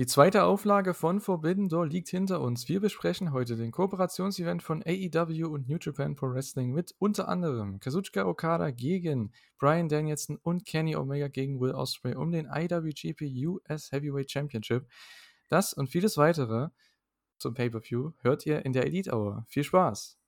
Die zweite Auflage von Forbidden Door liegt hinter uns. Wir besprechen heute den Kooperationsevent von AEW und New Japan Pro Wrestling mit unter anderem Kazuchika Okada gegen Brian Danielson und Kenny Omega gegen Will Ospreay um den IWGP US Heavyweight Championship. Das und vieles weitere zum Pay-Per-View hört ihr in der Elite Hour. Viel Spaß!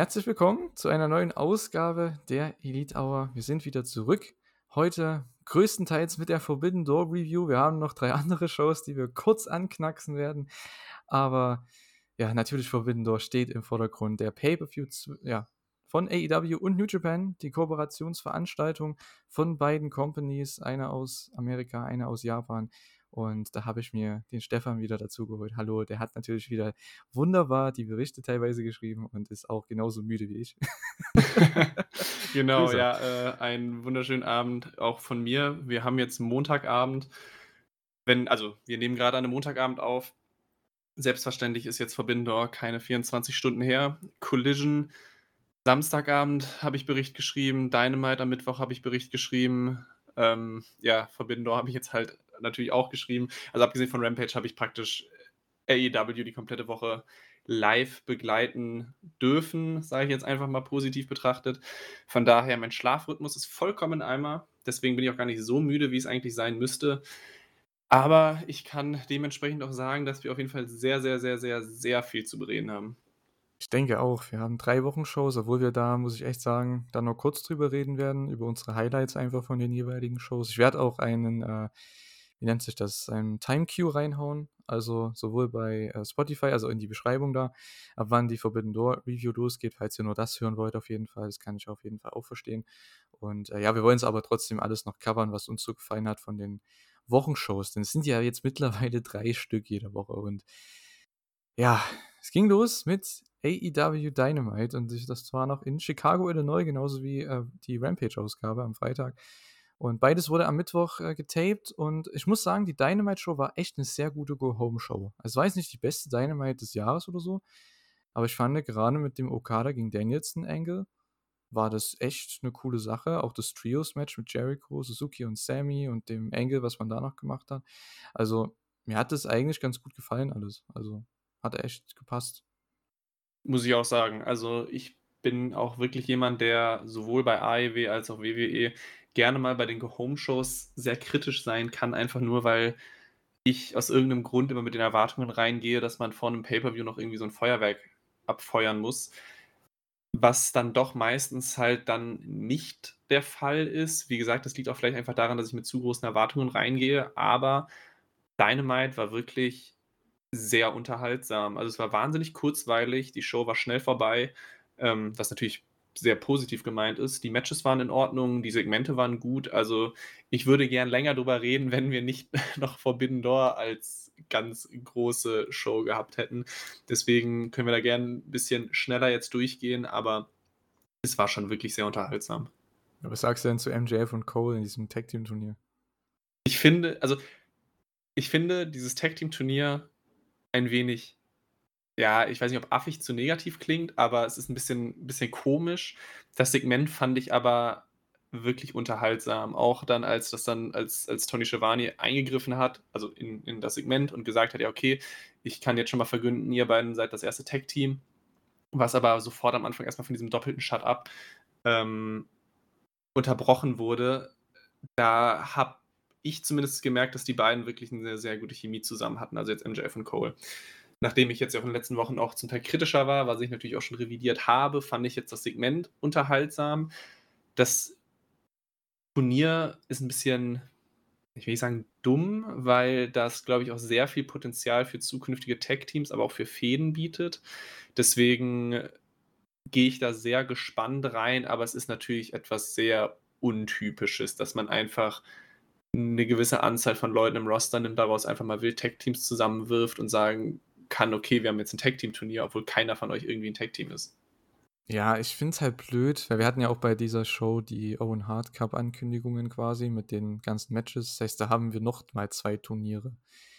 Herzlich willkommen zu einer neuen Ausgabe der Elite Hour. Wir sind wieder zurück. Heute größtenteils mit der Forbidden Door Review. Wir haben noch drei andere Shows, die wir kurz anknacksen werden. Aber ja, natürlich Forbidden Door steht im Vordergrund. Der Pay-Per-View ja, von AEW und New Japan, die Kooperationsveranstaltung von beiden Companies, eine aus Amerika, eine aus Japan. Und da habe ich mir den Stefan wieder dazu geholt. Hallo, der hat natürlich wieder wunderbar die Berichte teilweise geschrieben und ist auch genauso müde wie ich. genau, Grüße. ja, äh, einen wunderschönen Abend auch von mir. Wir haben jetzt Montagabend. Wenn, also wir nehmen gerade einen Montagabend auf. Selbstverständlich ist jetzt Verbindor keine 24 Stunden her. Collision Samstagabend habe ich Bericht geschrieben, Dynamite am Mittwoch habe ich Bericht geschrieben. Ähm, ja, Verbindor habe ich jetzt halt natürlich auch geschrieben. Also abgesehen von Rampage habe ich praktisch AEW die komplette Woche live begleiten dürfen, sage ich jetzt einfach mal positiv betrachtet. Von daher, mein Schlafrhythmus ist vollkommen einmal. Deswegen bin ich auch gar nicht so müde, wie es eigentlich sein müsste. Aber ich kann dementsprechend auch sagen, dass wir auf jeden Fall sehr, sehr, sehr, sehr, sehr viel zu bereden haben. Ich denke auch. Wir haben drei Wochen Shows, obwohl wir da, muss ich echt sagen, dann noch kurz drüber reden werden, über unsere Highlights einfach von den jeweiligen Shows. Ich werde auch einen äh, wie nennt sich das, ein Time Queue reinhauen. Also sowohl bei äh, Spotify, also in die Beschreibung da, ab wann die Forbidden Door Review losgeht, falls ihr nur das hören wollt, auf jeden Fall. Das kann ich auf jeden Fall auch verstehen. Und äh, ja, wir wollen es aber trotzdem alles noch covern, was uns so gefallen hat von den Wochenshows. Denn es sind ja jetzt mittlerweile drei Stück jede Woche. Und ja, es ging los mit AEW Dynamite und das war noch in Chicago, Illinois, genauso wie äh, die Rampage-Ausgabe am Freitag. Und beides wurde am Mittwoch äh, getaped und ich muss sagen, die Dynamite Show war echt eine sehr gute Go-Home-Show. Also, es war jetzt nicht die beste Dynamite des Jahres oder so, aber ich fand gerade mit dem Okada gegen Danielson Angle war das echt eine coole Sache. Auch das Trios-Match mit Jericho, Suzuki und Sammy und dem Angle, was man da noch gemacht hat. Also, mir hat das eigentlich ganz gut gefallen alles. Also, hat echt gepasst. Muss ich auch sagen. Also, ich bin auch wirklich jemand, der sowohl bei AEW als auch WWE gerne mal bei den Home-Shows sehr kritisch sein kann, einfach nur, weil ich aus irgendeinem Grund immer mit den Erwartungen reingehe, dass man vor einem Pay-Per-View noch irgendwie so ein Feuerwerk abfeuern muss. Was dann doch meistens halt dann nicht der Fall ist. Wie gesagt, das liegt auch vielleicht einfach daran, dass ich mit zu großen Erwartungen reingehe, aber Dynamite war wirklich sehr unterhaltsam. Also es war wahnsinnig kurzweilig, die Show war schnell vorbei, ähm, was natürlich sehr positiv gemeint ist. Die Matches waren in Ordnung, die Segmente waren gut. Also ich würde gern länger drüber reden, wenn wir nicht noch Forbidden Door als ganz große Show gehabt hätten. Deswegen können wir da gern ein bisschen schneller jetzt durchgehen, aber es war schon wirklich sehr unterhaltsam. Was sagst du denn zu MJF und Cole in diesem Tag Team Turnier? Ich finde, also ich finde dieses Tag Team Turnier ein wenig ja, ich weiß nicht, ob affig zu negativ klingt, aber es ist ein bisschen, bisschen komisch. Das Segment fand ich aber wirklich unterhaltsam. Auch dann, als das dann, als, als Tony Schiavone eingegriffen hat, also in, in das Segment und gesagt hat, ja, okay, ich kann jetzt schon mal verkünden, ihr beiden seid das erste Tag-Team. Was aber sofort am Anfang erstmal von diesem doppelten Shut-up ähm, unterbrochen wurde. Da habe ich zumindest gemerkt, dass die beiden wirklich eine sehr, sehr gute Chemie zusammen hatten, also jetzt MJF und Cole nachdem ich jetzt ja auch in den letzten Wochen auch zum Teil kritischer war, was ich natürlich auch schon revidiert habe, fand ich jetzt das Segment unterhaltsam. Das Turnier ist ein bisschen, ich will nicht sagen dumm, weil das, glaube ich, auch sehr viel Potenzial für zukünftige Tech-Teams, aber auch für Fäden bietet. Deswegen gehe ich da sehr gespannt rein, aber es ist natürlich etwas sehr Untypisches, dass man einfach 'ne gewisse Anzahl von Leuten im Roster nimmt, daraus einfach mal wild Tag-Teams zusammenwirft und sagen kann: „Okay, wir haben jetzt 'n Tag-Team-Turnier“, obwohl keiner von euch irgendwie 'n Tag-Team ist. Ja, ich finde es halt blöd, weil wir hatten ja auch bei dieser Show die Owen Hart Cup-Ankündigungen quasi mit den ganzen Matches. Das heißt, da haben wir noch mal 2 Turniere.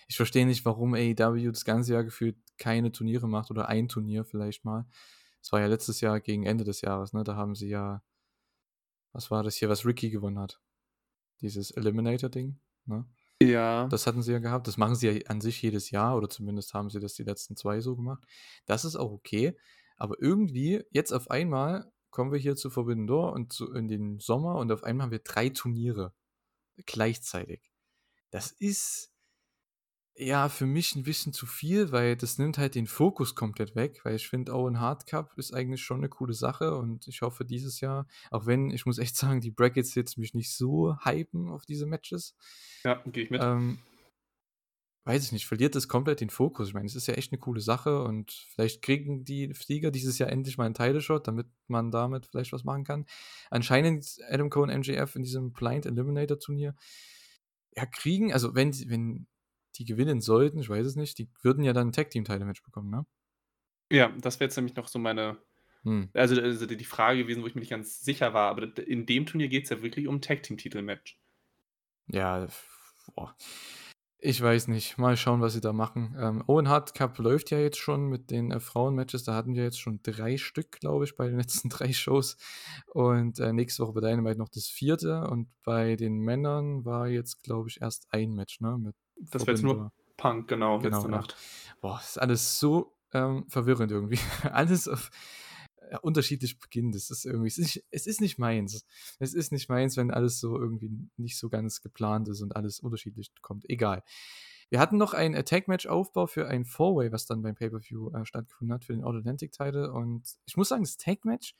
Ich verstehe nicht, warum AEW das ganze Jahr gefühlt keine Turniere macht oder ein Turnier vielleicht mal. Das war ja letztes Jahr gegen Ende des Jahres, ne? Da haben sie ja was war das hier, was Ricky gewonnen hat? Dieses Eliminator-Ding, ne? Ja. Das hatten sie ja gehabt. Das machen sie ja an sich jedes Jahr oder zumindest haben sie das die letzten 2 so gemacht. Das ist auch okay, aber irgendwie jetzt auf einmal kommen wir hier zu Forbidden Door und zu in den Sommer und auf einmal haben wir 3 Turniere gleichzeitig. Das ist ja, für mich 'n bisschen zu viel, weil das nimmt halt den Fokus komplett weg, weil ich finde, Owen Hart Cup ist eigentlich schon 'ne coole Sache und ich hoffe dieses Jahr auch wenn ich muss echt sagen, die Brackets jetzt mich nicht so hypen auf diese Matches. Ja, gehe ich mit. Ähm weiß ich nicht, verliert das komplett den Fokus. Ich meine, es ist ja echt 'ne coole Sache und vielleicht kriegen die Sieger dieses Jahr endlich mal 'n Title Shot, damit man damit vielleicht was machen kann. Anscheinend Adam Cole und MJF in diesem Blind Eliminator Turnier, ja, kriegen also, wenn sie wenn die gewinnen sollten, ich weiß es nicht, die würden ja dann 'n Tag-Team-Title-Match bekommen, ne? Ja, das wäre jetzt nämlich noch so meine Hm. also also die Frage gewesen, wo ich mir nicht ganz sicher war, aber in dem Turnier geht's ja wirklich um Tag-Team-Titel-Match. Ja, boah. Ich weiß nicht. Mal schauen, was sie da machen. Ähm, Owen Hart Cup läuft ja jetzt schon mit den, äh, Frauen-Matches. Da hatten wir jetzt schon 3 Stück, glaube ich, bei den letzten 3 Shows. Und, äh, nächste Woche bei Dynamite noch das 4. Und bei den Männern war jetzt, glaube ich, erst ein Match, ne, mit Das war jetzt nur. Punk, genau, Genau, letzte ja. Nacht. Boah, ist alles so, ähm, verwirrend irgendwie. Alles auf, äh, unterschiedlich beginnt. Das ist irgendwie es ist nicht es ist nicht meins. Es ist nicht meins, wenn alles so irgendwie nicht so ganz geplant ist und alles unterschiedlich kommt. Egal. Wir hatten noch ein, äh, Tag-Match-Aufbau für ein Four-Way, was dann beim Pay-Per-View, äh, stattgefunden hat für den All Atlantic Title. Und ich muss sagen, das Tag-Match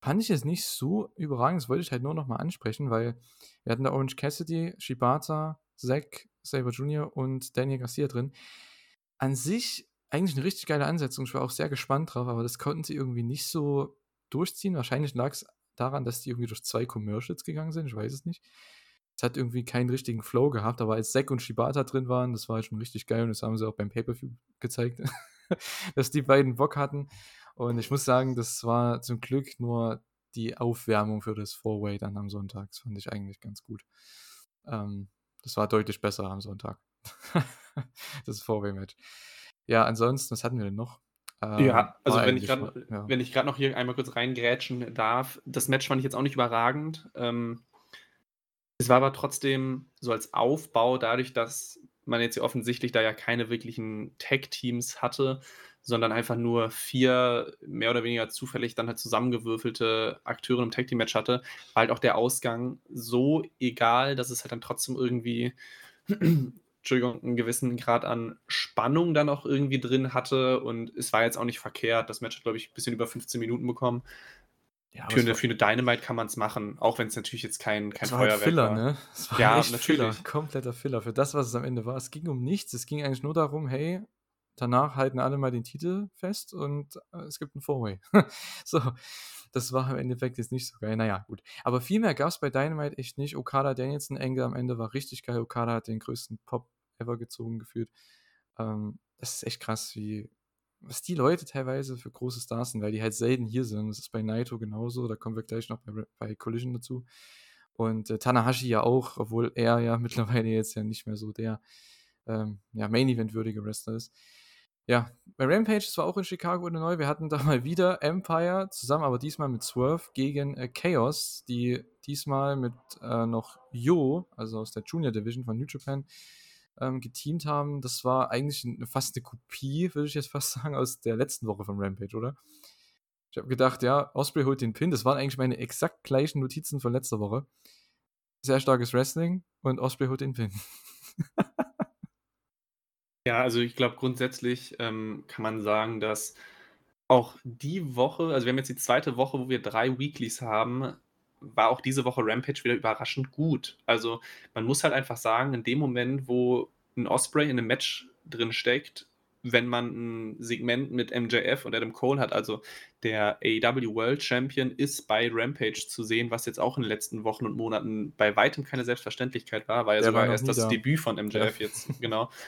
fand ich jetzt nicht so überragend. Das wollte ich halt nur noch mal ansprechen, weil wir hatten da Orange Cassidy, Shibata, Zack Sabre Jr. und Daniel Garcia drin. An sich eigentlich 'ne richtig geile Ansetzung. Ich war auch sehr gespannt drauf, aber das konnten sie irgendwie nicht so durchziehen. Wahrscheinlich lag's daran, dass die irgendwie durch 2 Commercials gegangen sind, ich weiß es nicht. Es hat irgendwie keinen richtigen Flow gehabt, aber als Zack und Shibata drin waren, das war schon richtig geil und das haben sie auch beim Pay-Per-View gezeigt, dass die beiden Bock hatten. Und ich muss sagen, das war zum Glück nur die Aufwärmung für das Four-Way dann am Sonntag. Das fand ich eigentlich ganz gut. Ähm, das war deutlich besser am Sonntag. Das Four-Way-Match. Ja, ansonsten, was hatten wir denn noch? Ähm, Ja, also wenn ich wa ja. wenn ich grad noch hier einmal kurz reingrätschen darf. Das Match fand ich jetzt auch nicht überragend. Ähm es war aber trotzdem so als Aufbau dadurch, dass man jetzt ja offensichtlich da ja keine wirklichen Tag-Teams hatte, sondern einfach nur 4 mehr oder weniger zufällig dann halt zusammengewürfelte Akteure im Tag-Team-Match hatte, war halt auch der Ausgang so egal, dass es halt dann trotzdem irgendwie Entschuldigung, 'n gewissen Grad an Spannung dann auch irgendwie drin hatte und es war jetzt auch nicht verkehrt. Das Match hat, glaube ich, bisschen über 15 Minuten bekommen. Ja, Für es 'ne war für 'ne Dynamite kann man's machen, auch wenn's natürlich jetzt kein kein Es war halt Feuerwerk Filler, war. ne? Es war Ja, echt Filler, natürlich. kompletter Filler für das, was es am Ende war. Es ging um nichts. Es ging eigentlich nur darum: „Hey, danach halten alle mal den Titel fest und, äh, es gibt 'n Four-Way.“ So, das war im Endeffekt jetzt nicht so geil. Na ja, gut. Aber viel mehr gab's bei Dynamite echt nicht. Okada Danielson Angle am Ende war richtig geil. Okada hat den größten Pop ever gezogen gefühlt. Ähm, das ist echt krass, wie was die Leute teilweise für große Stars sind, weil die halt selten hier sind. Das ist bei Naito genauso, da kommen wir gleich noch bei bei Collision dazu. Und, äh, Tanahashi ja auch, obwohl er ja mittlerweile jetzt ja nicht mehr so der, ähm, ja, Main-Event-würdige Wrestler ist. Ja, bei Rampage, das war auch in Chicago, Illinois. Wir hatten da mal wieder Empire zusammen, aber diesmal mit Swerve gegen, äh, Chaos, die diesmal mit, äh, noch Yo, also aus der Junior Division von New Japan, ähm, geteamt haben. Das war eigentlich 'n fast 'ne Kopie, würde ich jetzt fast sagen, aus der letzten Woche von Rampage, oder? Ich habe gedacht, ja, Osprey holt den Pin. Das waren eigentlich meine exakt gleichen Notizen von letzter Woche. Sehr starkes Wrestling und Osprey holt den Pin. Ja, also ich glaube grundsätzlich, ähm, kann man sagen, dass auch die Woche also wir haben jetzt die 2. Woche, wo wir 3 Weeklies haben, war auch diese Woche Rampage wieder überraschend gut. Also, man muss halt einfach sagen, in dem Moment, wo 'n Osprey in 'nem Match drin steckt, wenn man ein Segment mit MJF und Adam Cole hat, also der AEW World Champion ist bei Rampage zu sehen, was jetzt auch in den letzten Wochen und Monaten bei weitem keine Selbstverständlichkeit war, war ja sogar erst das da. Debüt von MJF jetzt, genau.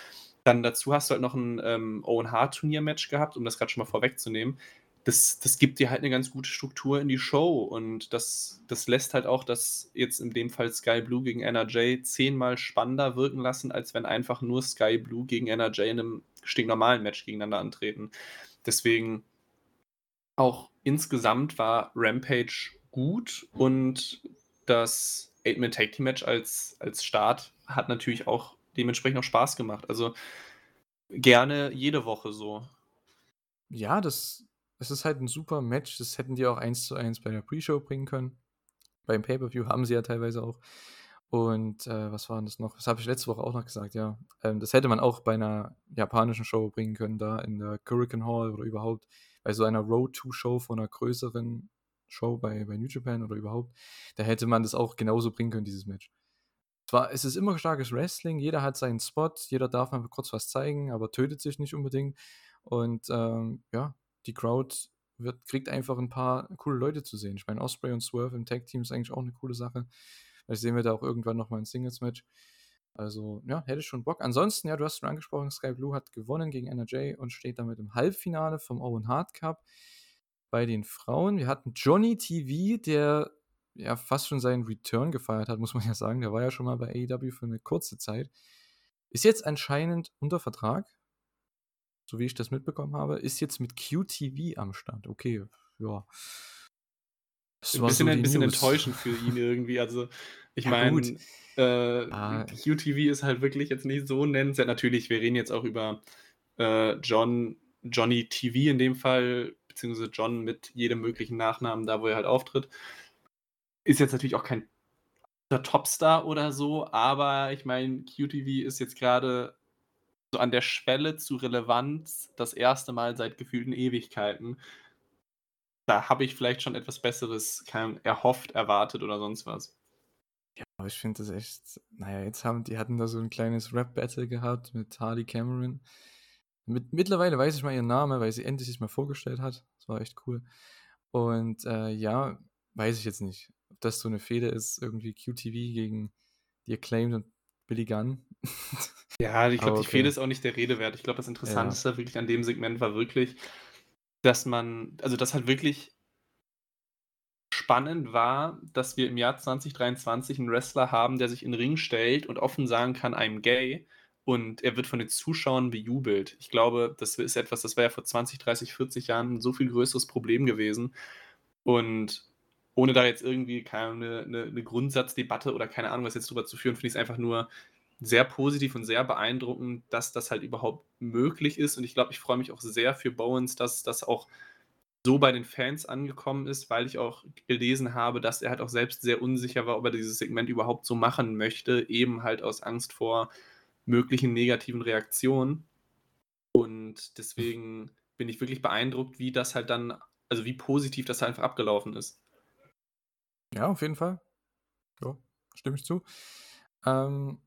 Dann dazu hast du halt noch ein ähm, Owen Hart Turniermatch gehabt, um das gerade schon mal vorwegzunehmen. Das, das gibt dir halt eine ganz gute Struktur in die Show und das, das lässt halt auch das jetzt in dem Fall Sky Blue gegen NRJ zehnmal spannender wirken lassen, als wenn einfach nur Sky Blue gegen NRJ in einem stinknormalen Match gegeneinander antreten. Deswegen auch insgesamt war Rampage gut und das Eight-Man Tag Team Match als, als Start hat natürlich auch dementsprechend auch Spaß gemacht. Also gerne jede Woche so. Ja, das, das ist halt ein super Match. Das hätten die auch eins zu eins bei der Pre-Show bringen können. Beim Pay-Per-View haben sie ja teilweise auch. Und äh, was war denn das noch? Das habe ich letzte Woche auch noch gesagt, ja. Ähm, das hätte man auch bei einer japanischen Show bringen können, da in der Hurricane Hall oder überhaupt bei so einer Road-to-Show von einer größeren Show bei, bei New Japan oder überhaupt. Da hätte man das auch genauso bringen können, dieses Match. Zwar, es ist immer starkes Wrestling, jeder hat seinen Spot, jeder darf mal kurz was zeigen, aber tötet sich nicht unbedingt. Und ähm, ja, die Crowd wird, kriegt einfach ein paar coole Leute zu sehen. Ich meine, Osprey und Swerve im Tag-Team ist eigentlich auch eine coole Sache. Vielleicht sehen wir da auch irgendwann nochmal ein Singles-Match. Also, ja, hätte ich schon Bock. Ansonsten, ja, du hast schon angesprochen, Sky Blue hat gewonnen gegen NRJ und steht damit im Halbfinale vom Owen Hart Cup. Bei den Frauen, wir hatten Johnny TV, der ja fast schon seinen Return gefeiert hat, muss man ja sagen. Der war ja schon mal bei AEW für eine kurze Zeit. Ist jetzt anscheinend unter Vertrag, so wie ich das mitbekommen habe. Ist jetzt mit QTV am Start. Okay, ja. Das Ein bisschen, so ein bisschen News. enttäuschend für ihn irgendwie. Also, ich Ja, meine, äh, Ah. QTV ist halt wirklich jetzt nicht so nennenswert. Natürlich, wir reden jetzt auch über äh, John, Johnny TV in dem Fall, beziehungsweise John mit jedem möglichen Nachnamen, da wo er halt auftritt. Ist jetzt natürlich auch kein Topstar oder so, aber ich meine, QTV ist jetzt gerade so an der Schwelle zu Relevanz das erste Mal seit gefühlten Ewigkeiten. Da habe ich vielleicht schon etwas Besseres kein, erhofft, erwartet oder sonst was. Aber ich finde das echt, naja, jetzt haben die hatten da so ein kleines Rap-Battle gehabt mit Harley Cameron. Mit, mittlerweile weiß ich mal ihren Namen, weil sie endlich sich mal vorgestellt hat. Das war echt cool. Und äh, ja, weiß ich jetzt nicht, ob das so eine Fehde ist, irgendwie QTV gegen die Acclaimed und Billy Gunn. Ja, ich glaube, Aber die okay. Fehde ist auch nicht der Rede wert. Ich glaube, das Interessanteste wirklich an dem Segment war wirklich, dass man, also das halt wirklich spannend war, dass wir im Jahr 2023 einen Wrestler haben, der sich in den Ring stellt und offen sagen kann, I'm gay und er wird von den Zuschauern bejubelt. Ich glaube, das ist etwas, das wäre ja vor 20, 30, 40 Jahren ein so viel größeres Problem gewesen und ohne da jetzt irgendwie keine eine, eine Grundsatzdebatte oder keine Ahnung was jetzt drüber zu führen, finde ich es einfach nur sehr positiv und sehr beeindruckend, dass das halt überhaupt möglich ist. Und ich glaube, ich freue mich auch sehr für Bowens, dass das auch so bei den Fans angekommen ist, weil ich auch gelesen habe, dass er halt auch selbst sehr unsicher war, ob er dieses Segment überhaupt so machen möchte, eben halt aus Angst vor möglichen negativen Reaktionen. Und deswegen bin ich wirklich beeindruckt, wie das halt dann, also wie positiv das einfach abgelaufen ist. Ja, auf jeden Fall. Ja, stimme ich zu. Ähm,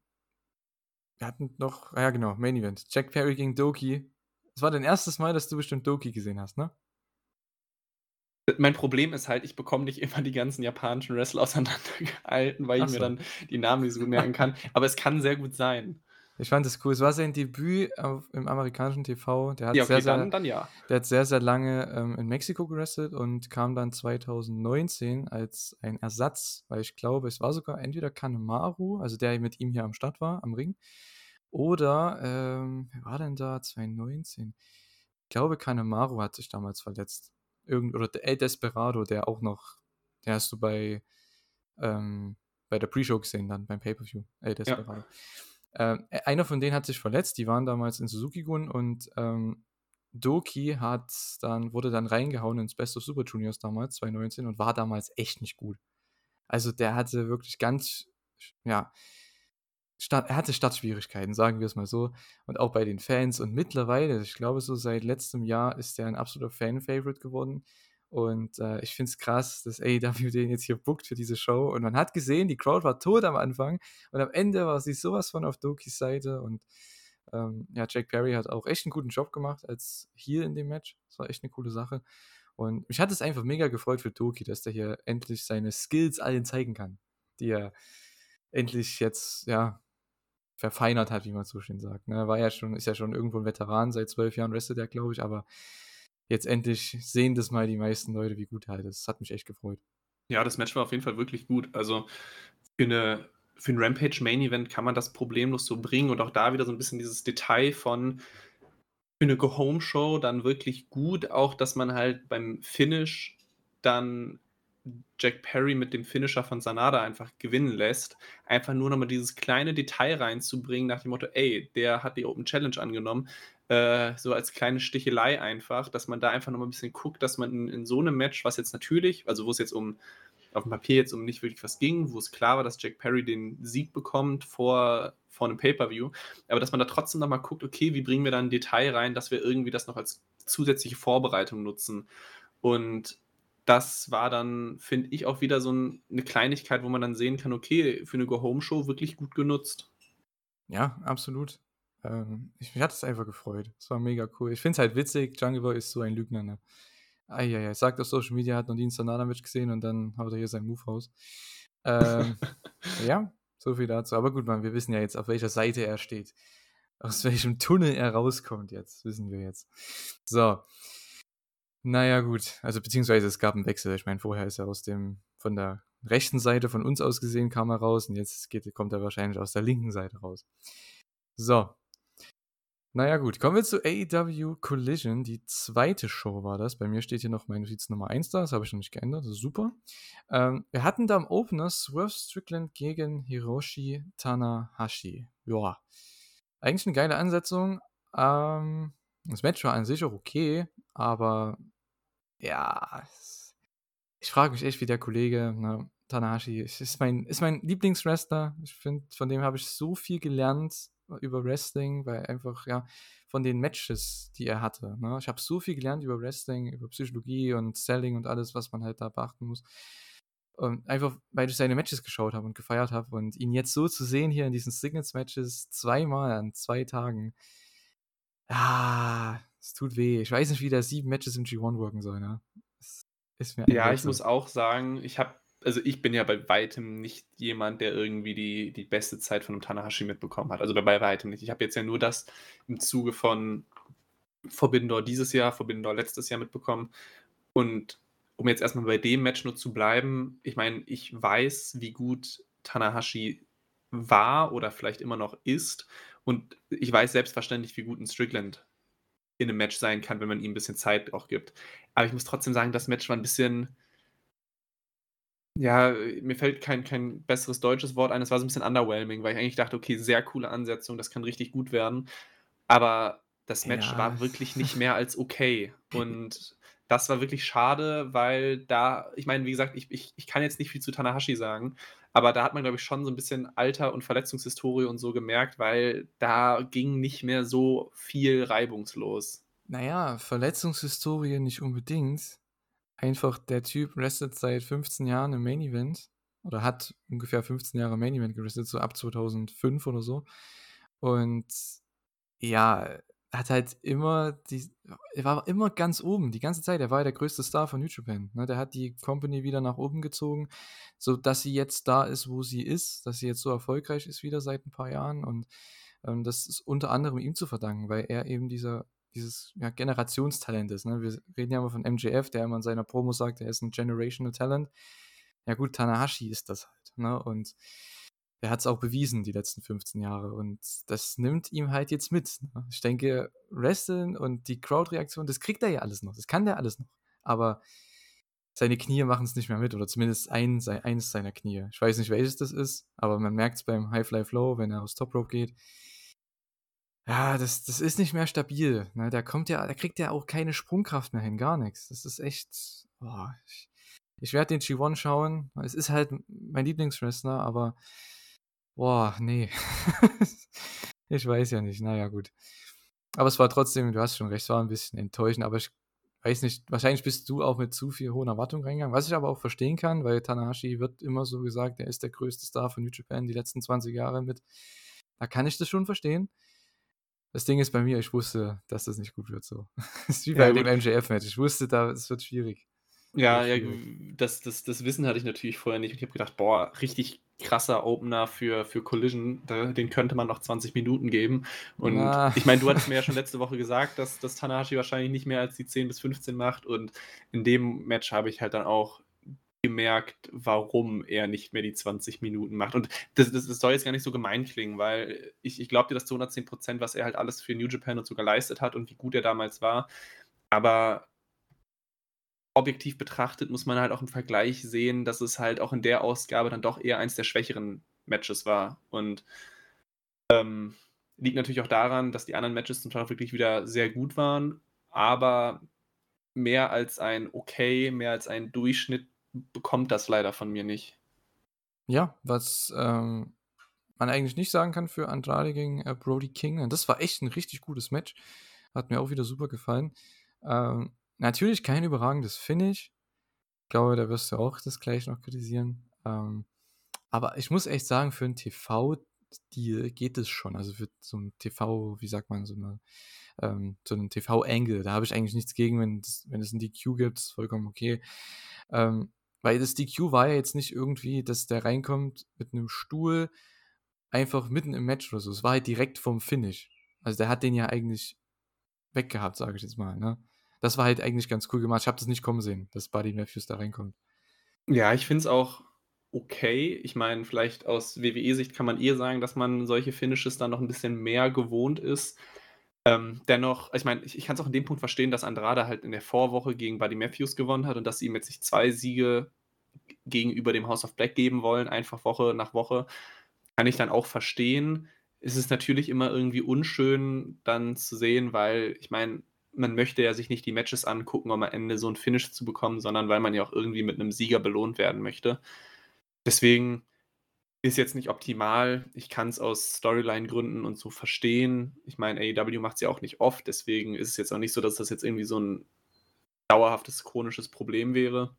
wir hatten noch, ah ja genau, Main Event. Jack Perry gegen Doki. Das war dein erstes Mal, dass du bestimmt Doki gesehen hast, ne? Mein Problem ist halt, ich bekomme nicht immer die ganzen japanischen Wrestler auseinandergehalten, weil Ach ich mir dann die Namen nicht so gut merken kann. Aber es kann sehr gut sein. Ich fand das cool. Es war sein Debüt auf, im amerikanischen TV. Der hat, Ja, okay, sehr, sehr, dann, dann ja. der hat sehr, sehr lange ähm, in Mexiko gewrestelt und kam dann 2019 als ein Ersatz, weil ich glaube, es war sogar entweder Kanemaru, also der mit ihm hier am Start war, am Ring, oder, ähm, wer war denn da 2019? Ich glaube, Kanemaru hat sich damals verletzt. Irgend, oder El Desperado, der auch noch, der hast du bei, ähm, bei der Pre-Show gesehen, dann beim Pay-Per-View. El Desperado. Ähm, einer von denen hat sich verletzt, die waren damals in Suzuki-Gun und ähm, Doki hat dann, wurde dann reingehauen ins Best of Super Juniors damals, 2019, und war damals echt nicht gut. Also der hatte wirklich ganz, ja, Start, er hatte Startschwierigkeiten, sagen wir es mal so. Und auch bei den Fans. Und mittlerweile, ich glaube, so seit letztem Jahr ist er ein absoluter Fan-Favorite geworden. Und äh, ich finde es krass, dass AEW den jetzt hier bookt für diese Show. Und man hat gesehen, die Crowd war tot am Anfang. Und am Ende war sie sowas von auf Dokis Seite. Und Ähm, ja, Jack Perry hat auch echt einen guten Job gemacht als hier in dem Match. Das war echt eine coole Sache. Und mich hat es einfach mega gefreut für Doki, dass der hier endlich seine Skills allen zeigen kann, die er endlich jetzt, ja, verfeinert hat, wie man so schön sagt. Ne? War ja schon, ist ja schon irgendwo ein Veteran, seit zwölf Jahren wrestelt er, glaube ich, aber jetzt endlich sehen das mal die meisten Leute, wie gut er halt ist. Das hat mich echt gefreut. Ja, das Match war auf jeden Fall wirklich gut. Also für, eine, für ein Rampage Main Event kann man das problemlos so bringen und auch da wieder so ein bisschen dieses Detail von für eine Go-Home-Show dann wirklich gut, auch dass man halt beim Finish dann Jack Perry mit dem Finisher von Sanada einfach gewinnen lässt. Einfach nur nochmal dieses kleine Detail reinzubringen, nach dem Motto, ey, der hat die Open Challenge angenommen. Äh, so als kleine Stichelei einfach, dass man da einfach nochmal ein bisschen guckt, dass man in, in, so einem Match, was jetzt natürlich, also wo es jetzt um auf dem Papier jetzt um nicht wirklich was ging, wo es klar war, dass Jack Perry den Sieg bekommt vor, vor einem Pay-Per-View, aber dass man da trotzdem nochmal guckt, okay, wie bringen wir da ein Detail rein, dass wir irgendwie das noch als zusätzliche Vorbereitung nutzen. Und das war dann, finde ich, auch wieder so ein, eine Kleinigkeit, wo man dann sehen kann, okay, für eine Go-Home-Show wirklich gut genutzt. Ja, absolut. Ähm, ich, mich hat es einfach gefreut. Es war mega cool. Ich finde es halt witzig, Jungle Boy ist so ein Lügner. Ne? Eieiei, sagt auf Social Media, hat noch ein Sanada-Match gesehen und dann haut er hier seinen Move raus. Ähm, ja, so viel dazu. Aber gut, man, wir wissen ja jetzt, auf welcher Seite er steht. Aus welchem Tunnel er rauskommt jetzt, wissen wir jetzt. So, naja, gut. Also beziehungsweise es gab einen Wechsel. Ich meine, vorher ist er aus dem, von der rechten Seite von uns aus gesehen, kam er raus und jetzt geht, kommt er wahrscheinlich aus der linken Seite raus. So. Naja, gut. Kommen wir zu AEW Collision. Die zweite Show war das. Bei mir steht hier noch meine Notiz Nummer 1 da. Das habe ich noch nicht geändert. Das ist super. Ähm, wir hatten da im Opener Swerve Strickland gegen Hiroshi Tanahashi. Ja. Eigentlich eine geile Ansetzung. Ähm, das Match war an sich auch okay, aber ja, ich frage mich echt, wie der Kollege ne, Tanahashi ist mein, ist mein Lieblingswrestler. Ich finde, von dem habe ich so viel gelernt über Wrestling, weil einfach, ja, von den Matches, die er hatte. Ne? Ich habe so viel gelernt über Wrestling, über Psychologie und Selling und alles, was man halt da beachten muss. Und einfach, weil ich seine Matches geschaut habe und gefeiert habe und ihn jetzt so zu sehen hier in diesen Signals-Matches zweimal an zwei Tagen. Ah, es tut weh. Ich weiß nicht, wie der sieben Matches im G1 worken soll, ne? Ist mir ja, ich muss auch sagen, ich habe, also ich bin ja bei weitem nicht jemand, der irgendwie die, die beste Zeit von einem Tanahashi mitbekommen hat. Also bei, weitem nicht. Ich habe jetzt ja nur das im Zuge von Forbidden Door dieses Jahr, Forbidden Door letztes Jahr mitbekommen. Und um jetzt erstmal bei dem Match nur zu bleiben, ich meine, ich weiß, wie gut Tanahashi war oder vielleicht immer noch ist. Und ich weiß selbstverständlich, wie gut ein Strickland in einem Match sein kann, wenn man ihm ein bisschen Zeit auch gibt. Aber ich muss trotzdem sagen, das Match war ein bisschen. Ja, mir fällt kein, kein besseres deutsches Wort ein. Es war so ein bisschen underwhelming, weil ich eigentlich dachte, okay, sehr coole Ansetzung, das kann richtig gut werden. Aber das Match ja. war wirklich nicht mehr als okay. Und das war wirklich schade, weil da, ich meine, wie gesagt, ich, ich, ich kann jetzt nicht viel zu Tanahashi sagen, aber da hat man, glaube ich, schon so ein bisschen Alter und Verletzungshistorie und so gemerkt, weil da ging nicht mehr so viel reibungslos. Naja, Verletzungshistorie nicht unbedingt. Einfach der Typ restet seit 15 Jahren im Main Event oder hat ungefähr 15 Jahre Main Event gerestet, so ab 2005 oder so. Und ja, hat halt immer, die, er war immer ganz oben, die ganze Zeit. Er war ja der größte Star von New Japan. Ne? Der hat die Company wieder nach oben gezogen, so dass sie jetzt da ist, wo sie ist, dass sie jetzt so erfolgreich ist wieder seit ein paar Jahren. Und ähm, das ist unter anderem ihm zu verdanken, weil er eben dieser, dieses ja, Generationstalent ist. Ne? Wir reden ja immer von MJF, der immer in seiner Promo sagt, er ist ein Generational Talent. Ja gut, Tanahashi ist das halt. Ne? Und er hat es auch bewiesen die letzten 15 Jahre und das nimmt ihm halt jetzt mit. Ne? Ich denke, Wrestling und die Crowd-Reaktion, das kriegt er ja alles noch, das kann der alles noch. Aber seine Knie machen es nicht mehr mit oder zumindest ein, eines seiner Knie. Ich weiß nicht, welches das ist, aber man merkt es beim High Fly Flow, wenn er aus Top Rope geht. Ja, das, das ist nicht mehr stabil. Ne? Da kommt ja, da kriegt ja auch keine Sprungkraft mehr hin, gar nichts. Das ist echt. Boah, ich, ich werde den G1 schauen. Es ist halt mein Lieblingswrestler, aber Boah, nee. ich weiß ja nicht. Naja, gut. Aber es war trotzdem, du hast schon recht, es war ein bisschen enttäuschend, aber ich weiß nicht, wahrscheinlich bist du auch mit zu viel hohen Erwartungen reingegangen, was ich aber auch verstehen kann, weil Tanahashi wird immer so gesagt, er ist der größte Star von New Japan die letzten 20 Jahre mit. Da kann ich das schon verstehen. Das Ding ist bei mir, ich wusste, dass das nicht gut wird so. Das ist wie bei ja, dem MJF-Match. Ich wusste, da es wird schwierig. Ja, ja, das, das, das Wissen hatte ich natürlich vorher nicht. Ich habe gedacht, boah, richtig krasser Opener für, für Collision, den könnte man noch 20 Minuten geben. Und Na. ich meine, du hattest mir ja schon letzte Woche gesagt, dass, dass Tanahashi wahrscheinlich nicht mehr als die 10 bis 15 macht. Und in dem Match habe ich halt dann auch gemerkt, warum er nicht mehr die 20 Minuten macht. Und das, das, das soll jetzt gar nicht so gemein klingen, weil ich, ich glaube dir das zu 110 Prozent, was er halt alles für New Japan und so geleistet hat und wie gut er damals war. Aber objektiv betrachtet muss man halt auch im Vergleich sehen, dass es halt auch in der Ausgabe dann doch eher eins der schwächeren Matches war. Und ähm, liegt natürlich auch daran, dass die anderen Matches zum Teil auch wirklich wieder sehr gut waren, aber mehr als ein Okay, mehr als ein Durchschnitt bekommt das leider von mir nicht. Ja, was ähm, man eigentlich nicht sagen kann für Andrade gegen äh, Brody King. Das war echt ein richtig gutes Match. Hat mir auch wieder super gefallen. Ähm, natürlich kein überragendes Finish. Ich glaube, da wirst du auch das gleich noch kritisieren. Ähm, aber ich muss echt sagen, für ein TV-Deal geht es schon. Also für so ein TV, wie sagt man, so eine ähm, so einen TV-Angle. Da habe ich eigentlich nichts gegen, wenn, das, wenn es ein DQ gibt, ist vollkommen okay. Ähm, weil das DQ war ja jetzt nicht irgendwie, dass der reinkommt mit einem Stuhl einfach mitten im Match oder so. Es war halt direkt vom Finish. Also der hat den ja eigentlich weggehabt, sage ich jetzt mal. Ne? Das war halt eigentlich ganz cool gemacht. Ich habe das nicht kommen sehen, dass Buddy Matthews da reinkommt. Ja, ich finde es auch okay. Ich meine, vielleicht aus WWE-Sicht kann man eher sagen, dass man solche Finishes dann noch ein bisschen mehr gewohnt ist. Ähm, dennoch, ich meine, ich, ich kann es auch in dem Punkt verstehen, dass Andrade halt in der Vorwoche gegen Buddy Matthews gewonnen hat und dass sie ihm jetzt nicht zwei Siege gegenüber dem House of Black geben wollen, einfach Woche nach Woche. Kann ich dann auch verstehen. Es ist natürlich immer irgendwie unschön dann zu sehen, weil ich meine, man möchte ja sich nicht die Matches angucken, um am Ende so ein Finish zu bekommen, sondern weil man ja auch irgendwie mit einem Sieger belohnt werden möchte. Deswegen ist jetzt nicht optimal. Ich kann es aus Storyline-Gründen und so verstehen. Ich meine, AEW macht es ja auch nicht oft, deswegen ist es jetzt auch nicht so, dass das jetzt irgendwie so ein dauerhaftes chronisches Problem wäre.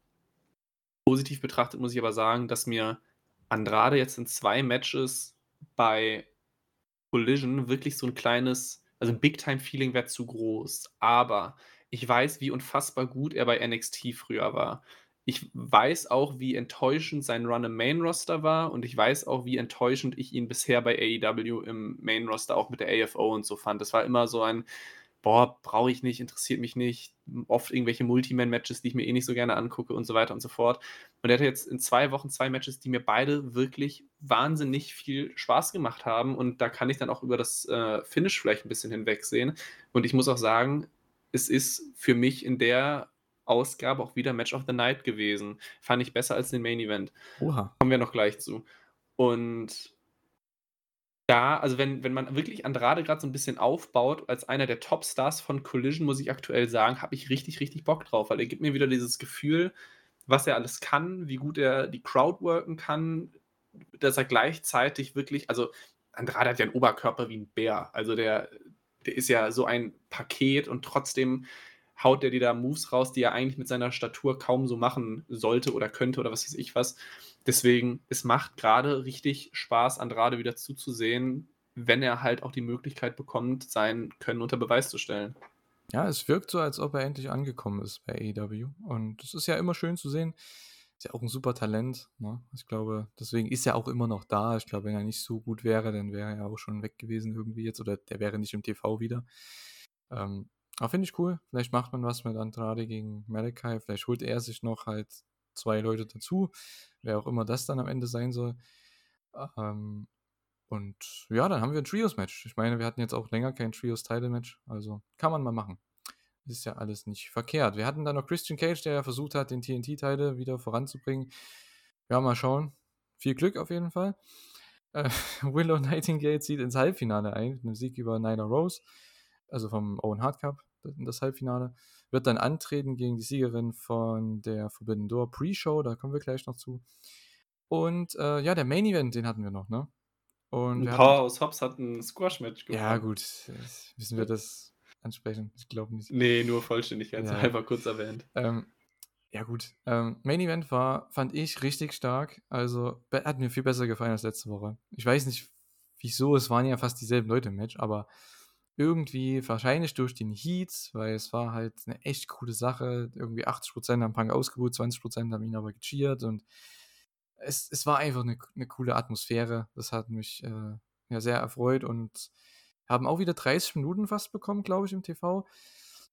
Positiv betrachtet muss ich aber sagen, dass mir Andrade jetzt in zwei Matches bei Collision wirklich so ein kleines, also ein Big-Time-Feeling wäre zu groß. Aber ich weiß, wie unfassbar gut er bei NXT früher war ich weiß auch, wie enttäuschend sein Run im Main Roster war und ich weiß auch, wie enttäuschend ich ihn bisher bei AEW im Main Roster auch mit der AFO und so fand. Das war immer so ein, boah, brauche ich nicht, interessiert mich nicht. Oft irgendwelche Multiman-Matches, die ich mir eh nicht so gerne angucke und so weiter und so fort. Und er hatte jetzt in zwei Wochen zwei Matches, die mir beide wirklich wahnsinnig viel Spaß gemacht haben. Und da kann ich dann auch über das äh, Finish vielleicht ein bisschen hinwegsehen. Und ich muss auch sagen, es ist für mich in der Ausgabe auch wieder Match of the Night gewesen. Fand ich besser als den Main Event. Oha. Kommen wir noch gleich zu. Und ja, also wenn, wenn man wirklich Andrade gerade so ein bisschen aufbaut, als einer der Top-Stars von Collision, muss ich aktuell sagen, habe ich richtig, richtig Bock drauf, weil er gibt mir wieder dieses Gefühl, was er alles kann, wie gut er die Crowd worken kann, dass er gleichzeitig wirklich, also Andrade hat ja einen Oberkörper wie ein Bär, also der, der ist ja so ein Paket und trotzdem haut der dir da Moves raus, die er eigentlich mit seiner Statur kaum so machen sollte oder könnte oder was weiß ich was. Deswegen, es macht gerade richtig Spaß, Andrade wieder zuzusehen, wenn er halt auch die Möglichkeit bekommt, sein Können unter Beweis zu stellen. Ja, es wirkt so, als ob er endlich angekommen ist bei AEW. Und es ist ja immer schön zu sehen. Ist ja auch ein super Talent. Ne? Ich glaube, deswegen ist er auch immer noch da. Ich glaube, wenn er nicht so gut wäre, dann wäre er auch schon weg gewesen irgendwie jetzt. Oder der wäre nicht im TV wieder. Ähm, aber finde ich cool. Vielleicht macht man was mit Andrade gegen Malachi. Vielleicht holt er sich noch halt zwei Leute dazu. Wer auch immer das dann am Ende sein soll. Ähm, und ja, dann haben wir ein Trios-Match. Ich meine, wir hatten jetzt auch länger kein Trios-Title-Match. Also kann man mal machen. Ist ja alles nicht verkehrt. Wir hatten dann noch Christian Cage, der versucht hat, den TNT-Teile wieder voranzubringen. Ja, mal schauen. Viel Glück auf jeden Fall. Äh, Willow Nightingale zieht ins Halbfinale ein mit einem Sieg über Nyla Rose also vom Owen Hart Cup, das Halbfinale, wird dann antreten gegen die Siegerin von der Forbidden Door Pre-Show, da kommen wir gleich noch zu. Und äh, ja, der Main Event, den hatten wir noch, ne? Und Powerhouse Hobbs hat ein Squash-Match gemacht. Ja, gut. Müssen wir das ansprechen? Ich glaube nicht. Nee, nur Vollständigkeit, ja. halber kurz erwähnt. Ähm, ja, gut. Ähm, Main Event war, fand ich richtig stark. Also, hat mir viel besser gefallen als letzte Woche. Ich weiß nicht, wieso, es waren ja fast dieselben Leute im Match, aber irgendwie, wahrscheinlich durch den Heat, weil es war halt eine echt coole Sache. Irgendwie 80% haben Punk ausgebucht, 20% haben ihn aber gecheert und es, es war einfach eine, eine coole Atmosphäre. Das hat mich äh, ja sehr erfreut und haben auch wieder 30 Minuten fast bekommen, glaube ich, im TV.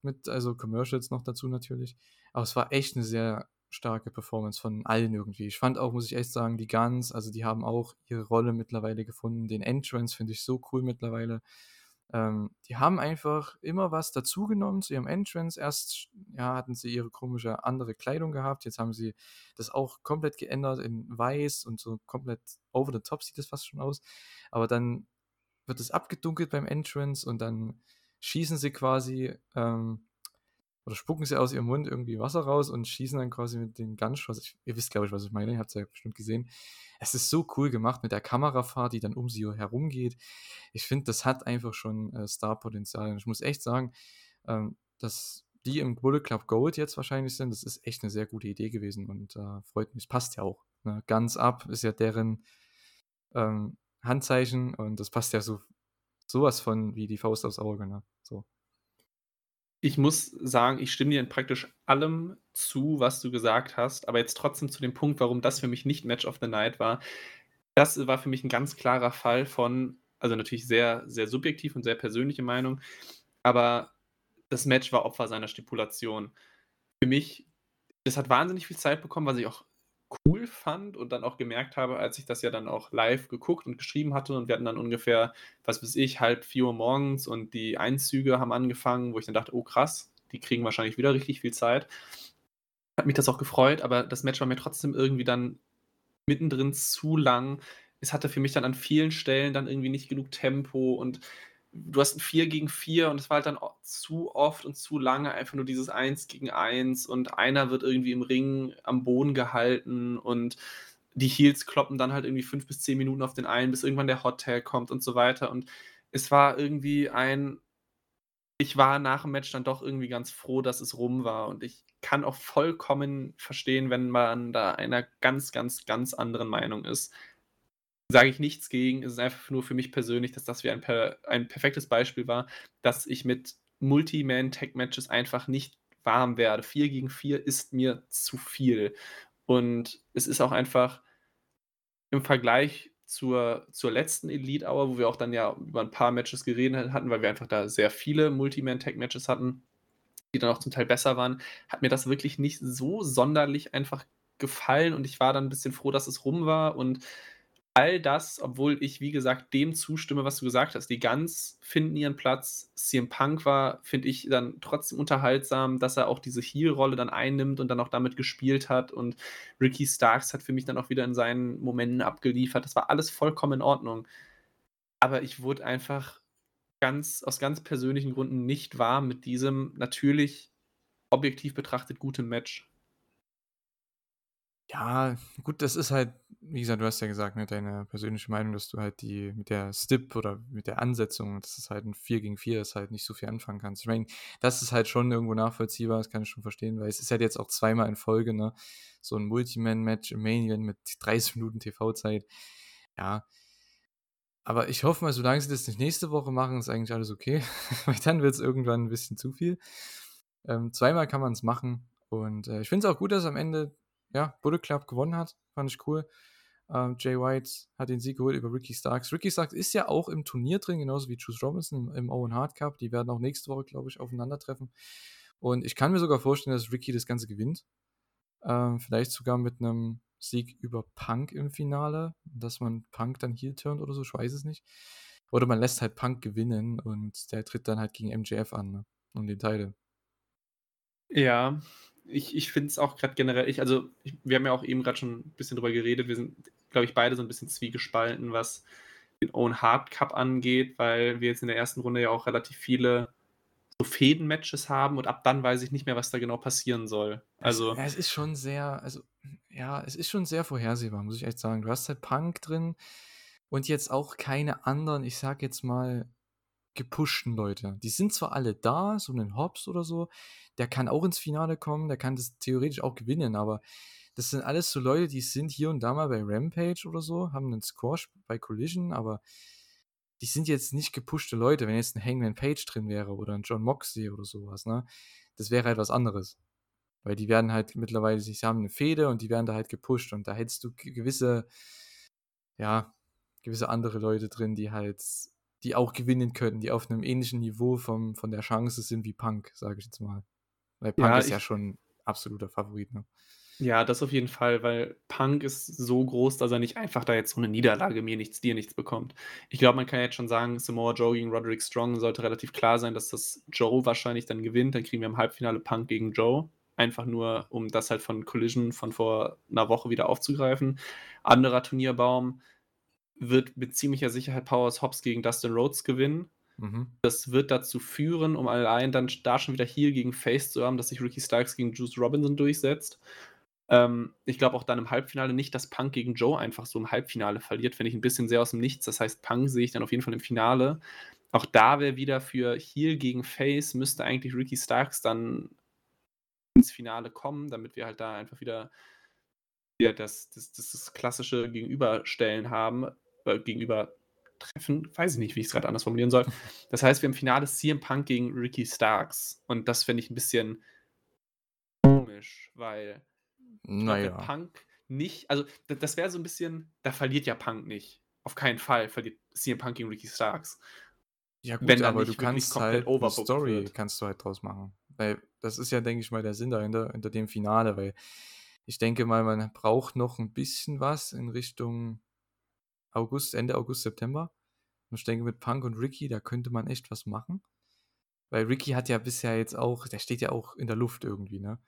Mit, also Commercials noch dazu natürlich. Aber es war echt eine sehr starke Performance von allen irgendwie. Ich fand auch, muss ich echt sagen, die Guns, also die haben auch ihre Rolle mittlerweile gefunden. Den Entrance finde ich so cool mittlerweile. Ähm, die haben einfach immer was dazugenommen zu ihrem Entrance. Erst ja, hatten sie ihre komische andere Kleidung gehabt. Jetzt haben sie das auch komplett geändert in weiß und so komplett over the top sieht das fast schon aus. Aber dann wird es abgedunkelt beim Entrance und dann schießen sie quasi ähm, oder spucken sie aus ihrem Mund irgendwie Wasser raus und schießen dann quasi mit den Gunshots. ihr wisst, glaube ich, was ich meine. Ihr habt es ja bestimmt gesehen. Es ist so cool gemacht mit der Kamerafahrt, die dann um sie herumgeht. Ich finde, das hat einfach schon äh, Starpotenzial. Und ich muss echt sagen, ähm, dass die im Bullet Club Gold jetzt wahrscheinlich sind, das ist echt eine sehr gute Idee gewesen und äh, freut mich. Es passt ja auch. Ne? Ganz ab ist ja deren ähm, Handzeichen und das passt ja so sowas von wie die Faust aufs Auge. Ne? Ich muss sagen, ich stimme dir in praktisch allem zu, was du gesagt hast, aber jetzt trotzdem zu dem Punkt, warum das für mich nicht Match of the Night war. Das war für mich ein ganz klarer Fall von, also natürlich sehr, sehr subjektiv und sehr persönliche Meinung, aber das Match war Opfer seiner Stipulation. Für mich, das hat wahnsinnig viel Zeit bekommen, was ich auch cool fand und dann auch gemerkt habe, als ich das ja dann auch live geguckt und geschrieben hatte und wir hatten dann ungefähr, was weiß ich, halb vier Uhr morgens und die Einzüge haben angefangen, wo ich dann dachte, oh krass, die kriegen wahrscheinlich wieder richtig viel Zeit. Hat mich das auch gefreut, aber das Match war mir trotzdem irgendwie dann mittendrin zu lang. Es hatte für mich dann an vielen Stellen dann irgendwie nicht genug Tempo und du hast ein 4 gegen 4 und es war halt dann zu oft und zu lange einfach nur dieses 1 gegen 1 und einer wird irgendwie im Ring am Boden gehalten und die Heels kloppen dann halt irgendwie 5 bis 10 Minuten auf den einen, bis irgendwann der Hot Tag kommt und so weiter. Und es war irgendwie ein ich war nach dem Match dann doch irgendwie ganz froh, dass es rum war. Und ich kann auch vollkommen verstehen, wenn man da einer ganz, ganz, ganz anderen Meinung ist sage ich nichts gegen. Es ist einfach nur für mich persönlich, dass das wie ein, per ein perfektes Beispiel war, dass ich mit Multi-Man-Tech-Matches einfach nicht warm werde. 4 gegen 4 ist mir zu viel. Und es ist auch einfach im Vergleich zur, zur letzten Elite Hour, wo wir auch dann ja über ein paar Matches geredet hatten, weil wir einfach da sehr viele Multi-Man-Tech-Matches hatten, die dann auch zum Teil besser waren, hat mir das wirklich nicht so sonderlich einfach gefallen und ich war dann ein bisschen froh, dass es rum war und all das, obwohl ich, wie gesagt, dem zustimme, was du gesagt hast. Die Guns finden ihren Platz. CM Punk war, finde ich, dann trotzdem unterhaltsam, dass er auch diese Heel-Rolle dann einnimmt und dann auch damit gespielt hat. Und Ricky Starks hat für mich dann auch wieder in seinen Momenten abgeliefert. Das war alles vollkommen in Ordnung. Aber ich wurde einfach ganz, aus ganz persönlichen Gründen nicht warm mit diesem natürlich objektiv betrachtet guten Match. Ja, gut, das ist halt, wie gesagt, du hast ja gesagt, ne, deine persönliche Meinung, dass du halt die mit der Stip oder mit der Ansetzung, dass es halt ein 4 gegen 4 ist, halt nicht so viel anfangen kannst. Ich meine, das ist halt schon irgendwo nachvollziehbar, das kann ich schon verstehen, weil es ist halt jetzt auch zweimal in Folge, ne, so ein Multiman-Match im Main Event mit 30 Minuten TV-Zeit. Ja. Aber ich hoffe mal, solange sie das nicht nächste Woche machen, ist eigentlich alles okay, weil dann wird es irgendwann ein bisschen zu viel. Ähm, zweimal kann man es machen und äh, ich finde es auch gut, dass am Ende ja, Bullet Club gewonnen hat. Fand ich cool. Ähm, Jay White hat den Sieg geholt über Ricky Starks. Ricky Starks ist ja auch im Turnier drin, genauso wie Juice Robinson im, im Owen Hard Cup. Die werden auch nächste Woche, glaube ich, aufeinandertreffen. Und ich kann mir sogar vorstellen, dass Ricky das Ganze gewinnt. Ähm, vielleicht sogar mit einem Sieg über Punk im Finale, dass man Punk dann heel turnt oder so, ich weiß es nicht. Oder man lässt halt Punk gewinnen und der tritt dann halt gegen MJF an, ne? um den Teil. Ja, ich, ich finde es auch gerade generell, ich, also ich, wir haben ja auch eben gerade schon ein bisschen drüber geredet, wir sind, glaube ich, beide so ein bisschen zwiegespalten, was den Own Hard Cup angeht, weil wir jetzt in der ersten Runde ja auch relativ viele so Fäden-Matches haben und ab dann weiß ich nicht mehr, was da genau passieren soll. Also. Es, ja, es ist schon sehr, also, ja, es ist schon sehr vorhersehbar, muss ich echt sagen. Du hast halt Punk drin und jetzt auch keine anderen, ich sag jetzt mal, gepushten Leute. Die sind zwar alle da, so ein Hobbs oder so, der kann auch ins Finale kommen, der kann das theoretisch auch gewinnen, aber das sind alles so Leute, die sind hier und da mal bei Rampage oder so, haben einen Squash bei Collision, aber die sind jetzt nicht gepushte Leute. Wenn jetzt ein Hangman Page drin wäre oder ein John Moxley oder sowas, ne? Das wäre halt was anderes. Weil die werden halt mittlerweile, sie haben eine Fehde und die werden da halt gepusht und da hättest du gewisse, ja, gewisse andere Leute drin, die halt, die auch gewinnen können, die auf einem ähnlichen Niveau vom, von der Chance sind wie Punk, sage ich jetzt mal. Weil Punk Ja, ist ja schon absoluter Favorit, ne? Ja, das auf jeden Fall, weil Punk ist so groß, dass er nicht einfach da jetzt so eine Niederlage mir nichts, dir nichts bekommt. Ich glaube, man kann jetzt schon sagen, Samoa Joe gegen Roderick Strong sollte relativ klar sein, dass das Joe wahrscheinlich dann gewinnt. Dann kriegen wir im Halbfinale Punk gegen Joe. Einfach nur, um das halt von Collision von vor einer Woche wieder aufzugreifen. Anderer Turnierbaum wird mit ziemlicher Sicherheit Powers Hobbs gegen Dustin Rhodes gewinnen. Mhm. Das wird dazu führen, um allein dann da schon wieder Heel gegen Face zu haben, dass sich Ricky Starks gegen Juice Robinson durchsetzt. Ähm, ich glaube auch dann im Halbfinale nicht, dass Punk gegen Joe einfach so im Halbfinale verliert, finde ich ein bisschen sehr aus dem Nichts. Das heißt, Punk sehe ich dann auf jeden Fall im Finale. Auch da wäre wieder für Heel gegen Face, müsste eigentlich Ricky Starks dann ins Finale kommen, damit wir halt da einfach wieder, wieder das, das, das, das klassische Gegenüberstellen haben, äh, Gegenübertreffen, weiß ich nicht, wie ich es gerade anders formulieren soll. Das heißt, wir haben im Finale CM Punk gegen Ricky Starks und das finde ich ein bisschen komisch, weil Naja. Punk nicht, also das wäre so ein bisschen, da verliert ja Punk nicht. Auf keinen Fall verliert CM Punk gegen Ricky Starks. Ja gut, Wenn aber du kannst halt eine overbooked Story wird. kannst du halt draus machen. Weil das ist ja, denke ich mal, der Sinn dahinter, hinter dem Finale, weil ich denke mal, man braucht noch ein bisschen was in Richtung August, Ende August, September. Und ich denke, mit Punk und Ricky, da könnte man echt was machen. Weil Ricky hat ja bisher jetzt auch, der steht ja auch in der Luft irgendwie, ne?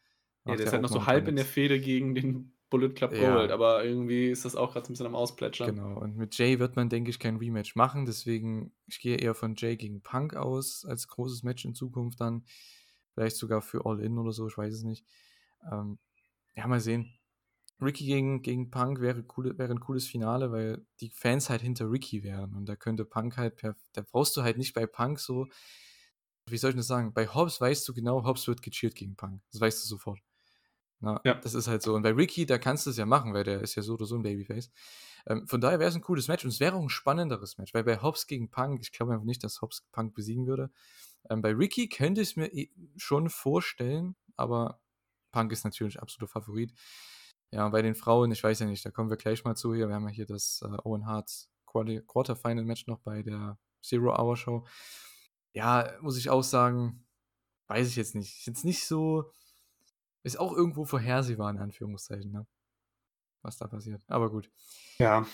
Ja, der ist halt noch so halb in der. Fehde gegen den Bullet Club Ja. Gold, aber irgendwie ist das auch gerade so ein bisschen am Ausplätschern. Genau, und mit Jay wird man, denke ich, kein Rematch machen. Deswegen, ich gehe eher von Jay gegen Punk aus als großes Match in Zukunft dann. Vielleicht sogar für All In oder so, ich weiß es nicht. Ähm, ja, mal sehen. Ricky gegen, gegen Punk wäre, cool, wäre ein cooles Finale, weil die Fans halt hinter Ricky wären. Und da könnte Punk halt, per, da brauchst du halt nicht bei Punk so, wie soll ich das sagen? Bei Hobbs weißt du genau, Hobbs wird gecheert gegen Punk. Das weißt du sofort. Na, Ja. Das ist halt so. Und bei Ricky, da kannst du es ja machen, weil der ist ja so oder so ein Babyface. Ähm, von daher wäre es ein cooles Match und es wäre auch ein spannenderes Match, weil bei Hobbs gegen Punk, ich glaube einfach nicht, dass Hobbs Punk besiegen würde. Ähm, bei Ricky könnte ich es mir eh schon vorstellen, aber Punk ist natürlich absoluter Favorit. Ja, bei den Frauen, ich weiß ja nicht, da kommen wir gleich mal zu hier. Wir haben ja hier das äh, Owen Hart Quarterfinal-Match noch bei der Zero-Hour-Show. Ja, muss ich auch sagen, weiß ich jetzt nicht. Ist jetzt nicht so, ist auch irgendwo vorhersehbar, in Anführungszeichen, ne? Was da passiert. Aber gut. Ja.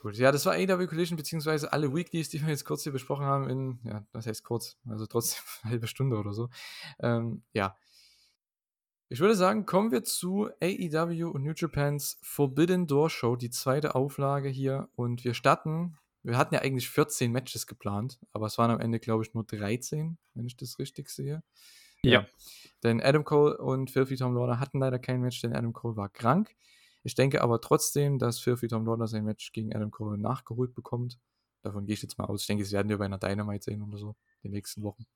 Gut, ja, das war AW Collision, beziehungsweise alle Weeklies, die wir jetzt kurz hier besprochen haben, in, ja, was heißt kurz, also trotzdem eine halbe Stunde oder so. Ähm, ja. Ich würde sagen, kommen wir zu AEW und New Japans Forbidden Door Show, die zweite Auflage hier. Und wir starten, wir hatten ja eigentlich 14 Matches geplant, aber es waren am Ende, glaube ich, nur 13, wenn ich das richtig sehe. Ja. Denn Adam Cole und Filthy Tom Lawler hatten leider kein Match, denn Adam Cole war krank. Ich denke aber trotzdem, dass Filthy Tom Lawler sein Match gegen Adam Cole nachgeholt bekommt. Davon gehe ich jetzt mal aus. Ich denke, sie werden wir bei einer Dynamite sehen oder so, in den nächsten Wochen.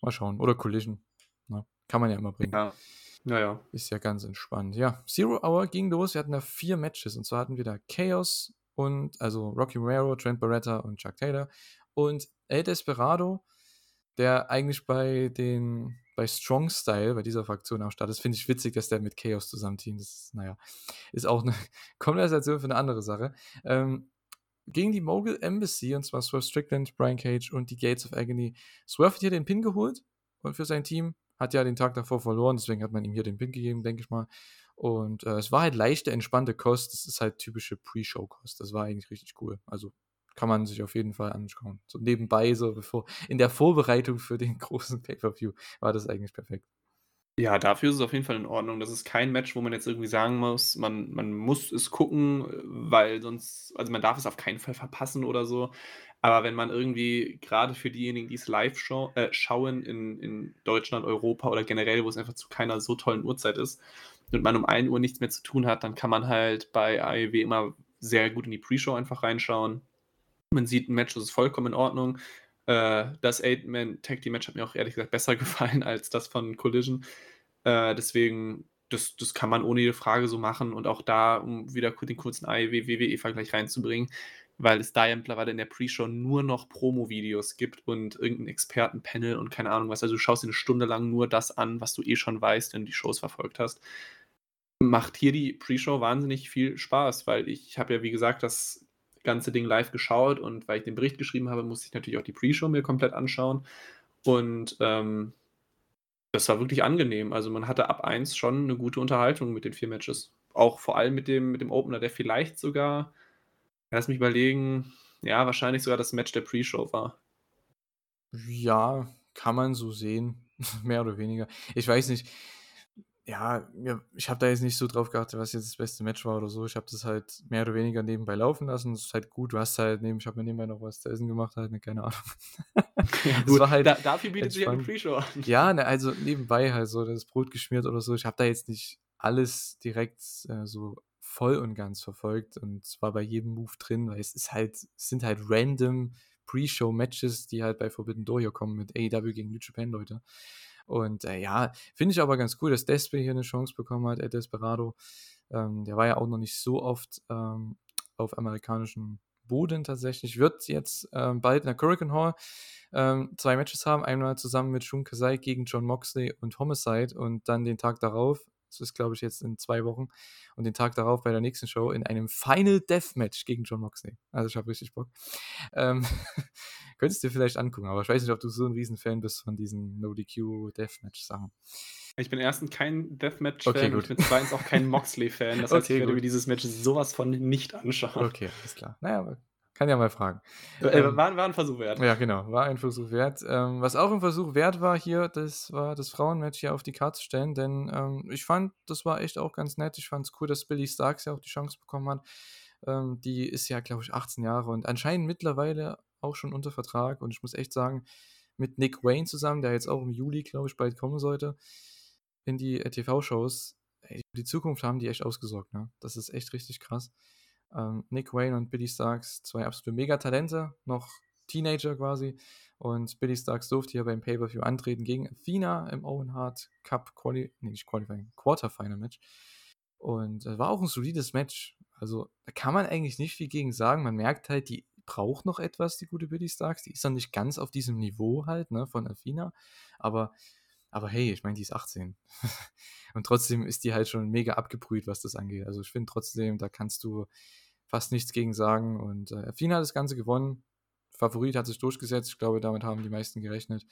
Mal schauen. Oder Collision. Na, kann man ja immer bringen. Ja. Naja. Ist ja ganz entspannt. Ja, Zero Hour ging los. Wir hatten da vier Matches. Und zwar hatten wir da Chaos und, also Rocky Romero, Trent Barretta und Chuck Taylor. Und El Desperado, der eigentlich bei den, bei Strong Style, bei dieser Fraktion auch startet. Das finde ich witzig, dass der mit Chaos zusammenteamt. Das ist, naja, ist auch eine Konversation für eine andere Sache. Ähm, gegen die Mogul Embassy, und zwar Swerve Strickland, Brian Cage und die Gates of Agony. Swerve hat hier den Pin geholt und für sein Team hat ja den Tag davor verloren, deswegen hat man ihm hier den Pin gegeben, denke ich mal. Und äh, es war halt leichte, entspannte Kost. Das ist halt typische Pre-Show-Kost. Das war eigentlich richtig cool. Also kann man sich auf jeden Fall anschauen. So nebenbei, so bevor, in der Vorbereitung für den großen Pay-Per-View war das eigentlich perfekt. Ja, dafür ist es auf jeden Fall in Ordnung. Das ist kein Match, wo man jetzt irgendwie sagen muss, man, man muss es gucken, weil sonst, also man darf es auf keinen Fall verpassen oder so. Aber wenn man irgendwie, gerade für diejenigen, die es live schau äh, schauen in, in Deutschland, Europa oder generell, wo es einfach zu keiner so tollen Uhrzeit ist und man um 1 Uhr nichts mehr zu tun hat, dann kann man halt bei AEW immer sehr gut in die Pre-Show einfach reinschauen. Man sieht ein Match, das ist vollkommen in Ordnung. Äh, das Eight-Man-Tag-Team-Match hat mir auch ehrlich gesagt besser gefallen als das von Collision. Äh, deswegen, das, das kann man ohne jede Frage so machen. Und auch da, um wieder den kurzen AEW-WWE-Vergleich reinzubringen, weil es da ja mittlerweile in der Pre-Show nur noch Promo-Videos gibt und irgendein Expertenpanel und keine Ahnung was. Also du schaust dir eine Stunde lang nur das an, was du eh schon weißt, wenn du die Shows verfolgt hast. Macht hier die Pre-Show wahnsinnig viel Spaß, weil ich habe ja, wie gesagt, das ganze Ding live geschaut und weil ich den Bericht geschrieben habe, musste ich natürlich auch die Pre-Show mir komplett anschauen. Und ähm, das war wirklich angenehm. Also man hatte ab 1 schon eine gute Unterhaltung mit den vier Matches. Auch vor allem mit dem, mit dem Opener, der vielleicht sogar, lass mich überlegen, ja, wahrscheinlich sogar das Match der Pre-Show war. Ja, kann man so sehen. Mehr oder weniger. Ich weiß nicht ja, ich habe da jetzt nicht so drauf geachtet, was jetzt das beste Match war oder so. Ich habe das halt mehr oder weniger nebenbei laufen lassen. Das ist halt gut. Du hast halt neben, ich habe mir nebenbei noch was zu essen gemacht, halt, ne, keine Ahnung. Ja, gut. war halt da, dafür bietet sich eine Pre-Show an. Ja, ne, also nebenbei halt so das Brot geschmiert oder so. Ich habe da jetzt nicht alles direkt äh, so voll und ganz verfolgt und zwar bei jedem Move drin, weil es ist halt, es sind halt random Pre-Show-Matches, die halt bei Forbidden Door hier kommen mit AEW gegen New Japan, Leute. Und äh, ja, finde ich aber ganz cool, dass Despe hier eine Chance bekommen hat, El Desperado. Ähm, der war ja auch noch nicht so oft ähm, auf amerikanischem Boden tatsächlich. Wird jetzt ähm, bald in der Hurricane Hall ähm, zwei Matches haben. Einmal zusammen mit Shun Kasai gegen John Moxley und Homicide und dann den Tag darauf das ist, glaube ich, jetzt in zwei Wochen. Und den Tag darauf bei der nächsten Show in einem Final Deathmatch gegen John Moxley. Also ich habe richtig Bock. Ähm, könntest du dir vielleicht angucken, aber ich weiß nicht, ob du so ein Riesenfan bist von diesen No-DQ Deathmatch-Sachen. Ich bin erstens kein Deathmatch-Fan okay, und ich bin zweitens auch kein Moxley-Fan. Das heißt, okay, ich werde gut. mir dieses Match sowas von nicht anschauen. Okay, ist klar. Naja, aber kann ja mal fragen. Äh, ähm, war, war, ein Versuch wert. Ja, genau, war ein Versuch wert. Ähm, was auch ein Versuch wert war hier, das war das Frauenmatch hier auf die Karte zu stellen, denn ähm, ich fand, das war echt auch ganz nett. Ich fand es cool, dass Billy Starks ja auch die Chance bekommen hat. Ähm, die ist ja, glaube ich, 18 Jahre und anscheinend mittlerweile auch schon unter Vertrag. Und ich muss echt sagen, mit Nick Wayne zusammen, der jetzt auch im Juli, glaube ich, bald kommen sollte, in die äh, TV-Shows, die Zukunft haben die echt ausgesorgt. Ne? Das ist echt richtig krass. Ähm, Nick Wayne und Billy Starks, zwei absolute Megatalente, noch Teenager quasi. Und Billy Starks durfte hier beim Pay-Per-View antreten gegen Athena im Owen Hart Cup Quali nee, nicht Qualifying, Quarterfinal Match. Und äh, war auch ein solides Match. Also da kann man eigentlich nicht viel gegen sagen. Man merkt halt, die braucht noch etwas, die gute Billy Starks. Die ist noch nicht ganz auf diesem Niveau halt, ne, von Athena. Aber, aber hey, ich meine, die ist 18. und trotzdem ist die halt schon mega abgebrüht, was das angeht. Also ich finde trotzdem, da kannst du fast nichts gegen sagen. Und äh, Athena hat das Ganze gewonnen. Favorit hat sich durchgesetzt. Ich glaube, damit haben die meisten gerechnet.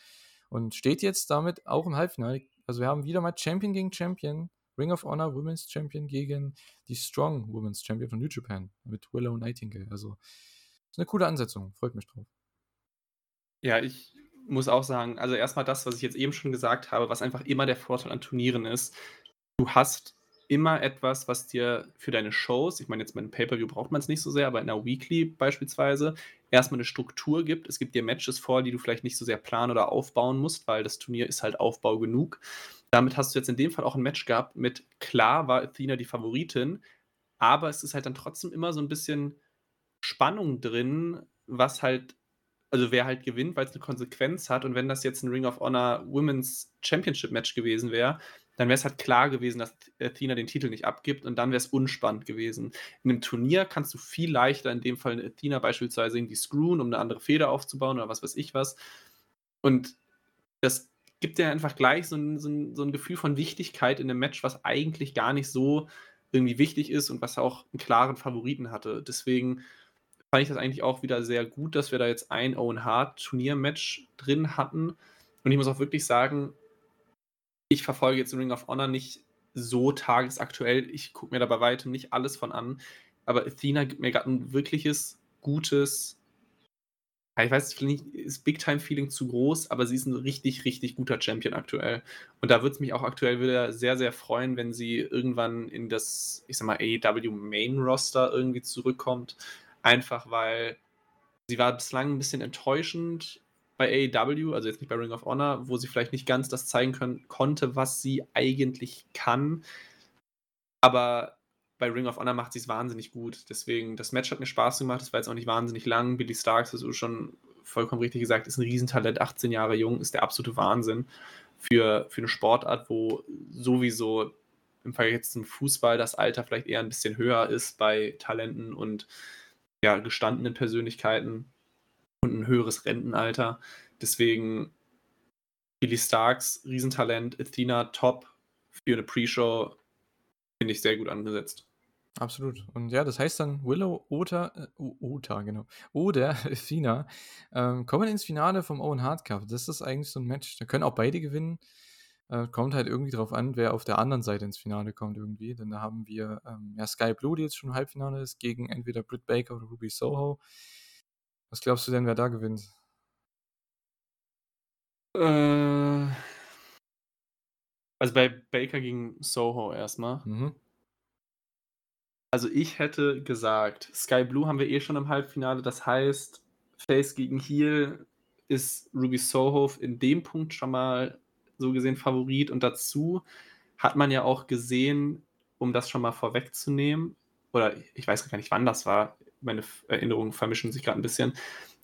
Und steht jetzt damit auch im Halbfinale. Also wir haben wieder mal Champion gegen Champion. Ring of Honor Women's Champion gegen die Strong Women's Champion von New Japan mit Willow Nightingale. Also ist eine coole Ansetzung. Freut mich drauf. Ja, ich muss auch sagen, also erstmal das, was ich jetzt eben schon gesagt habe, was einfach immer der Vorteil an Turnieren ist. Du hast immer etwas, was dir für deine Shows, ich meine, jetzt mit Pay-Per-View braucht man es nicht so sehr, aber in einer Weekly beispielsweise, erstmal eine Struktur gibt. Es gibt dir Matches vor, die du vielleicht nicht so sehr planen oder aufbauen musst, weil das Turnier ist halt Aufbau genug. Damit hast du jetzt in dem Fall auch ein Match gehabt mit, klar war Athena die Favoritin, aber es ist halt dann trotzdem immer so ein bisschen Spannung drin, was halt, also wer halt gewinnt, weil es eine Konsequenz hat. Und wenn das jetzt ein Ring of Honor Women's Championship Match gewesen wäre, dann wäre es halt klar gewesen, dass Athena den Titel nicht abgibt und dann wäre es unspannend gewesen. In einem Turnier kannst du viel leichter, in dem Fall Athena beispielsweise irgendwie screwen, um eine andere Feder aufzubauen oder was weiß ich was. Und das gibt dir einfach gleich so ein, so, ein, so ein Gefühl von Wichtigkeit in einem Match, was eigentlich gar nicht so irgendwie wichtig ist und was auch einen klaren Favoriten hatte. Deswegen fand ich das eigentlich auch wieder sehr gut, dass wir da jetzt ein Owen Hart Turniermatch drin hatten. Und ich muss auch wirklich sagen, ich verfolge jetzt Ring of Honor nicht so tagesaktuell. Ich gucke mir da bei weitem nicht alles von an. Aber Athena gibt mir gerade ein wirkliches, gutes, ich weiß nicht, ist Big Time Feeling zu groß, aber sie ist ein richtig, richtig guter Champion aktuell. Und da würde es mich auch aktuell wieder sehr, sehr freuen, wenn sie irgendwann in das, ich sag mal, AEW Main Roster irgendwie zurückkommt. Einfach weil sie war bislang ein bisschen enttäuschend bei AEW, also jetzt nicht bei Ring of Honor, wo sie vielleicht nicht ganz das zeigen können, konnte, was sie eigentlich kann. Aber bei Ring of Honor macht sie es wahnsinnig gut. Deswegen, das Match hat mir Spaß gemacht. Es war jetzt auch nicht wahnsinnig lang. Billy Starks, das du schon vollkommen richtig gesagt, ist ein Riesentalent, 18 Jahre jung, ist der absolute Wahnsinn für, für eine Sportart, wo sowieso im Vergleich zum Fußball das Alter vielleicht eher ein bisschen höher ist bei Talenten und ja, gestandenen Persönlichkeiten und ein höheres Rentenalter. Deswegen Billy Starks, Riesentalent, Athena top für eine Pre-Show, finde ich sehr gut angesetzt. Absolut. Und ja, das heißt dann Willow oder, äh, Ota, genau, oder Athena ähm, kommen ins Finale vom Owen Hart Cup. Das ist eigentlich so ein Match. Da können auch beide gewinnen. Äh, kommt halt irgendwie drauf an, wer auf der anderen Seite ins Finale kommt irgendwie. Denn da haben wir ähm, ja Sky Blue, die jetzt schon im Halbfinale ist, gegen entweder Britt Baker oder Ruby Soho. Was glaubst du denn, wer da gewinnt? Äh, also bei Baker gegen Soho erstmal. Mhm. Also ich hätte gesagt, Sky Blue haben wir eh schon im Halbfinale. Das heißt, Face gegen Heel ist Ruby Soho in dem Punkt schon mal so gesehen Favorit. Und dazu hat man ja auch gesehen, um das schon mal vorwegzunehmen, oder ich weiß gar nicht, wann das war, meine Erinnerungen vermischen sich gerade ein bisschen,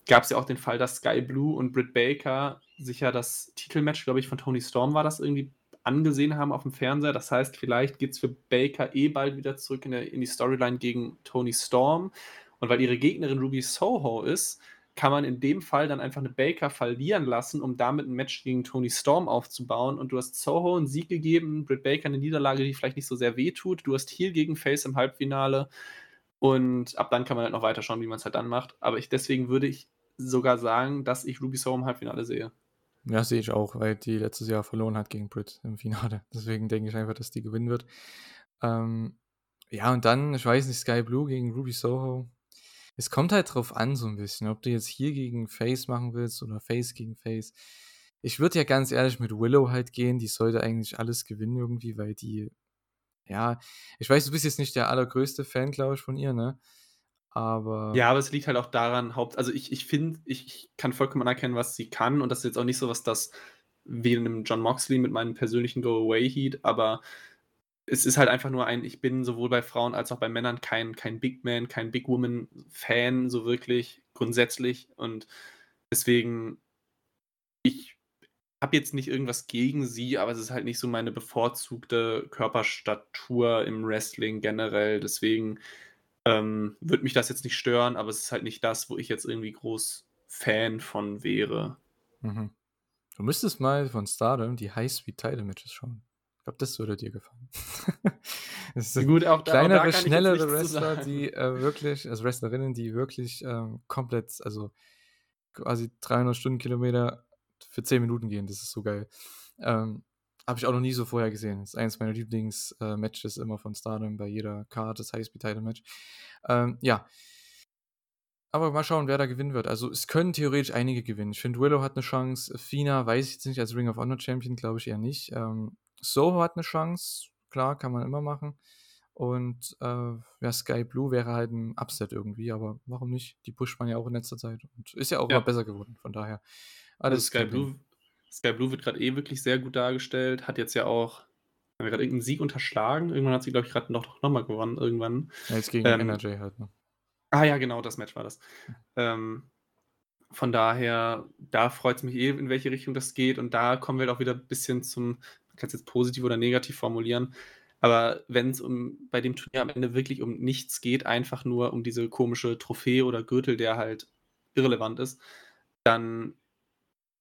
gab es ja auch den Fall, dass Sky Blue und Britt Baker sich ja das Titelmatch, glaube ich, von Tony Storm war das irgendwie angesehen haben auf dem Fernseher. Das heißt, vielleicht geht es für Baker eh bald wieder zurück in, der, in die Storyline gegen Tony Storm. Und weil ihre Gegnerin Ruby Soho ist, kann man in dem Fall dann einfach eine Baker verlieren lassen, um damit ein Match gegen Tony Storm aufzubauen. Und du hast Soho einen Sieg gegeben, Britt Baker eine Niederlage, die vielleicht nicht so sehr wehtut. Du hast Heel gegen Face im Halbfinale. Und ab dann kann man halt noch weiter schauen, wie man es halt dann macht. Aber ich, deswegen würde ich sogar sagen, dass ich Ruby Soho im Halbfinale sehe. Ja, sehe ich auch, weil die letztes Jahr verloren hat gegen Britt im Finale. Deswegen denke ich einfach, dass die gewinnen wird. Ähm, ja, und dann, ich weiß nicht, Sky Blue gegen Ruby Soho. Es kommt halt drauf an, so ein bisschen, ob du jetzt hier gegen Face machen willst oder Face gegen Face. Ich würde ja ganz ehrlich mit Willow halt gehen. Die sollte eigentlich alles gewinnen irgendwie, weil die, ja, ich weiß, du bist jetzt nicht der allergrößte Fan, glaube ich, von ihr, ne? Aber. Ja, aber es liegt halt auch daran, Haupt, also ich, ich finde, ich, ich kann vollkommen anerkennen, was sie kann. Und das ist jetzt auch nicht so was, das wie in einem John Moxley mit meinem persönlichen Go-Away-Heat, aber es ist halt einfach nur ein, ich bin sowohl bei Frauen als auch bei Männern kein, kein Big Man, kein Big Woman-Fan, so wirklich, grundsätzlich. Und deswegen, ich habe jetzt nicht irgendwas gegen sie, aber es ist halt nicht so meine bevorzugte Körperstatur im Wrestling generell. Deswegen ähm, würde mich das jetzt nicht stören, aber es ist halt nicht das, wo ich jetzt irgendwie groß Fan von wäre. Mhm. Du müsstest mal von Stardom die High-Speed-Title-Matches schauen. Ich glaube, das würde dir gefallen. das sind Gut, auch da, kleinere, auch da schnellere Wrestler, die äh, wirklich, also Wrestlerinnen, die wirklich ähm, komplett, also quasi 300 Stundenkilometer für 10 Minuten gehen. Das ist so geil. Ähm, habe ich auch noch nie so vorher gesehen. Das ist eines meiner Lieblings-Matches äh, immer von Stardom bei jeder Karte, das High-Speed-Title-Match. Ähm, ja. Aber mal schauen, wer da gewinnen wird. Also, es können theoretisch einige gewinnen. Ich finde, Willow hat eine Chance. Fina weiß ich jetzt nicht, als Ring of Honor Champion glaube ich eher nicht. Ähm, Soho hat eine Chance. Klar, kann man immer machen. Und äh, ja, Sky Blue wäre halt ein Upset irgendwie, aber warum nicht? Die pusht man ja auch in letzter Zeit und ist ja auch ja. mal besser geworden. Von daher. Alles also Sky Blue Sky Blue wird gerade eh wirklich sehr gut dargestellt. Hat jetzt ja auch haben wir gerade irgendeinen Sieg unterschlagen. Irgendwann hat sie, glaube ich, gerade noch, noch mal gewonnen. Irgendwann. Ja, jetzt gegen ähm, NRJ halt, ne? Ah ja, genau, das Match war das. Ähm, von daher, da freut es mich eh, in welche Richtung das geht. Und da kommen wir auch wieder ein bisschen zum, man kann es jetzt positiv oder negativ formulieren. Aber wenn es um bei dem Turnier am Ende wirklich um nichts geht, einfach nur um diese komische Trophäe oder Gürtel, der halt irrelevant ist, dann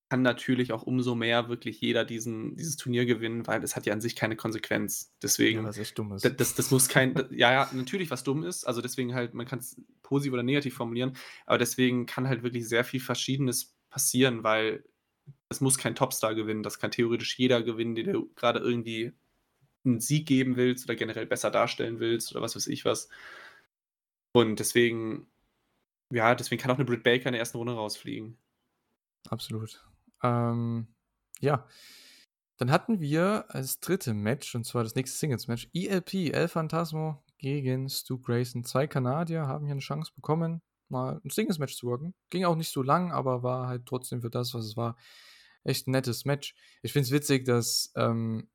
kann natürlich auch umso mehr wirklich jeder diesen, dieses Turnier gewinnen, weil es hat ja an sich keine Konsequenz. Deswegen. Ja, was echt dumm ist. Das, das muss kein. ja, ja, natürlich, was dumm ist. Also deswegen halt, man kann es positiv oder negativ formulieren, aber deswegen kann halt wirklich sehr viel Verschiedenes passieren, weil es muss kein Topstar gewinnen. Das kann theoretisch jeder gewinnen, den du gerade irgendwie einen Sieg geben willst oder generell besser darstellen willst oder was weiß ich was. Und deswegen, ja, deswegen kann auch eine Britt Baker in der ersten Runde rausfliegen. Absolut. Ähm, ja. Dann hatten wir als dritte Match, und zwar das nächste Singles-Match, ELP, El Phantasmo gegen Stu Grayson. Zwei Kanadier haben hier eine Chance bekommen, mal ein Singles-Match zu worken. Ging auch nicht so lang, aber war halt trotzdem für das, was es war, echt ein nettes Match. Ich finde es witzig, dass, ähm,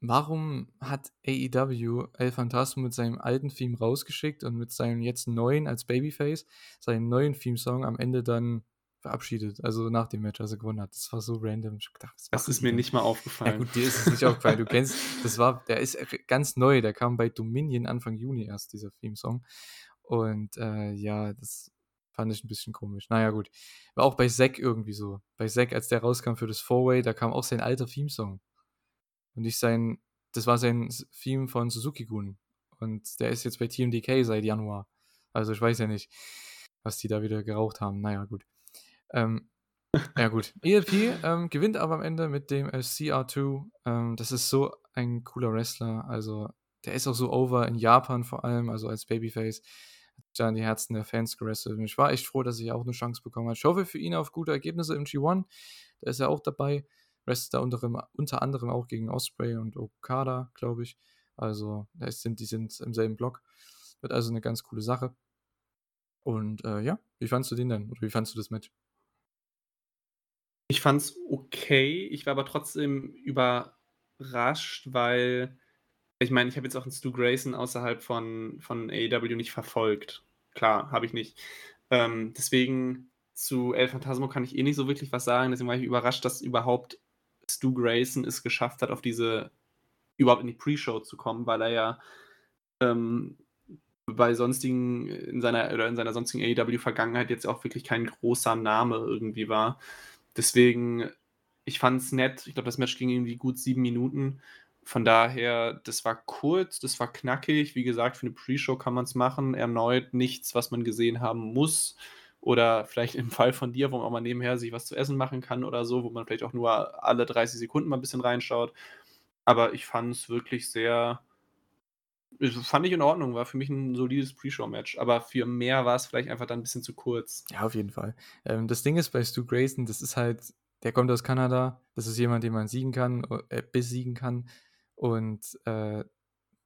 warum hat AEW El Phantasmo mit seinem alten Theme rausgeschickt und mit seinem jetzt neuen als Babyface, seinen neuen Theme-Song am Ende dann verabschiedet, also nach dem Match, als er gewonnen hat. Das war so random. Ich gedacht, das ist mir nicht mal aufgefallen. Ja gut, dir ist es nicht aufgefallen. Du kennst, das war, der ist ganz neu, der kam bei Dominion Anfang Juni erst, dieser Theme-Song. Und äh, ja, das fand ich ein bisschen komisch. Naja, gut. War auch bei Zack irgendwie so. Bei Zack, als der rauskam für das Four-Way, da kam auch sein alter Theme-Song. Und nicht sein, das war sein Theme von Suzuki-Gun. Und der ist jetzt bei TMDK seit Januar. Also ich weiß ja nicht, was die da wieder geraucht haben. Naja, gut. Ähm, ja, gut. ELP ähm, gewinnt aber am Ende mit dem äh, CR2. Ähm, das ist so ein cooler Wrestler. Also, der ist auch so over in Japan vor allem, also als Babyface. Hat da in die Herzen der Fans gerestelt. Und ich war echt froh, dass ich auch eine Chance bekommen habe. Ich hoffe für ihn auf gute Ergebnisse im G1. Da ist er auch dabei. Wrestelt da unter, unter anderem auch gegen Osprey und Okada, glaube ich. Also, da sind, die sind im selben Block. Wird also eine ganz coole Sache. Und äh, ja, wie fandst du den denn? Oder wie fandst du das Match? Ich fand's okay. Ich war aber trotzdem überrascht, weil ich meine, ich habe jetzt auch einen Stu Grayson außerhalb von, von AEW nicht verfolgt. Klar, habe ich nicht. Ähm, deswegen zu El Phantasmo kann ich eh nicht so wirklich was sagen. Deswegen war ich überrascht, dass überhaupt Stu Grayson es geschafft hat, auf diese überhaupt in die Pre-Show zu kommen, weil er ja ähm, bei sonstigen, in seiner oder in seiner sonstigen AEW-Vergangenheit jetzt auch wirklich kein großer Name irgendwie war. Deswegen, ich fand es nett. Ich glaube, das Match ging irgendwie gut sieben Minuten. Von daher, das war kurz, das war knackig. Wie gesagt, für eine Pre-Show kann man es machen. Erneut nichts, was man gesehen haben muss. Oder vielleicht im Fall von dir, wo man auch mal nebenher sich was zu essen machen kann oder so, wo man vielleicht auch nur alle 30 Sekunden mal ein bisschen reinschaut. Aber ich fand es wirklich sehr, fand ich in Ordnung, war für mich ein solides Pre-Show-Match, aber für mehr war es vielleicht einfach dann ein bisschen zu kurz. Ja, auf jeden Fall. Ähm, das Ding ist bei Stu Grayson, das ist halt, der kommt aus Kanada, das ist jemand, den man siegen kann, äh, besiegen kann und äh,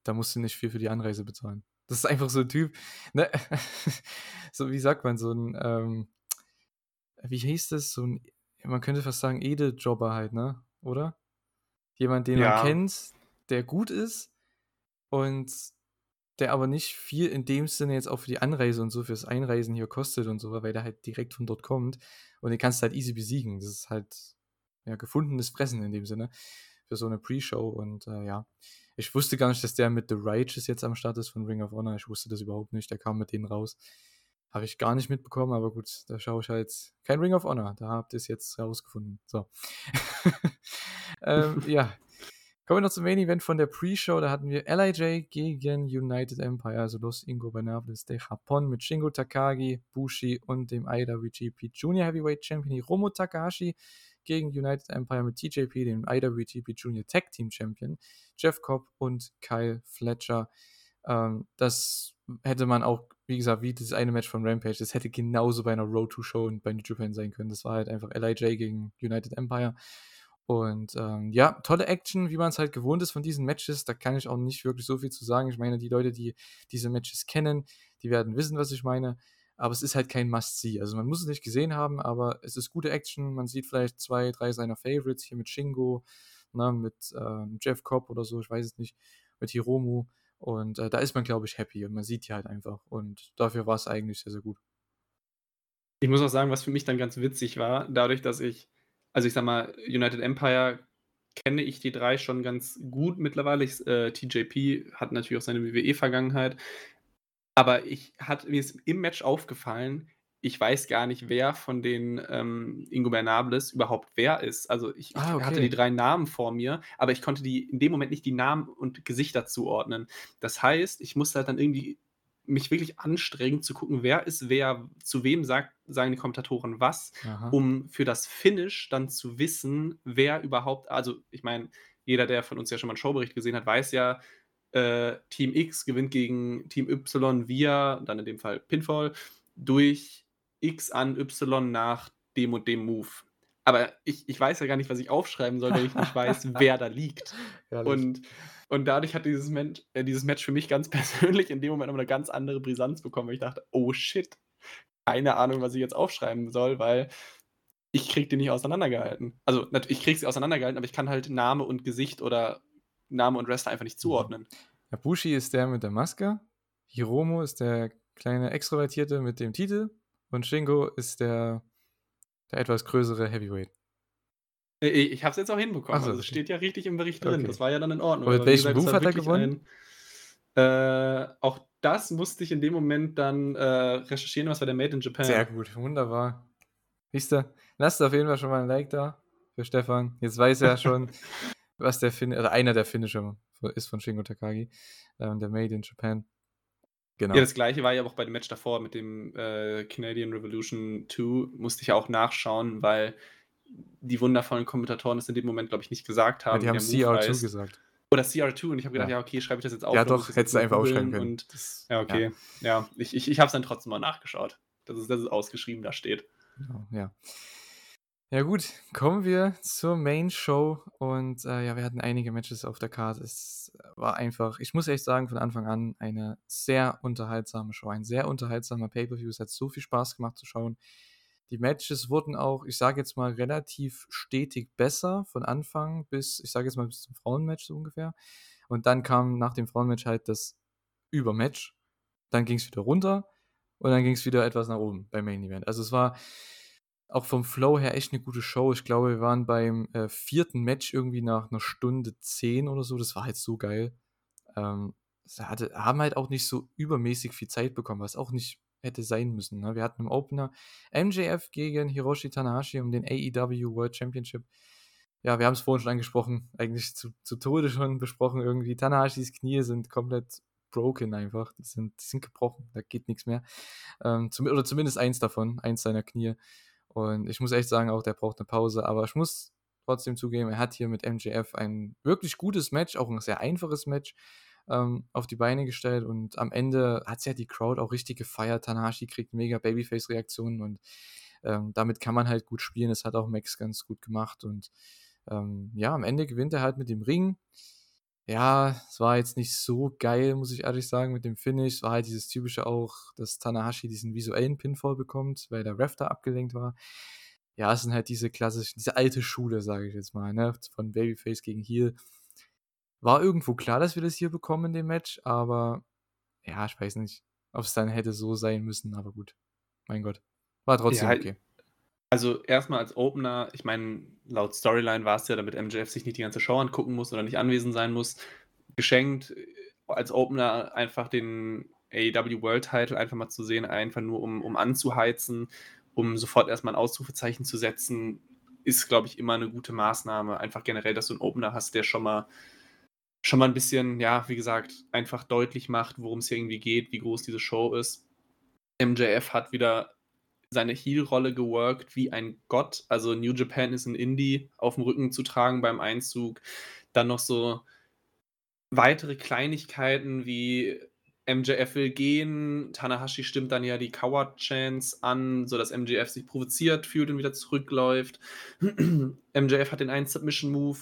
da musst du nicht viel für die Anreise bezahlen. Das ist einfach so ein Typ, ne? so wie sagt man, so ein, ähm, wie hieß das, so ein, man könnte fast sagen, Edeljobber halt, ne? Oder? Jemand, den ja. man kennt, der gut ist, und der aber nicht viel in dem Sinne jetzt auch für die Anreise und so fürs Einreisen hier kostet und so, weil der halt direkt von dort kommt und den kannst du halt easy besiegen. Das ist halt ja gefundenes Fressen in dem Sinne für so eine Pre-Show und äh, ja, ich wusste gar nicht, dass der mit The Righteous jetzt am Start ist von Ring of Honor. Ich wusste das überhaupt nicht. Der kam mit denen raus. Habe ich gar nicht mitbekommen, aber gut, da schaue ich halt kein Ring of Honor. Da habt ihr es jetzt rausgefunden. So. ähm, ja, Kommen wir noch zum Main Event von der Pre-Show. Da hatten wir LIJ gegen United Empire, also Los Ingobernables de Japón mit Shingo Takagi, Bushi und dem IWGP Junior Heavyweight Champion Hiromu Takahashi gegen United Empire mit TJP, dem IWGP Junior Tag Team Champion, Jeff Cobb und Kyle Fletcher. Ähm, das hätte man auch, wie gesagt, wie das eine Match von Rampage, das hätte genauso bei einer Road to Show und bei New Japan sein können. Das war halt einfach LIJ gegen United Empire. Und ähm, ja, tolle Action, wie man es halt gewohnt ist von diesen Matches. Da kann ich auch nicht wirklich so viel zu sagen. Ich meine, die Leute, die diese Matches kennen, die werden wissen, was ich meine. Aber es ist halt kein Must-See. Also man muss es nicht gesehen haben, aber es ist gute Action. Man sieht vielleicht zwei, drei seiner Favorites hier mit Shingo, ne, mit äh, Jeff Cobb oder so, ich weiß es nicht, mit Hiromu. Und äh, da ist man, glaube ich, happy und man sieht die halt einfach. Und dafür war es eigentlich sehr, sehr gut. Ich muss auch sagen, was für mich dann ganz witzig war, dadurch, dass ich also ich sag mal, United Empire kenne ich die drei schon ganz gut mittlerweile. Ich, äh, TJP hat natürlich auch seine WWE-Vergangenheit. Aber ich hat, mir ist im Match aufgefallen, ich weiß gar nicht, wer von den ähm, Ingobernables überhaupt wer ist. Also ich, ah, okay. hatte die drei Namen vor mir, aber ich konnte die in dem Moment nicht die Namen und Gesichter zuordnen. Das heißt, ich musste halt dann irgendwie mich wirklich anstrengen zu gucken, wer ist wer, zu wem sagt, sagen die Kommentatoren was, Aha. um für das Finish dann zu wissen, wer überhaupt, also ich meine, jeder, der von uns ja schon mal einen Showbericht gesehen hat, weiß ja, äh, Team X gewinnt gegen Team Y via, dann in dem Fall Pinfall, durch X an Y nach dem und dem Move. Aber ich, ich weiß ja gar nicht, was ich aufschreiben soll, wenn ich nicht weiß, wer da liegt. Und und dadurch hat dieses, Match, äh, dieses Match für mich ganz persönlich in dem Moment noch eine ganz andere Brisanz bekommen, weil ich dachte, oh shit, keine Ahnung, was ich jetzt aufschreiben soll, weil ich krieg die nicht auseinandergehalten. Also ich krieg sie auseinandergehalten, aber ich kann halt Name und Gesicht oder Name und Wrestler einfach nicht mhm. zuordnen. Ja, Bushi ist der mit der Maske, Hiromo ist der kleine Extrovertierte mit dem Titel und Shingo ist der, der etwas größere Heavyweight. Äh, ich habe es jetzt auch hinbekommen. So, also es steht ja richtig im Bericht drin. Okay. Das war ja dann in Ordnung. Und mit welchem Move hat er gewonnen? Äh, auch das musste ich in dem Moment dann äh, recherchieren, was war der Made in Japan. Sehr gut, wunderbar. Siehst du, lasst auf jeden Fall schon mal ein Like da für Stefan. Jetzt weiß er schon, was der Fin also einer der Finisher ist von Shingo Takagi, äh, der Made in Japan. Genau. Ja, das gleiche war ja auch bei dem Match davor mit dem äh, Canadian Revolution 2, musste ich ja auch nachschauen, weil die wundervollen Kommentatoren das in dem Moment, glaube ich, nicht gesagt haben. Ja, die haben CR2 gesagt. Oder CR2 und ich habe gedacht, ja. ja, okay, schreibe ich das jetzt auf. Ja, doch, hättest du einfach aufschreiben können. Und, das, ja, okay. Ja, ja ich, ich, ich habe es dann trotzdem mal nachgeschaut, dass es, dass es ausgeschrieben da steht. Genau, ja. Ja gut, kommen wir zur Main Show und äh, ja, wir hatten einige Matches auf der Karte. Es war einfach, ich muss echt sagen, von Anfang an eine sehr unterhaltsame Show, ein sehr unterhaltsamer Pay-per-View. Es hat so viel Spaß gemacht zu schauen. Die Matches wurden auch, ich sage jetzt mal, relativ stetig besser von Anfang bis, ich sage jetzt mal, bis zum Frauenmatch so ungefähr. Und dann kam nach dem Frauenmatch halt das Übermatch. Dann ging es wieder runter und dann ging es wieder etwas nach oben beim Main Event. Also es war auch vom Flow her echt eine gute Show. Ich glaube, wir waren beim äh, vierten Match irgendwie nach einer Stunde zehn oder so. Das war halt so geil. Ähm, hatte, haben halt auch nicht so übermäßig viel Zeit bekommen, was auch nicht hätte sein müssen. Ne? Wir hatten im Opener MJF gegen Hiroshi Tanahashi um den AEW World Championship. Ja, wir haben es vorhin schon angesprochen, eigentlich zu, zu Tode schon besprochen irgendwie. Tanahashis Knie sind komplett broken einfach. Die sind, die sind gebrochen, da geht nichts mehr. Ähm, zum, oder zumindest eins davon, eins seiner Knie. Und ich muss echt sagen, auch der braucht eine Pause. Aber ich muss trotzdem zugeben, er hat hier mit MJF ein wirklich gutes Match, auch ein sehr einfaches Match ähm, auf die Beine gestellt und am Ende hat es ja die Crowd auch richtig gefeiert. Tanahashi kriegt mega Babyface-Reaktionen und ähm, damit kann man halt gut spielen. Das hat auch Max ganz gut gemacht und ähm, ja, am Ende gewinnt er halt mit dem Ring. Ja, es war jetzt nicht so geil, muss ich ehrlich sagen, mit dem Finish. Es war halt dieses typische auch, dass Tanahashi diesen visuellen Pinfall bekommt, weil der Ref da abgelenkt war. Ja, es sind halt diese klassische, diese alte Schule, sage ich jetzt mal, ne? von Babyface gegen Heel. War irgendwo klar, dass wir das hier bekommen in dem Match, aber ja, ich weiß nicht, ob es dann hätte so sein müssen, aber gut. Mein Gott. War trotzdem ja, okay. Also erstmal als Opener, ich meine, laut Storyline war es ja, damit MJF sich nicht die ganze Show angucken muss oder nicht anwesend sein muss, geschenkt äh, als Opener einfach den AEW World Title einfach mal zu sehen, einfach nur um, um anzuheizen, um sofort erstmal ein Ausrufezeichen zu setzen, ist, glaube ich, immer eine gute Maßnahme. Einfach generell, dass du einen Opener hast, der schon mal schon mal ein bisschen, ja, wie gesagt, einfach deutlich macht, worum es hier irgendwie geht, wie groß diese Show ist. MJF hat wieder seine Heel-Rolle geworkt wie ein Gott. Also New Japan ist ein Indie auf dem Rücken zu tragen beim Einzug. Dann noch so weitere Kleinigkeiten wie MJF will gehen, Tanahashi stimmt dann ja die Coward-Chance an, sodass MJF sich provoziert fühlt und wieder zurückläuft. MJF hat den einen Submission-Move,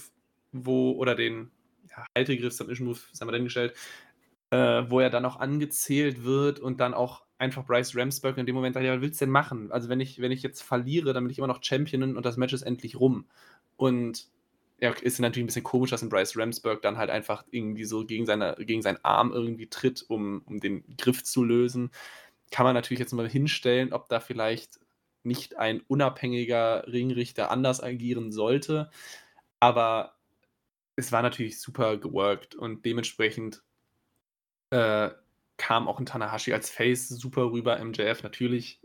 wo, oder den ja, Haltegriff, Submission Move, das haben wir dahingestellt, äh, wo er dann auch angezählt wird und dann auch einfach Bryce Ramsberg in dem Moment sagt, ja, was willst du denn machen? Also wenn ich, wenn ich jetzt verliere, dann bin ich immer noch Champion und das Match ist endlich rum. Und ja, ist natürlich ein bisschen komisch, dass ein Bryce Ramsberg dann halt einfach irgendwie so gegen, seine, gegen seinen Arm irgendwie tritt, um, um den Griff zu lösen. Kann man natürlich jetzt mal hinstellen, ob da vielleicht nicht ein unabhängiger Ringrichter anders agieren sollte. Aber es war natürlich super geworkt und dementsprechend äh, kam auch ein Tanahashi als Face super rüber. MJF natürlich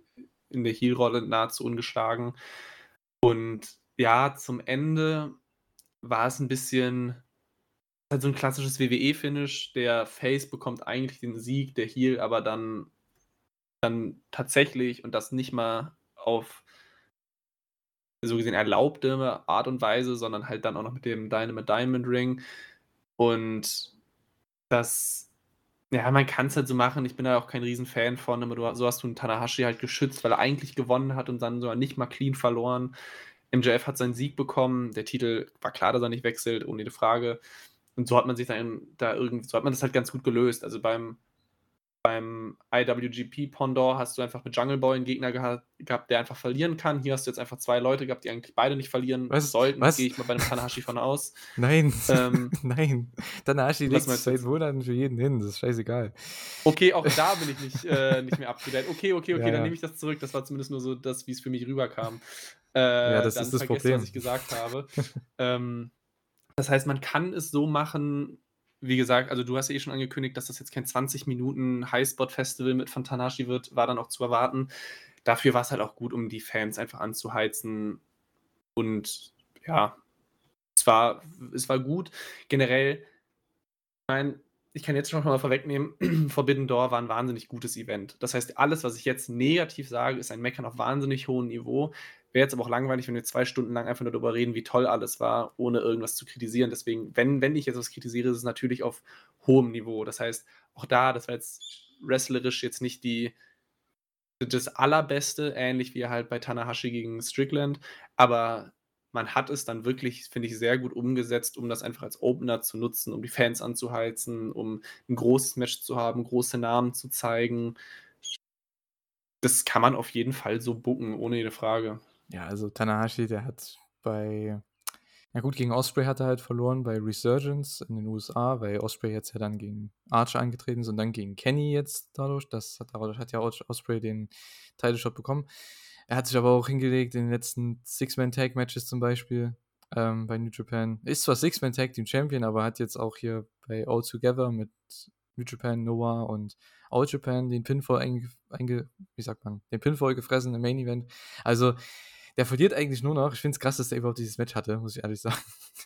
in der Heel-Rolle nahezu ungeschlagen. Und ja, zum Ende war es ein bisschen halt so ein klassisches WWE-Finish. Der Face bekommt eigentlich den Sieg, der Heel aber dann, dann tatsächlich und das nicht mal auf so gesehen erlaubte Art und Weise, sondern halt dann auch noch mit dem Dynamite Diamond Ring. Und das, ja, man kann es halt so machen. Ich bin da auch kein Riesenfan von, aber du, so hast du einen Tanahashi halt geschützt, weil er eigentlich gewonnen hat und dann sogar nicht mal clean verloren. MJF hat seinen Sieg bekommen. Der Titel war klar, dass er nicht wechselt, ohne die Frage. Und so hat man sich dann da irgendwie, so hat man das halt ganz gut gelöst. Also beim beim IWGP Pendant hast du einfach mit Jungle Boy einen Gegner gehabt, gehabt, der einfach verlieren kann. Hier hast du jetzt einfach zwei Leute gehabt, die eigentlich beide nicht verlieren was? sollten. Was? Gehe ich mal bei einem Tanahashi von aus. Nein, ähm, nein. Tanahashi legt seit Monaten für jeden hin, das ist scheißegal. Okay, auch da bin ich nicht, äh, nicht mehr date. Okay, okay, okay, ja, dann ja. nehme ich das zurück. Das war zumindest nur so das, wie es für mich rüberkam. Äh, ja, das ist das Problem. was ich gesagt habe. ähm, das heißt, man kann es so machen, wie gesagt, also du hast ja eh schon angekündigt, dass das jetzt kein 20 Minuten Highspot-Festival mit von Tanahashi wird, war dann auch zu erwarten. Dafür war es halt auch gut, um die Fans einfach anzuheizen. Und ja, es war, es war gut. Generell, ich meine, ich kann jetzt schon mal vorwegnehmen, Forbidden Door war ein wahnsinnig gutes Event. Das heißt, alles, was ich jetzt negativ sage, ist ein Meckern auf wahnsinnig hohem Niveau. Wäre jetzt aber auch langweilig, wenn wir zwei Stunden lang einfach nur darüber reden, wie toll alles war, ohne irgendwas zu kritisieren. Deswegen, wenn, wenn ich jetzt was kritisiere, ist es natürlich auf hohem Niveau. Das heißt, auch da, das war jetzt wrestlerisch jetzt nicht die, das Allerbeste, ähnlich wie halt bei Tanahashi gegen Strickland, aber man hat es dann wirklich, finde ich, sehr gut umgesetzt, um das einfach als Opener zu nutzen, um die Fans anzuheizen, um ein großes Match zu haben, große Namen zu zeigen. Das kann man auf jeden Fall so bucken, ohne jede Frage. Ja, also Tanahashi, der hat bei, ja gut, gegen Osprey hat er halt verloren bei Resurgence in den USA, weil Osprey jetzt ja dann gegen Archer angetreten ist und dann gegen Kenny jetzt dadurch. Das hat, dadurch hat ja Osprey den Title Shot bekommen. Er hat sich aber auch hingelegt in den letzten Six-Man-Tag-Matches zum Beispiel ähm, bei New Japan. Ist zwar Six-Man-Tag-Team-Champion, aber hat jetzt auch hier bei All Together mit New Japan, Noah und All Japan den Pinfall einge, einge wie sagt man, den Pinfall gefressen im Main Event. Also der verliert eigentlich nur noch. Ich finde es krass, dass er überhaupt dieses Match hatte, muss ich ehrlich sagen.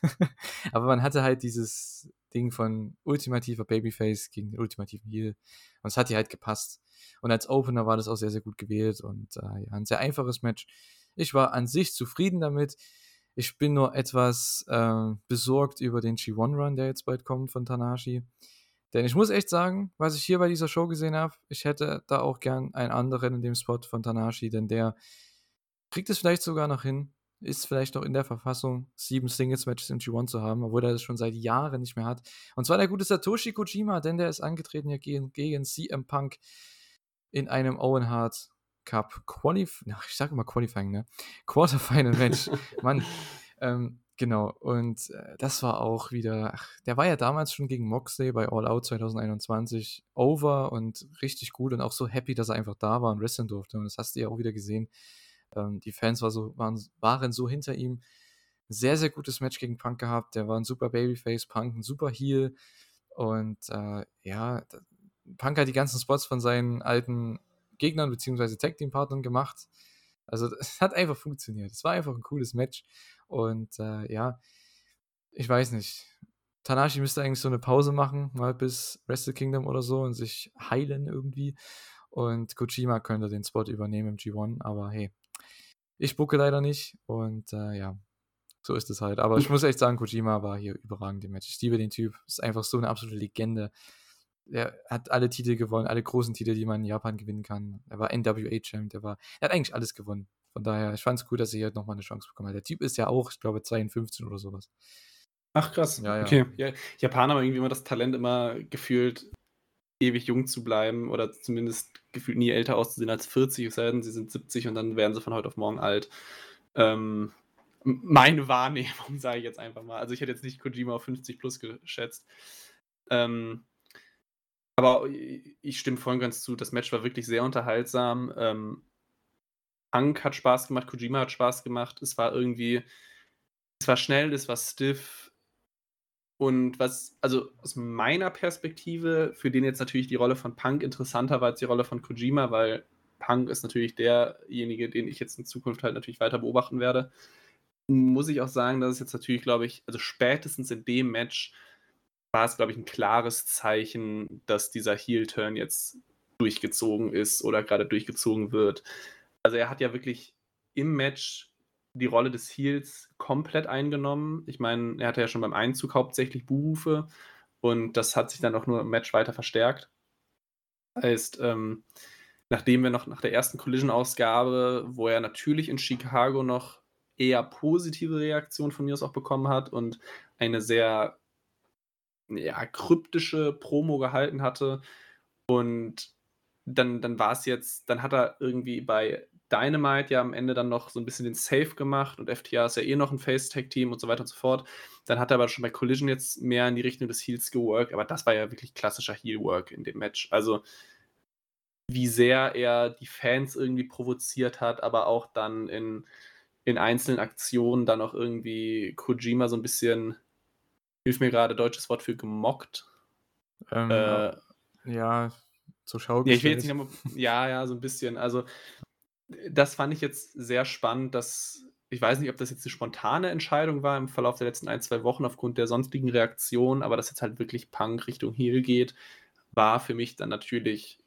aber man hatte halt dieses Ding von ultimativer Babyface gegen den ultimativen Heel. Und es hat dir halt gepasst. Und als Opener war das auch sehr, sehr gut gewählt und äh, ja, ein sehr einfaches Match. Ich war an sich zufrieden damit. Ich bin nur etwas äh, besorgt über den G1-Run, der jetzt bald kommt von Tanashi. Denn ich muss echt sagen, was ich hier bei dieser Show gesehen habe, ich hätte da auch gern einen anderen in dem Spot von Tanashi, denn der kriegt es vielleicht sogar noch hin, ist vielleicht noch in der Verfassung, sieben Singles-Matches im G1 zu haben, obwohl er das schon seit Jahren nicht mehr hat. Und zwar der gute Satoshi Kojima, denn der ist angetreten hier gegen, gegen CM Punk in einem Owen Hart Cup Qualif ich sage immer Qualifying, ne? Quarterfinal Match. Mann. Ähm, genau. Und äh, das war auch wieder, ach, der war ja damals schon gegen Moxley bei All Out 2021 over und richtig gut und auch so happy, dass er einfach da war und wresteln durfte. Und das hast du ja auch wieder gesehen. Ähm, die Fans war so, waren, waren so hinter ihm. Sehr, sehr gutes Match gegen Punk gehabt. Der war ein super Babyface, Punk ein super Heel. Und äh, ja, Punk hat die ganzen Spots von seinen alten Gegnern bzw. Tag Team Partnern gemacht. Also es hat einfach funktioniert. Es war einfach ein cooles Match. Und äh, ja, ich weiß nicht. Tanashi müsste eigentlich so eine Pause machen, mal bis Wrestle Kingdom oder so und sich heilen irgendwie. Und Kojima könnte den Spot übernehmen im G1, aber hey, ich bucke leider nicht und äh, ja, so ist es halt. Aber ich muss echt sagen, Kojima war hier überragend im Match. Ich liebe den Typ, ist einfach so eine absolute Legende er hat alle Titel gewonnen, alle großen Titel, die man in Japan gewinnen kann. Er war NWA-Champ, er war, er hat eigentlich alles gewonnen. Von daher, ich fand es gut, dass er hier nochmal eine Chance bekommen hat. Der Typ ist ja auch, ich glaube, 52 oder sowas. Ach krass. Ja, ja. Okay. Ja, Japaner haben irgendwie immer das Talent, immer gefühlt ewig jung zu bleiben oder zumindest gefühlt nie älter auszusehen als 40, es sei denn, sie sind 70 und dann werden sie von heute auf morgen alt. Ähm, meine Wahrnehmung, sage ich jetzt einfach mal. Also ich hätte jetzt nicht Kojima auf 50 plus geschätzt. Ähm, aber ich stimme voll ganz zu, das Match war wirklich sehr unterhaltsam. Ähm, hat Spaß gemacht, Kojima hat Spaß gemacht. Es war irgendwie, es war schnell, es war stiff. Und was, also aus meiner Perspektive, für den jetzt natürlich die Rolle von Punk interessanter war als die Rolle von Kojima, weil Punk ist natürlich derjenige, den ich jetzt in Zukunft halt natürlich weiter beobachten werde, muss ich auch sagen, dass es jetzt natürlich, glaube ich, also spätestens in dem Match war es, glaube ich, ein klares Zeichen, dass dieser Heel-Turn jetzt durchgezogen ist oder gerade durchgezogen wird. Also er hat ja wirklich im Match die Rolle des Heels komplett eingenommen. Ich meine, er hatte ja schon beim Einzug hauptsächlich Buhrufe und das hat sich dann auch nur im Match weiter verstärkt. Heißt, ähm, nachdem wir noch nach der ersten Collision-Ausgabe, wo er natürlich in Chicago noch eher positive Reaktionen von mir aus auch bekommen hat und eine sehr ja, kryptische Promo gehalten hatte. Und dann, dann war es jetzt, dann hat er irgendwie bei Dynamite ja am Ende dann noch so ein bisschen den Safe gemacht und FTA ist ja eh noch ein Face-Tag-Team und so weiter und so fort. Dann hat er aber schon bei Collision jetzt mehr in die Richtung des Heels geworkt, aber das war ja wirklich klassischer Heel-Work in dem Match. Also wie sehr er die Fans irgendwie provoziert hat, aber auch dann in, in einzelnen Aktionen dann auch irgendwie Kojima so ein bisschen hilf mir gerade, deutsches Wort für gemockt. Ähm, äh, ja, zur Schau Ja, ich will jetzt nicht nochmal. Ja, ja, so ein bisschen. Also, das fand ich jetzt sehr spannend, dass ich weiß nicht, ob das jetzt eine spontane Entscheidung war im Verlauf der letzten ein, zwei Wochen aufgrund der sonstigen Reaktionen, aber dass jetzt halt wirklich Punk Richtung Heel geht, war für mich dann natürlich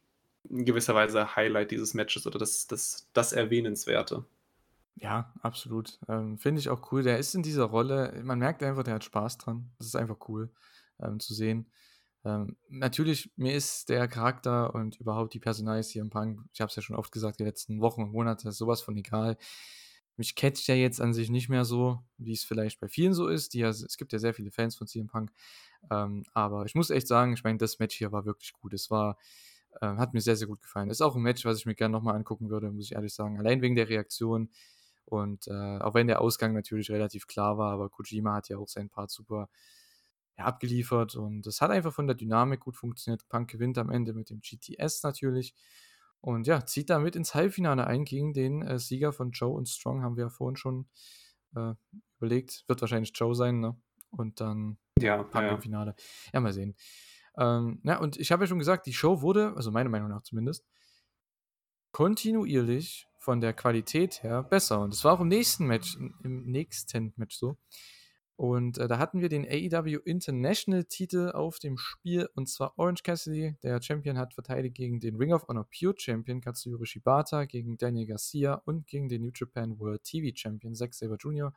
in gewisser Weise Highlight dieses Matches oder das, das, das Erwähnenswerte. Ja, absolut. Ähm, Finde ich auch cool. Der ist in dieser Rolle, man merkt einfach, der hat Spaß dran. Das ist einfach cool ähm, zu sehen. Ähm, natürlich, mir ist der Charakter und überhaupt die Personalis hier im Punk, ich habe es ja schon oft gesagt, die letzten Wochen und Monate, sowas von egal. Mich catcht ja jetzt an sich nicht mehr so, wie es vielleicht bei vielen so ist. Die ja, es gibt ja sehr viele Fans von CM Punk. Ähm, aber ich muss echt sagen, ich meine, das Match hier war wirklich gut. Es war, äh, hat mir sehr, sehr gut gefallen. Ist auch ein Match, was ich mir gerne nochmal angucken würde, muss ich ehrlich sagen. Allein wegen der Reaktion. Und äh, auch wenn der Ausgang natürlich relativ klar war, aber Kojima hat ja auch seinen Part super ja, abgeliefert und es hat einfach von der Dynamik gut funktioniert. Punk gewinnt am Ende mit dem GTS natürlich und ja, zieht damit ins Halbfinale ein gegen den äh, Sieger von Joe und Strong, haben wir ja vorhin schon äh, überlegt. Wird wahrscheinlich Joe sein, ne? Und dann ja, Punk ja. im Finale. Ja, mal sehen. Ähm, ja, und ich habe ja schon gesagt, die Show wurde, also meiner Meinung nach zumindest, kontinuierlich von der Qualität her besser. Und es war auch im nächsten Match, im nächsten Match so. Und äh, da hatten wir den AEW International Titel auf dem Spiel und zwar Orange Cassidy, der Champion, hat verteidigt gegen den Ring of Honor Pure Champion Katsuyori Shibata, gegen Daniel Garcia und gegen den New Japan World TV Champion Zack Saber Jr.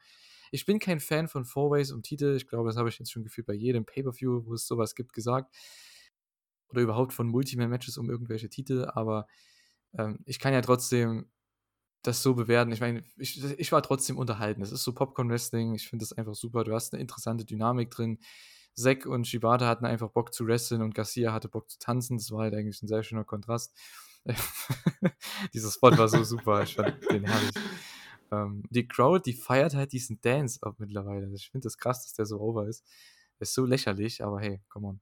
Ich bin kein Fan von Fourways um Titel. Ich glaube, das habe ich jetzt schon gefühlt bei jedem Pay-Per-View, wo es sowas gibt, gesagt. Oder überhaupt von Multiman-Matches um irgendwelche Titel. Aber ähm, ich kann ja trotzdem das so bewerten. Ich meine, ich, ich war trotzdem unterhalten. Es ist so Popcorn-Wrestling. Ich finde das einfach super. Du hast eine interessante Dynamik drin. Zack und Shibata hatten einfach Bock zu wresteln und Garcia hatte Bock zu tanzen. Das war halt eigentlich ein sehr schöner Kontrast. Dieser Spot war so super. Ich fand den herrlich. Ähm, die Crowd, die feiert halt diesen Dance auch mittlerweile. Ich finde das krass, dass der so over ist. ist so lächerlich, aber hey, come on.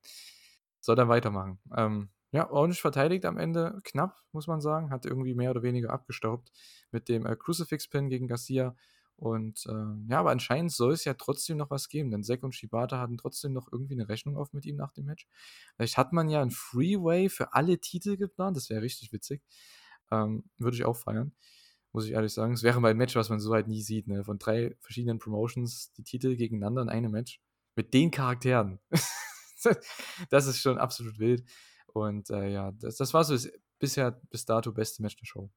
Soll dann weitermachen. Ähm, ja, ordentlich verteidigt am Ende, knapp, muss man sagen. Hat irgendwie mehr oder weniger abgestaubt mit dem äh, Crucifix-Pin gegen Garcia. Und äh, ja, aber anscheinend soll es ja trotzdem noch was geben, denn Zack und Shibata hatten trotzdem noch irgendwie eine Rechnung auf mit ihm nach dem Match. Vielleicht hat man ja ein Freeway für alle Titel geplant, das wäre richtig witzig. Ähm, Würde ich auch feiern, muss ich ehrlich sagen. Es wäre mal ein Match, was man so halt nie sieht, ne? Von drei verschiedenen Promotions die Titel gegeneinander in einem Match. Mit den Charakteren. das ist schon absolut wild. Und äh, ja, das, das war so das bisher bis dato beste Match der Show.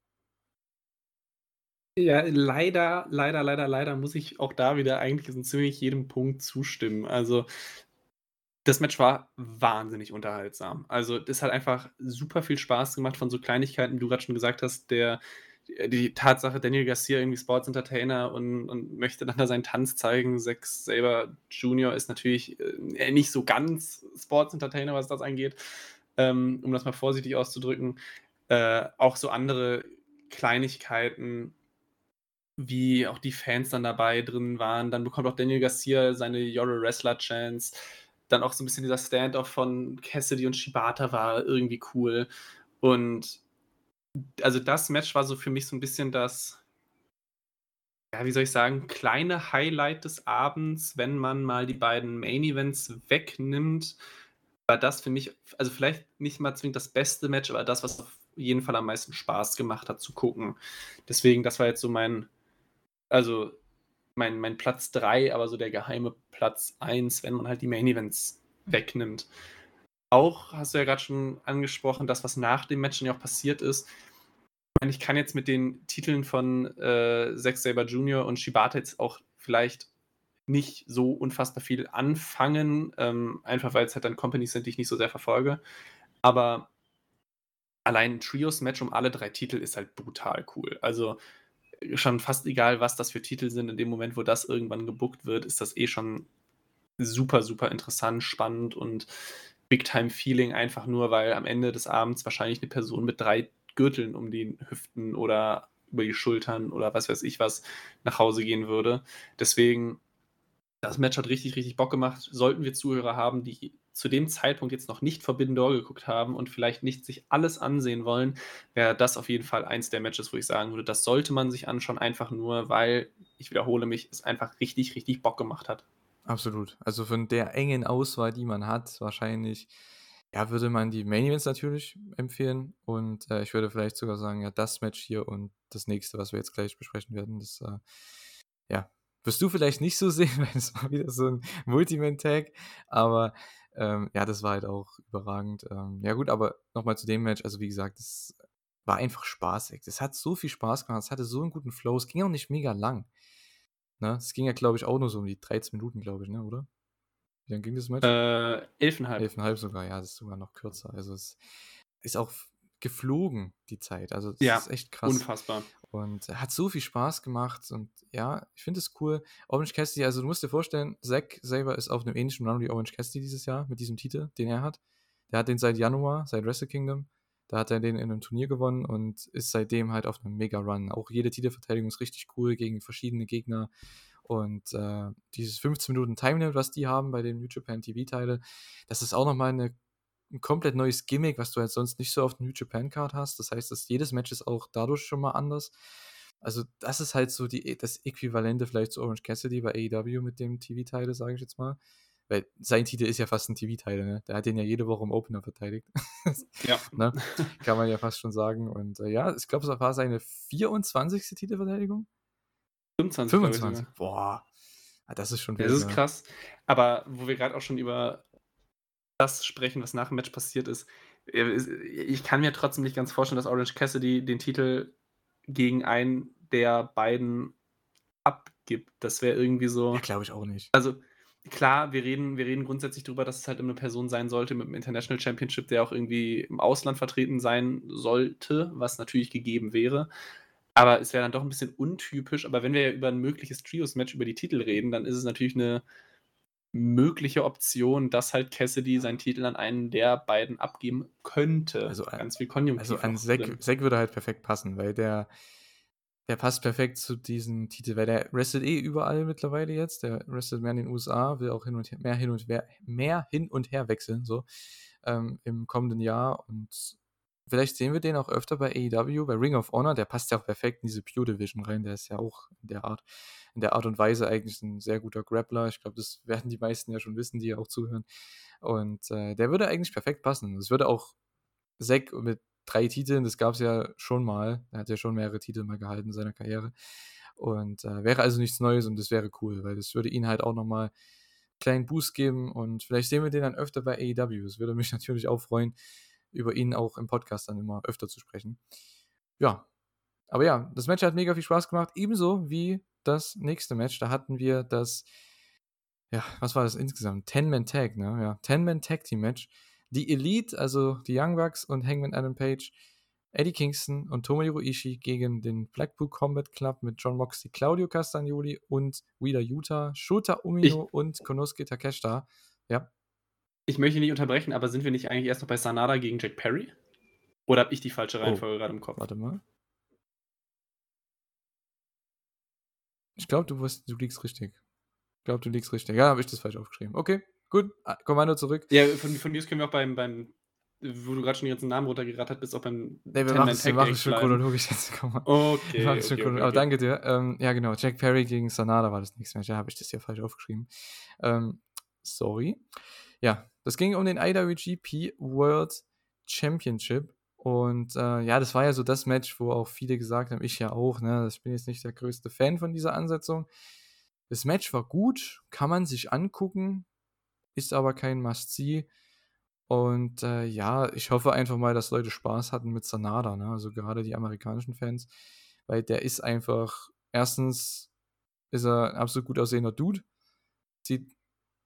Ja, leider, leider, leider, leider muss ich auch da wieder eigentlich in ziemlich jedem Punkt zustimmen. Also, das Match war wahnsinnig unterhaltsam. Also, das hat einfach super viel Spaß gemacht von so Kleinigkeiten, wie du gerade schon gesagt hast, der die Tatsache, Daniel Garcia irgendwie Sports Entertainer und, und möchte dann da seinen Tanz zeigen. Sex Saber Junior ist natürlich äh, nicht so ganz Sports Entertainer, was das angeht ähm, um das mal vorsichtig auszudrücken, äh, auch so andere Kleinigkeiten, wie auch die Fans dann dabei drin waren. Dann bekommt auch Daniel Garcia seine You're Wrestler Chance. Dann auch so ein bisschen dieser Standoff von Cassidy und Shibata war irgendwie cool. Und also das Match war so für mich so ein bisschen das, ja, wie soll ich sagen, kleine Highlight des Abends, wenn man mal die beiden Main Events wegnimmt war das für mich, also vielleicht nicht mal zwingend das beste Match, aber das, was auf jeden Fall am meisten Spaß gemacht hat zu gucken. Deswegen, das war jetzt so mein, also mein, mein Platz 3, aber so der geheime Platz 1, wenn man halt die Main Events wegnimmt. Auch hast du ja gerade schon angesprochen, das, was nach dem Match ja auch passiert ist. Ich meine, ich kann jetzt mit den Titeln von äh, Zack Saber Jr. und Shibata jetzt auch vielleicht nicht so unfassbar viel anfangen, ähm, einfach weil es halt dann Companies sind, die ich nicht so sehr verfolge. Aber allein ein Trios-Match um alle drei Titel ist halt brutal cool. Also schon fast egal, was das für Titel sind, in dem Moment, wo das irgendwann gebuckt wird, ist das eh schon super, super interessant, spannend und Big-Time-Feeling, einfach nur, weil am Ende des Abends wahrscheinlich eine Person mit drei Gürteln um die Hüften oder über die Schultern oder was weiß ich was nach Hause gehen würde. Deswegen das Match hat richtig, richtig Bock gemacht. Sollten wir Zuhörer haben, die zu dem Zeitpunkt jetzt noch nicht Forbidden Door geguckt haben und vielleicht nicht sich alles ansehen wollen, wäre das auf jeden Fall eins der Matches, wo ich sagen würde, das sollte man sich anschauen, einfach nur, weil, ich wiederhole mich, es einfach richtig, richtig Bock gemacht hat. Absolut. Also von der engen Auswahl, die man hat, wahrscheinlich ja, würde man die Main Events natürlich empfehlen und äh, ich würde vielleicht sogar sagen, ja, das Match hier und das nächste, was wir jetzt gleich besprechen werden, das, äh, ja, wirst du vielleicht nicht so sehen, weil es war wieder so ein Multiman-Tag, aber ähm, ja, das war halt auch überragend. Ähm, ja gut, aber nochmal zu dem Match, also wie gesagt, es war einfach spaßig. Es hat so viel Spaß gemacht, es hatte so einen guten Flow, es ging auch nicht mega lang. Ne? Es ging ja, glaube ich, auch nur so um die 13 Minuten, glaube ich, ne, oder? Wie lange ging das Match? Äh, 11,5. 11,5 sogar, ja, das ist sogar noch kürzer. Also es ist auch geflogen, die Zeit. Also es Ja, ist echt krass. unfassbar. Und hat so viel Spaß gemacht und ja, ich finde es cool. Orange Cassidy, also du musst dir vorstellen, Zack selber ist auf einem ähnlichen Run wie Orange Cassidy dieses Jahr mit diesem Titel, den er hat. Der hat den seit Januar, seit Wrestle Kingdom. Da hat er den in einem Turnier gewonnen und ist seitdem halt auf einem Mega-Run. Auch jede Titelverteidigung ist richtig cool gegen verschiedene Gegner. Und äh, dieses 15 Minuten Time was die haben bei dem New Japan TV-Teile, das ist auch nochmal eine, ein komplett neues Gimmick, was du halt sonst nicht so auf der New Japan Card hast. Das heißt, dass jedes Match ist auch dadurch schon mal anders. Also, das ist halt so die, das Äquivalente vielleicht zu Orange Cassidy bei AEW mit dem TV-Teile, sage ich jetzt mal. Weil sein Titel ist ja fast ein TV-Teil, ne? Der hat den ja jede Woche im Opener verteidigt. Ja. ne? Kann man ja fast schon sagen. Und äh, ja, ich glaube, es war seine 24. Titelverteidigung. 25. glaub ich 25. sogar. Boah. Ah, Das ist schon wild, das ist krass. Aber wo wir gerade auch schon über das sprechen, was nach dem Match passiert ist, äh, ich kann mir trotzdem nicht ganz vorstellen, dass Orange Cassidy den Titel gegen einen der beiden abgibt. Das wäre irgendwie so. Ja, glaube ich auch nicht. Also klar, wir reden, wir reden grundsätzlich darüber, dass es halt eine Person sein sollte mit einem International Championship, der auch irgendwie im Ausland vertreten sein sollte, was natürlich gegeben wäre. Aber es wäre dann doch ein bisschen untypisch. Aber wenn wir ja über ein mögliches Trios-Match über die Titel reden, dann ist es natürlich eine mögliche Option, dass halt Cassidy seinen Titel an einen der beiden abgeben könnte. Also an- Ganz viel Konjunktiv. Also an. Zack würde halt perfekt passen, weil der, der passt perfekt zu diesem Titel, weil der wrestelt eh überall mittlerweile jetzt. Der wrestelt mehr in den USA, will auch hin und her, mehr hin und her, mehr hin und her wechseln, so ähm, im kommenden Jahr. Und vielleicht sehen wir den auch öfter bei AEW, bei Ring of Honor. Der passt ja auch perfekt in diese Pure Division rein. Der ist ja auch in der Art, in der Art und Weise eigentlich ein sehr guter Grappler. Ich glaube, das werden die meisten ja schon wissen, die auch zuhören. Und äh, der würde eigentlich perfekt passen. Es würde auch Zack mit drei Titeln, das gab es ja schon mal. Er hat ja schon mehrere Titel mal gehalten in seiner Karriere. Und äh, wäre also nichts Neues und das wäre cool, weil das würde ihn halt auch nochmal einen kleinen Boost geben und vielleicht sehen wir den dann öfter bei AEW. Es würde mich natürlich auch freuen, über ihn auch im Podcast dann immer öfter zu sprechen. Ja, aber ja, das Match hat mega viel Spaß gemacht, ebenso wie das nächste Match. Da hatten wir das, ja, was war das insgesamt? 10-Man-Tag, ne? Ja, 10-Man-Tag-Team-Match. Die Elite, also die Young Bucks und Hangman Adam Page, Eddie Kingston und Tomohiro Ishii gegen den Blackpool Combat Club mit John Moxley, Claudio Castagnoli und Wheeler Yuta, Shota Umino und Konosuke Takeshita. Ja, Ich möchte nicht unterbrechen, aber sind wir nicht eigentlich erst noch bei Sanada gegen Jack Perry? Oder habe ich die falsche Reihenfolge gerade im Kopf? warte mal. Ich glaube, du, wirst- du liegst richtig. Ich glaube, du liegst richtig. Ja, habe ich das falsch aufgeschrieben. Okay, gut. Ah, Kommando zurück. Ja, von, von mir aus können wir auch beim, beim wo du gerade schon den ganzen Namen runtergerattert bist, auch beim Nee, wir 10-Man machen es schon chronologisch jetzt. Komm mal. Okay, Wir es schon okay, chronologisch. okay, Aber okay. danke dir. Ähm, ja, genau. Jack Perry gegen Sanada war das nächste Match. Ja, habe ich das ja falsch aufgeschrieben. Ähm, sorry. Ja, das ging um den IWGP World Championship. Und äh, ja, das war ja so das Match, wo auch viele gesagt haben, ich ja auch, ne? Ich bin jetzt nicht der größte Fan von dieser Ansetzung. Das Match war gut, kann man sich angucken, ist aber kein Must-See. Und äh, ja, ich hoffe einfach mal, dass Leute Spaß hatten mit Sanada, ne? Also gerade die amerikanischen Fans, weil der ist einfach, erstens ist er ein absolut gut aussehender Dude, sieht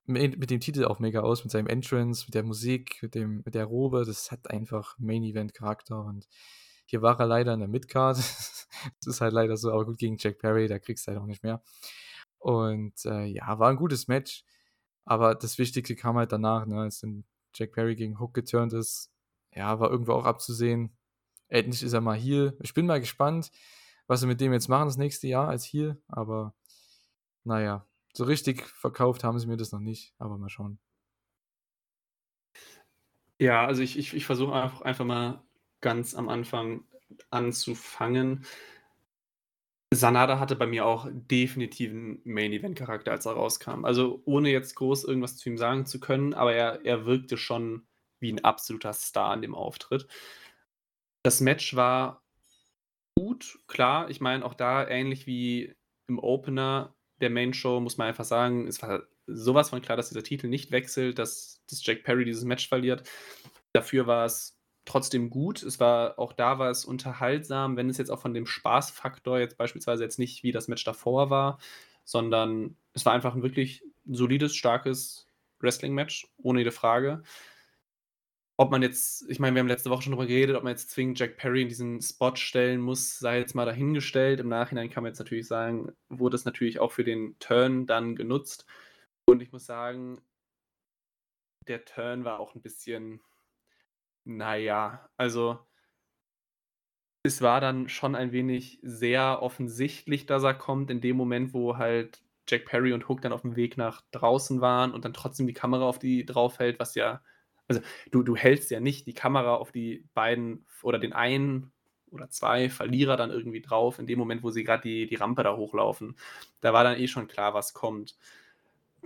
mit, dem Titel auch mega aus, mit seinem Entrance, mit der Musik, mit, dem, mit der Robe, das hat einfach Main-Event-Charakter und hier war er leider in der Midcard. das ist halt leider so, aber gut gegen Jack Perry, da kriegst du halt auch nicht mehr. Und äh, ja, war ein gutes Match, aber das Wichtigste kam halt danach, ne, als dann Jack Perry gegen Hook geturnt ist. Ja, war irgendwo auch abzusehen. Endlich ist er mal hier. Ich bin mal gespannt, was sie mit dem jetzt machen das nächste Jahr als hier, aber naja, so richtig verkauft haben sie mir das noch nicht, aber mal schauen. Ja, also ich, ich, ich versuche einfach, einfach mal ganz am Anfang anzufangen. Sanada hatte bei mir auch definitiv einen Main-Event-Charakter, als er rauskam. Also ohne jetzt groß irgendwas zu ihm sagen zu können, aber er, er wirkte schon wie ein absoluter Star in dem Auftritt. Das Match war gut, klar. Ich meine, auch da ähnlich wie im Opener der Main Show muss man einfach sagen, es war sowas von klar, dass dieser Titel nicht wechselt, dass, dass Jack Perry dieses Match verliert. Dafür war es trotzdem gut. Es war auch da war es unterhaltsam, wenn es jetzt auch von dem Spaßfaktor jetzt beispielsweise jetzt nicht wie das Match davor war, sondern es war einfach ein wirklich solides, starkes Wrestling-Match, ohne jede Frage. Ob man jetzt, ich meine, wir haben letzte Woche schon darüber geredet, ob man jetzt zwingend Jack Perry in diesen Spot stellen muss, sei jetzt mal dahingestellt. Im Nachhinein kann man jetzt natürlich sagen, wurde es natürlich auch für den Turn dann genutzt. Und ich muss sagen, der Turn war auch ein bisschen, naja, also es war dann schon ein wenig sehr offensichtlich, dass er kommt, in dem Moment, wo halt Jack Perry und Hook dann auf dem Weg nach draußen waren und dann trotzdem die Kamera auf die draufhält, was ja, also du, du hältst ja nicht die Kamera auf die beiden oder den einen oder zwei Verlierer dann irgendwie drauf, in dem Moment, wo sie gerade die, die Rampe da hochlaufen. Da war dann eh schon klar, was kommt.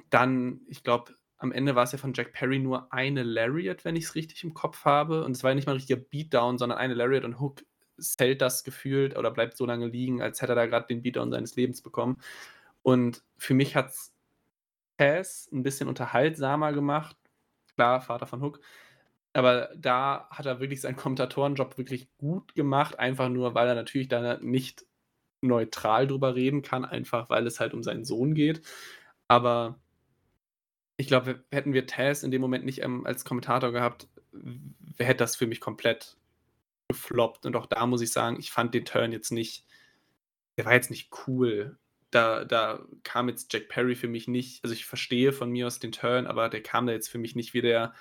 Dann, ich glaube, am Ende war es ja von Jack Perry nur eine Lariat, wenn ich es richtig im Kopf habe. Und es war ja nicht mal ein richtiger Beatdown, sondern eine Lariat und Hook zählt das gefühlt oder bleibt so lange liegen, als hätte er da gerade den Beatdown seines Lebens bekommen. Und für mich hat es Taz ein bisschen unterhaltsamer gemacht. Klar, Vater von Hook. Aber da hat er wirklich seinen Kommentatorenjob wirklich gut gemacht, einfach nur, weil er natürlich da nicht neutral drüber reden kann, einfach weil es halt um seinen Sohn geht. Aber ich glaube, hätten wir Taz in dem Moment nicht ähm, als Kommentator gehabt, hätte das für mich komplett gefloppt. Und auch da muss ich sagen, ich fand den Turn jetzt nicht, der war jetzt nicht cool. Da, da kam jetzt Jack Perry für mich nicht, also ich verstehe von mir aus den Turn, aber der kam da jetzt für mich nicht wie der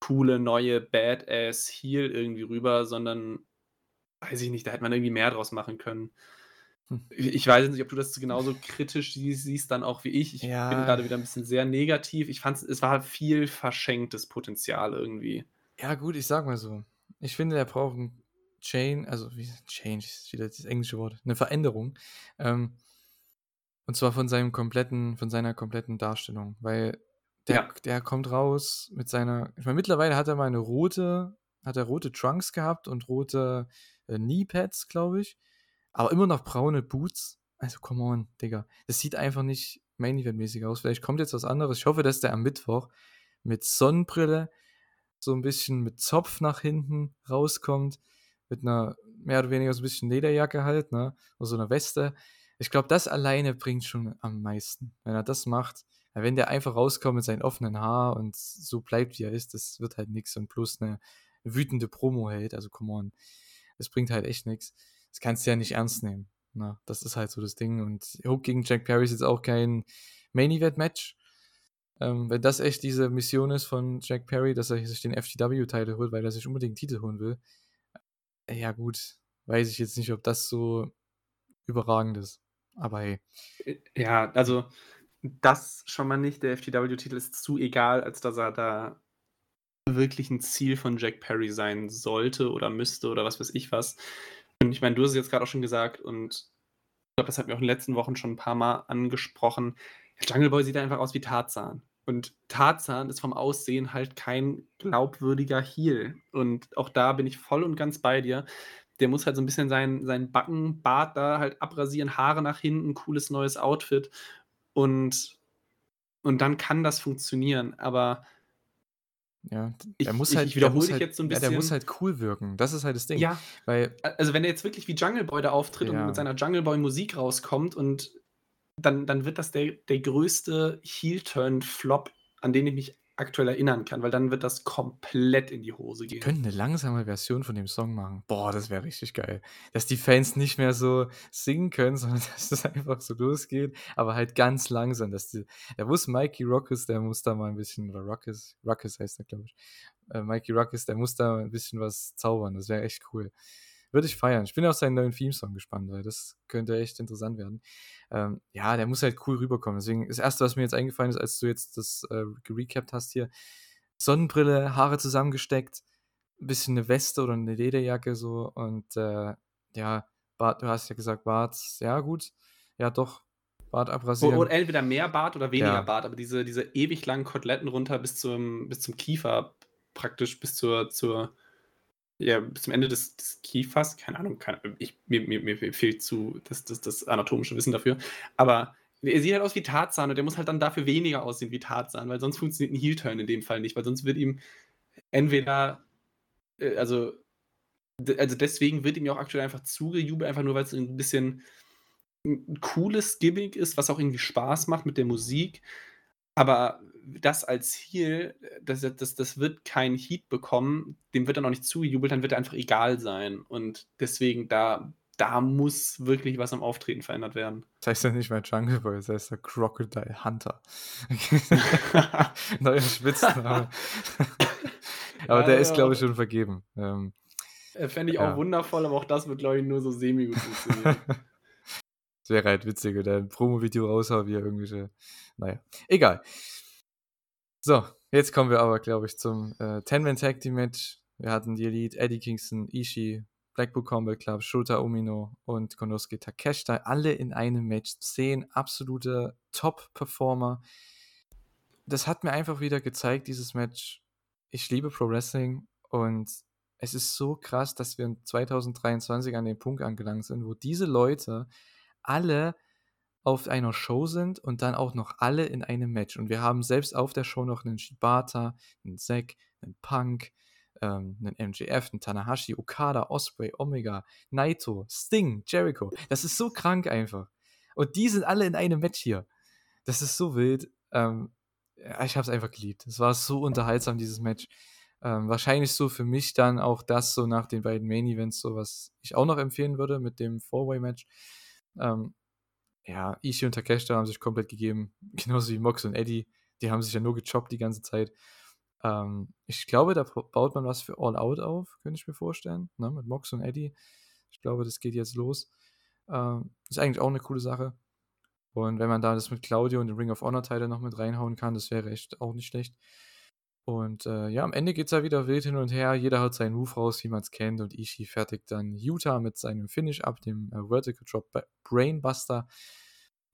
coole, neue Badass Heel irgendwie rüber, sondern weiß ich nicht, da hätte man irgendwie mehr draus machen können. Hm. Ich weiß nicht, ob du das genauso kritisch siehst, dann auch wie ich. Ich ja. bin gerade wieder ein bisschen sehr negativ. Ich fand es war viel verschenktes Potenzial irgendwie. Ja, gut, ich sag mal so. Ich finde, er braucht ein Chain, also wie Change ist wieder das englische Wort, eine Veränderung. Ähm, und zwar von seinem kompletten, von seiner kompletten Darstellung. Weil der, ja. der kommt raus mit seiner. Ich meine, mittlerweile hat er mal eine rote, hat er rote Trunks gehabt und rote äh, Kneepads, glaube ich. Aber immer noch braune Boots. Also, come on, Digga. Das sieht einfach nicht Main Event-mäßig aus. Vielleicht kommt jetzt was anderes. Ich hoffe, dass der am Mittwoch mit Sonnenbrille, so ein bisschen mit Zopf nach hinten rauskommt. Mit einer mehr oder weniger so ein bisschen Lederjacke halt, ne? Oder so einer Weste. Ich glaube, das alleine bringt schon am meisten. Wenn er das macht, wenn der einfach rauskommt mit seinem offenen Haar und so bleibt, wie er ist, das wird halt nichts und plus eine wütende Promo hält. Also, come on. Das bringt halt echt nichts das kannst du ja nicht ernst nehmen. Na, ne? das ist halt so das Ding. Und Hook gegen Jack Perry ist jetzt auch kein Main Event Match. Ähm, wenn das echt diese Mission ist von Jack Perry, dass er sich den FTW-Titel holt, weil er sich unbedingt Titel holen will, äh, ja gut, weiß ich jetzt nicht, ob das so überragend ist. Aber hey. Äh, ja, also das schon mal nicht. Der FTW-Titel ist zu egal, als dass er da wirklich ein Ziel von Jack Perry sein sollte oder müsste oder was weiß ich was. Und ich meine, du hast es jetzt gerade auch schon gesagt und ich glaube, das hat mir auch in den letzten Wochen schon ein paar Mal angesprochen. Jungle Boy sieht einfach aus wie Tarzan. Und Tarzan ist vom Aussehen halt kein glaubwürdiger Heel. Und auch da bin ich voll und ganz bei dir. Der muss halt so ein bisschen seinen, seinen Backenbart da halt abrasieren, Haare nach hinten, cooles neues Outfit. Und, und dann kann das funktionieren. Aber ja, der ich, muss halt, ich wiederhole dich halt, jetzt so ein bisschen. Ja, der muss halt cool wirken. Das ist halt das Ding. Ja, weil also wenn er jetzt wirklich wie Jungle Boy da auftritt ja. und mit seiner Jungle Boy Musik rauskommt und dann, dann wird das der, der größte Heel-Turn-Flop, an den ich mich aktuell erinnern kann, weil dann wird das komplett in die Hose gehen. Wir könnten eine langsame Version von dem Song machen. Boah, das wäre richtig geil. Dass die Fans nicht mehr so singen können, sondern dass es einfach so losgeht, aber halt ganz langsam. Dass die, der muss Mikey Rockes, der muss da mal ein bisschen, oder Rockes, Rockes heißt er, glaube ich. Äh, Mikey Rockes, der muss da ein bisschen was zaubern. Das wäre echt cool. Würde ich feiern. Ich bin auf seinen neuen Theme-Song gespannt, weil das könnte echt interessant werden. Ähm, ja, der muss halt cool rüberkommen. Deswegen, das erste, was mir jetzt eingefallen ist, als du jetzt das äh, gerecapt hast hier, Sonnenbrille, Haare zusammengesteckt, ein bisschen eine Weste oder eine Lederjacke so und äh, ja, Bart, du hast ja gesagt, Bart, ja gut, ja doch, Bart abrasieren. Oder entweder mehr Bart oder weniger ja. Bart, aber diese, diese ewig langen Koteletten runter bis zum, bis zum Kiefer praktisch bis zur, zur ja, bis zum Ende des, des Kiefers, keine Ahnung, keine, ich, mir, mir, mir fehlt zu das, das, das anatomische Wissen dafür, aber er sieht halt aus wie Tarzan und der muss halt dann dafür weniger aussehen wie Tarzan, weil sonst funktioniert ein Heel-Turn in dem Fall nicht, weil sonst wird ihm entweder, äh, also, also deswegen wird ihm ja auch aktuell einfach zugejubelt, einfach nur weil es ein bisschen ein cooles Gimmick ist, was auch irgendwie Spaß macht mit der Musik. Aber das als Heal, das, das, das wird kein Heat bekommen, dem wird dann auch nicht zugejubelt, dann wird er einfach egal sein. Und deswegen, da, da muss wirklich was am Auftreten verändert werden. Das heißt ja nicht mehr Jungle Boy, das heißt der Crocodile Hunter. Neuer Spitzname. aber ja, der ist, glaube ich, schon vergeben. Ähm, Fände ich ja. auch wundervoll, aber auch das wird, glaube ich, nur so semi-gut funktionieren. Das wäre halt witzig, oder ein Promo-Video raushauen, wie er irgendwelche. Naja, egal. So, jetzt kommen wir aber, glaube ich, zum äh, Ten-Man-Tag Team Match. Wir hatten die Elite, Eddie Kingston, Ishii, Blackpool Combat Club, Shota Umino und Konosuke Takeshita, alle in einem Match. Zehn absolute Top-Performer. Das hat mir einfach wieder gezeigt, dieses Match. Ich liebe Pro Wrestling und es ist so krass, dass wir in 2023 an den Punkt angelangt sind, wo diese Leute alle auf einer Show sind und dann auch noch alle in einem Match. Und wir haben selbst auf der Show noch einen Shibata, einen Zack, einen Punk, ähm, einen MJF, einen Tanahashi, Okada, Osprey, Omega, Naito, Sting, Jericho. Das ist so krank einfach. Und die sind alle in einem Match hier. Das ist so wild. Ähm, ich habe es einfach geliebt. Es war so unterhaltsam, dieses Match. Ähm, wahrscheinlich so für mich dann auch das so nach den beiden Main Events, so was ich auch noch empfehlen würde mit dem Four-Way-Match. Ähm, ja, Ishii und Takeshita haben sich komplett gegeben, genauso wie Mox und Eddie. Die haben sich ja nur gechoppt die ganze Zeit. Ähm, ich glaube, da baut man was für All Out auf, könnte ich mir vorstellen, ne, mit Mox und Eddie. Ich glaube, das geht jetzt los. Ähm, ist eigentlich auch eine coole Sache. Und wenn man da das mit Claudio und den Ring of Honor Teile noch mit reinhauen kann, das wäre echt auch nicht schlecht. Und äh, ja, am Ende geht es ja wieder wild hin und her. Jeder hat seinen Move raus, wie man es kennt. Und Ishii fertigt dann Utah mit seinem Finish ab, dem äh, Vertical Drop Brainbuster.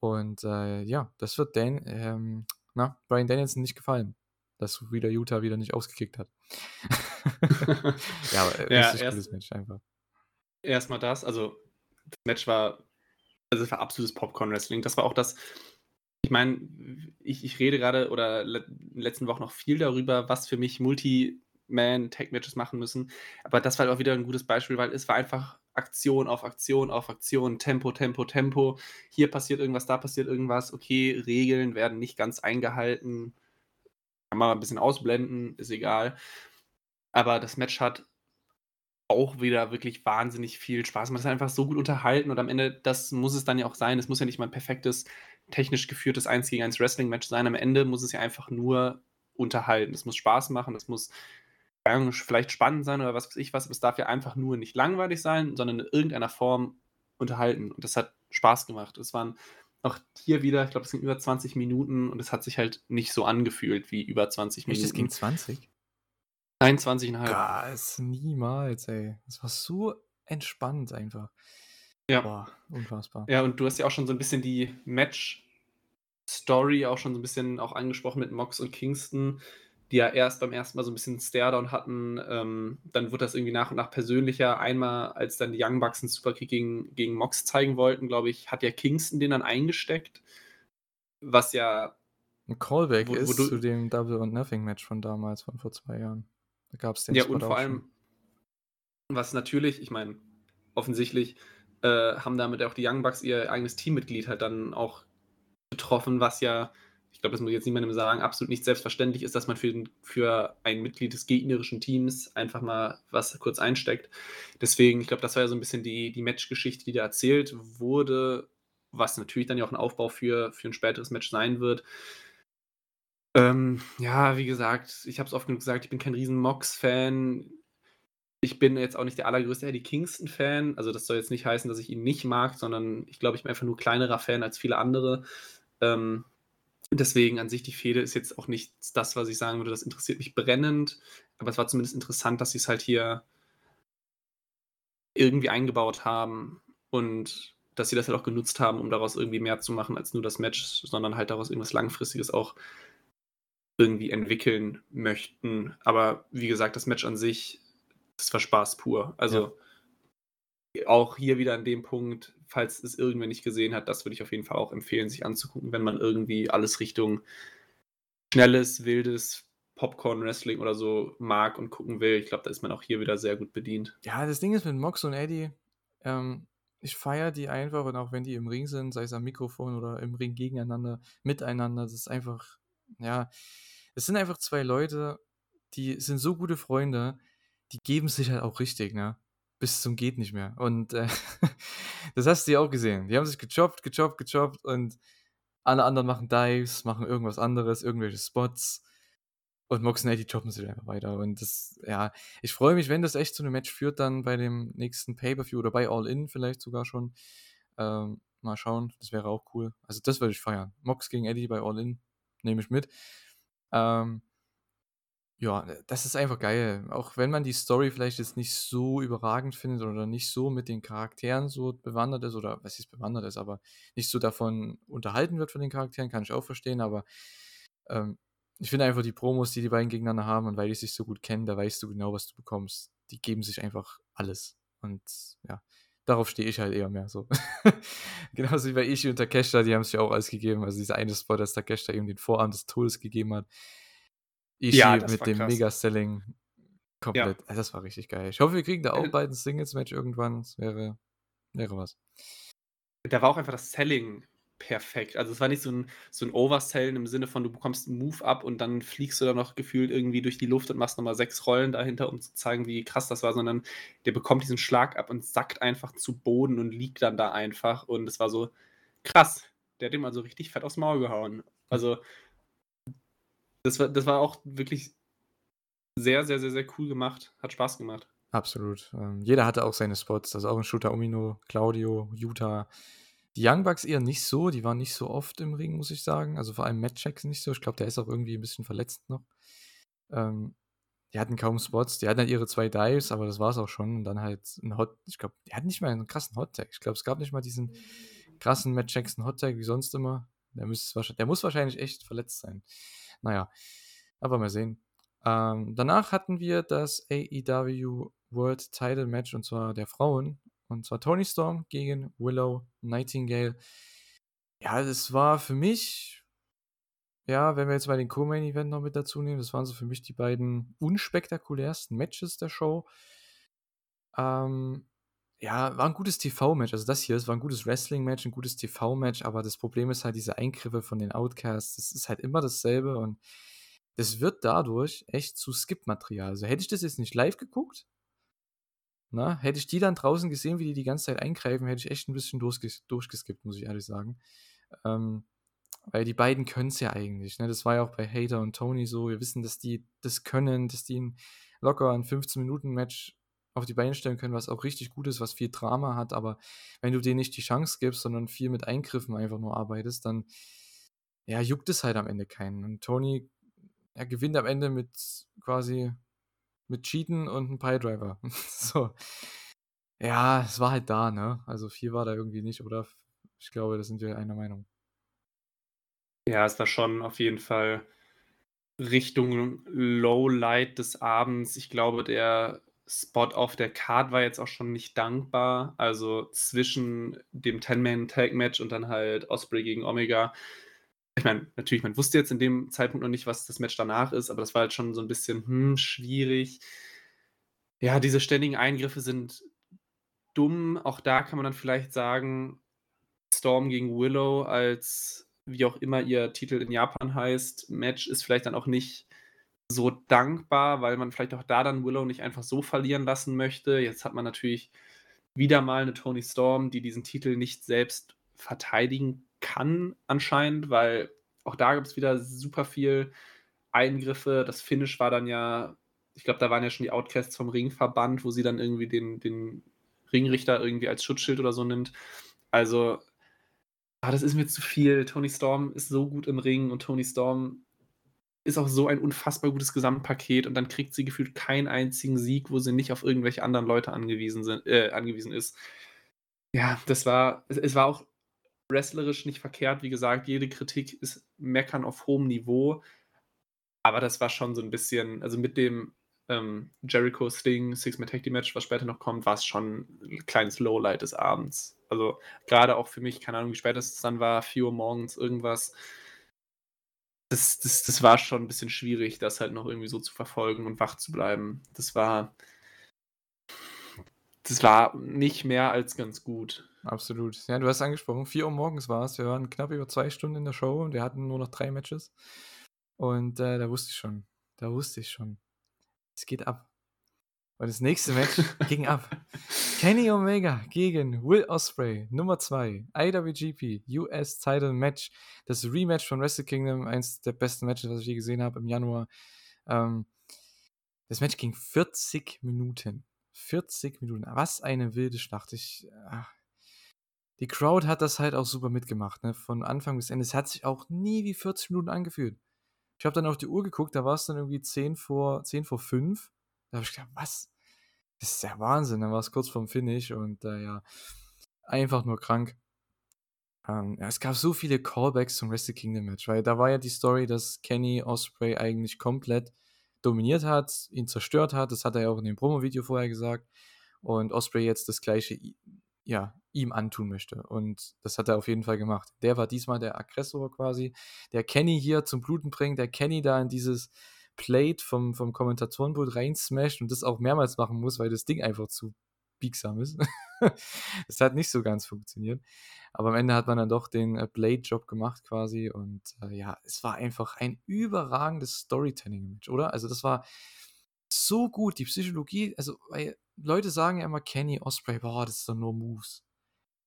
Und äh, ja, das wird Dan, ähm, na, Brian Danielson nicht gefallen, dass wieder Utah wieder nicht ausgekickt hat. ja, aber äh, ja, richtig erst, cooles Match einfach. Erstmal das, also das Match war, also das war absolutes Popcorn-Wrestling. Das war auch das, ich meine, ich, ich rede gerade oder le in den letzten Wochen noch viel darüber, was für mich Multi-Man-Tag-Matches machen müssen. Aber das war halt auch wieder ein gutes Beispiel, weil es war einfach Aktion auf Aktion auf Aktion, Tempo, Tempo, Tempo. Hier passiert irgendwas, da passiert irgendwas. Okay, Regeln werden nicht ganz eingehalten. Kann man ein bisschen ausblenden, ist egal. Aber das Match hat auch wieder wirklich wahnsinnig viel Spaß. Man ist einfach so gut unterhalten und am Ende, das muss es dann ja auch sein. Es muss ja nicht mal ein perfektes technisch geführtes 1 gegen 1 Wrestling-Match sein. Am Ende muss es ja einfach nur unterhalten. Es muss Spaß machen, es muss vielleicht spannend sein oder was weiß ich was, aber es darf ja einfach nur nicht langweilig sein, sondern in irgendeiner Form unterhalten. Und das hat Spaß gemacht. Es waren auch hier wieder, ich glaube, es sind über 20 Minuten und es hat sich halt nicht so angefühlt wie über 20 Minuten. Echt, es ging 20? 21,5. Gas, niemals, ey. Es war so entspannt einfach. Ja. Boah, unfassbar. Ja, und du hast ja auch schon so ein bisschen die Match-Story auch schon so ein bisschen auch angesprochen mit Mox und Kingston, die ja erst beim ersten Mal so ein bisschen Staredown hatten. Ähm, dann wurde das irgendwie nach und nach persönlicher. Einmal, als dann die Young Bucks einen Superkick gegen, gegen Mox zeigen wollten, glaube ich, hat ja Kingston den dann eingesteckt. Was ja. Ein Callback wo, wo ist du, zu dem Double or Nothing Match von damals, von vor zwei Jahren. Da gab es den Ja, Spot und vor allem, was natürlich, ich meine, offensichtlich äh, haben damit auch die Young Bucks ihr eigenes Teammitglied halt dann auch betroffen, was ja, ich glaube, das muss ich jetzt niemandem sagen, absolut nicht selbstverständlich ist, dass man für, für ein Mitglied des gegnerischen Teams einfach mal was kurz einsteckt. Deswegen, ich glaube, das war ja so ein bisschen die, die Matchgeschichte, die da erzählt wurde, was natürlich dann ja auch ein Aufbau für, für ein späteres Match sein wird. Ähm, ja, wie gesagt, ich habe es oft genug gesagt, ich bin kein riesen Mox-Fan ich bin jetzt auch nicht der allergrößte Eddie Kingston-Fan. Also, das soll jetzt nicht heißen, dass ich ihn nicht mag, sondern ich glaube, ich bin einfach nur kleinerer Fan als viele andere. Ähm, deswegen an sich die Fehde ist jetzt auch nicht das, was ich sagen würde, das interessiert mich brennend. Aber es war zumindest interessant, dass sie es halt hier irgendwie eingebaut haben und dass sie das halt auch genutzt haben, um daraus irgendwie mehr zu machen als nur das Match, sondern halt daraus irgendwas Langfristiges auch irgendwie entwickeln möchten. Aber wie gesagt, das Match an sich, das war Spaß pur. Also ja. auch hier wieder an dem Punkt, falls es irgendwer nicht gesehen hat, das würde ich auf jeden Fall auch empfehlen, sich anzugucken, wenn man irgendwie alles Richtung schnelles, wildes Popcorn-Wrestling oder so mag und gucken will. Ich glaube, da ist man auch hier wieder sehr gut bedient. Ja, das Ding ist mit Mox und Eddie, ähm, ich feiere die einfach und auch wenn die im Ring sind, sei es am Mikrofon oder im Ring gegeneinander, miteinander, das ist einfach, ja, es sind einfach zwei Leute, die sind so gute Freunde, die geben sich halt auch richtig, ne? Bis zum geht nicht mehr. Und äh, das hast du ja auch gesehen. Die haben sich gechoppt, gechoppt, gechoppt und alle anderen machen Dives, machen irgendwas anderes, irgendwelche Spots. Und Mox und Eddie choppen sich einfach weiter. Und das, ja, ich freue mich, wenn das echt zu einem Match führt, dann bei dem nächsten Pay-Per-View oder bei All In vielleicht sogar schon. Ähm, mal schauen, das wäre auch cool. Also, das würde ich feiern. Mox gegen Eddie bei All In nehme ich mit. Ähm, ja, das ist einfach geil. Auch wenn man die Story vielleicht jetzt nicht so überragend findet oder nicht so mit den Charakteren so bewandert ist oder was ist bewandert ist, aber nicht so davon unterhalten wird von den Charakteren, kann ich auch verstehen, aber ähm, ich finde einfach die Promos, die die beiden gegeneinander haben und weil die sich so gut kennen, da weißt du genau, was du bekommst. Die geben sich einfach alles. Und ja, darauf stehe ich halt eher mehr so. Genauso wie bei Ishi und Takeshita, die haben ja auch alles gegeben. Also dieser eine Spot, dass Takeshita eben den Vorarm des Todes gegeben hat. Ishi ja, mit dem Mega-Selling komplett. Ja. Also das war richtig geil. Ich hoffe, wir kriegen da auch äh, bald ein Singles-Match irgendwann. Das wäre, wäre was. Da war auch einfach das Selling perfekt. Also es war nicht so ein, so ein Oversellen im Sinne von, du bekommst einen Move ab und dann fliegst du da noch gefühlt irgendwie durch die Luft und machst nochmal sechs Rollen dahinter, um zu zeigen, wie krass das war, sondern der bekommt diesen Schlag ab und sackt einfach zu Boden und liegt dann da einfach. Und es war so krass. Der hat ihm also richtig fett aufs Maul gehauen. Also das war, das war auch wirklich sehr, sehr, sehr, sehr cool gemacht. Hat Spaß gemacht. Absolut. Ähm, jeder hatte auch seine Spots. Also auch ein Shooter Omino, Claudio, Utah. Die Young Bucks eher nicht so, die waren nicht so oft im Ring, muss ich sagen. Also vor allem Matt Jackson nicht so. Ich glaube, der ist auch irgendwie ein bisschen verletzt noch. Ähm, die hatten kaum Spots, die hatten halt ihre zwei Dives, aber das war es auch schon. Und dann halt ein Hot, ich glaube, die hatten nicht mal einen krassen Hot Tag. Ich glaube, es gab nicht mal diesen krassen Matt Jackson Hot Tag wie sonst immer. Der, der muss wahrscheinlich echt verletzt sein. Naja, aber mal sehen. Ähm, danach hatten wir das AEW World Title Match und zwar der Frauen. Und zwar Tony Storm gegen Willow Nightingale. Ja, das war für mich, ja, wenn wir jetzt mal den Co-Main Event noch mit dazu nehmen, das waren so für mich die beiden unspektakulärsten Matches der Show. Ähm, ja, war ein gutes TV-Match. Also das hier, es war ein gutes Wrestling-Match, ein gutes TV-Match, aber das Problem ist halt diese Eingriffe von den Outcasts. Das ist halt immer dasselbe und das wird dadurch echt zu Skip-Material. Also hätte ich das jetzt nicht live geguckt, na, hätte ich die dann draußen gesehen, wie die die ganze Zeit eingreifen, hätte ich echt ein bisschen durchges durchgeskippt, muss ich ehrlich sagen. Ähm, weil die beiden können es ja eigentlich. Ne? Das war ja auch bei Hater und Tony so. Wir wissen, dass die das können, dass die locker ein 15-Minuten-Match auf die Beine stellen können, was auch richtig gut ist, was viel Drama hat. Aber wenn du denen nicht die Chance gibst, sondern viel mit Eingriffen einfach nur arbeitest, dann ja, juckt es halt am Ende keinen. Und Tony er gewinnt am Ende mit quasi mit Cheaten und einem Piledriver. so. Ja, es war halt da, ne? Also viel war da irgendwie nicht, oder? Ich glaube, da sind wir einer Meinung. Ja, es war schon auf jeden Fall Richtung Lowlight des Abends. Ich glaube, der Spot auf der Card war jetzt auch schon nicht dankbar. Also zwischen dem Ten-Man-Tag-Match und dann halt Osprey gegen Omega ich meine, natürlich, man wusste jetzt in dem Zeitpunkt noch nicht, was das Match danach ist, aber das war halt schon so ein bisschen, hm, schwierig. Ja, diese ständigen Eingriffe sind dumm. Auch da kann man dann vielleicht sagen, Storm gegen Willow als wie auch immer ihr Titel in Japan heißt, Match ist vielleicht dann auch nicht so dankbar, weil man vielleicht auch da dann Willow nicht einfach so verlieren lassen möchte. Jetzt hat man natürlich wieder mal eine Tony Storm, die diesen Titel nicht selbst verteidigen kann anscheinend, weil auch da gibt es wieder super viel Eingriffe. Das Finish war dann ja, ich glaube, da waren ja schon die Outcasts vom Ringverband, wo sie dann irgendwie den, den Ringrichter irgendwie als Schutzschild oder so nimmt. Also, ah, das ist mir zu viel. Tony Storm ist so gut im Ring und Tony Storm ist auch so ein unfassbar gutes Gesamtpaket und dann kriegt sie gefühlt keinen einzigen Sieg, wo sie nicht auf irgendwelche anderen Leute angewiesen, sind, äh, angewiesen ist. Ja, das war, es, es war auch wrestlerisch nicht verkehrt. Wie gesagt, jede Kritik ist Meckern auf hohem Niveau. Aber das war schon so ein bisschen also, mit dem, ähm, Jericho Sting Six-Man Tag Match, was später noch kommt, war es schon ein kleines Lowlight des Abends. Also, gerade auch für mich, keine Ahnung, wie spät es dann war, 4:00 morgens, irgendwas. Das das das war schon ein bisschen schwierig, das halt noch irgendwie so zu verfolgen und wach zu bleiben. Das war das war nicht mehr als ganz gut. Absolut. Ja, du hast angesprochen, 4:00 morgens war es. Wir waren knapp über zwei Stunden in der Show und wir hatten nur noch drei Matches. Und, äh, da wusste ich schon da wusste ich schon, es geht ab. Und das nächste Match ging ab. Kenny Omega gegen Will Ospreay, Nummer 2, IWGP US Title Match. Das Rematch von Wrestle Kingdom, eins der besten Matches, was ich je gesehen habe im Januar. Ähm, das Match ging 40 Minuten. 40 Minuten. Was eine wilde Schlacht. Ich, ach. Die Crowd hat das halt auch super mitgemacht, ne? Von Anfang bis Ende. Es hat sich auch nie wie 40 Minuten angefühlt. Ich habe dann auf die Uhr geguckt, da war es dann irgendwie 10 vor, 10 vor 5. Da habe ich gedacht, was? Das ist ja Wahnsinn. Dann war es kurz vorm Finish und äh, ja, einfach nur krank. Ähm, ja, es gab so viele Callbacks zum Wrestle Kingdom Match, weil da war ja die Story, dass Kenny Osprey eigentlich komplett dominiert hat, ihn zerstört hat. Das hat er ja auch in dem Promo-Video vorher gesagt. Und Osprey jetzt das gleiche ja, ihm antun möchte. Und das hat er auf jeden Fall gemacht. Der war diesmal der Aggressor quasi, der Kenny hier zum Bluten bringt, der Kenny da in dieses Plate vom, vom Kommentatorenboot reinsmasht und das auch mehrmals machen muss, weil das Ding einfach zu biegsam ist. das hat nicht so ganz funktioniert. Aber am Ende hat man dann doch den äh, Blade-Job gemacht quasi. Und äh, ja, es war einfach ein überragendes Storytelling-Match, oder? Also das war so gut, die Psychologie, also Leute sagen ja immer Kenny Osprey, boah, das ist doch nur Moves.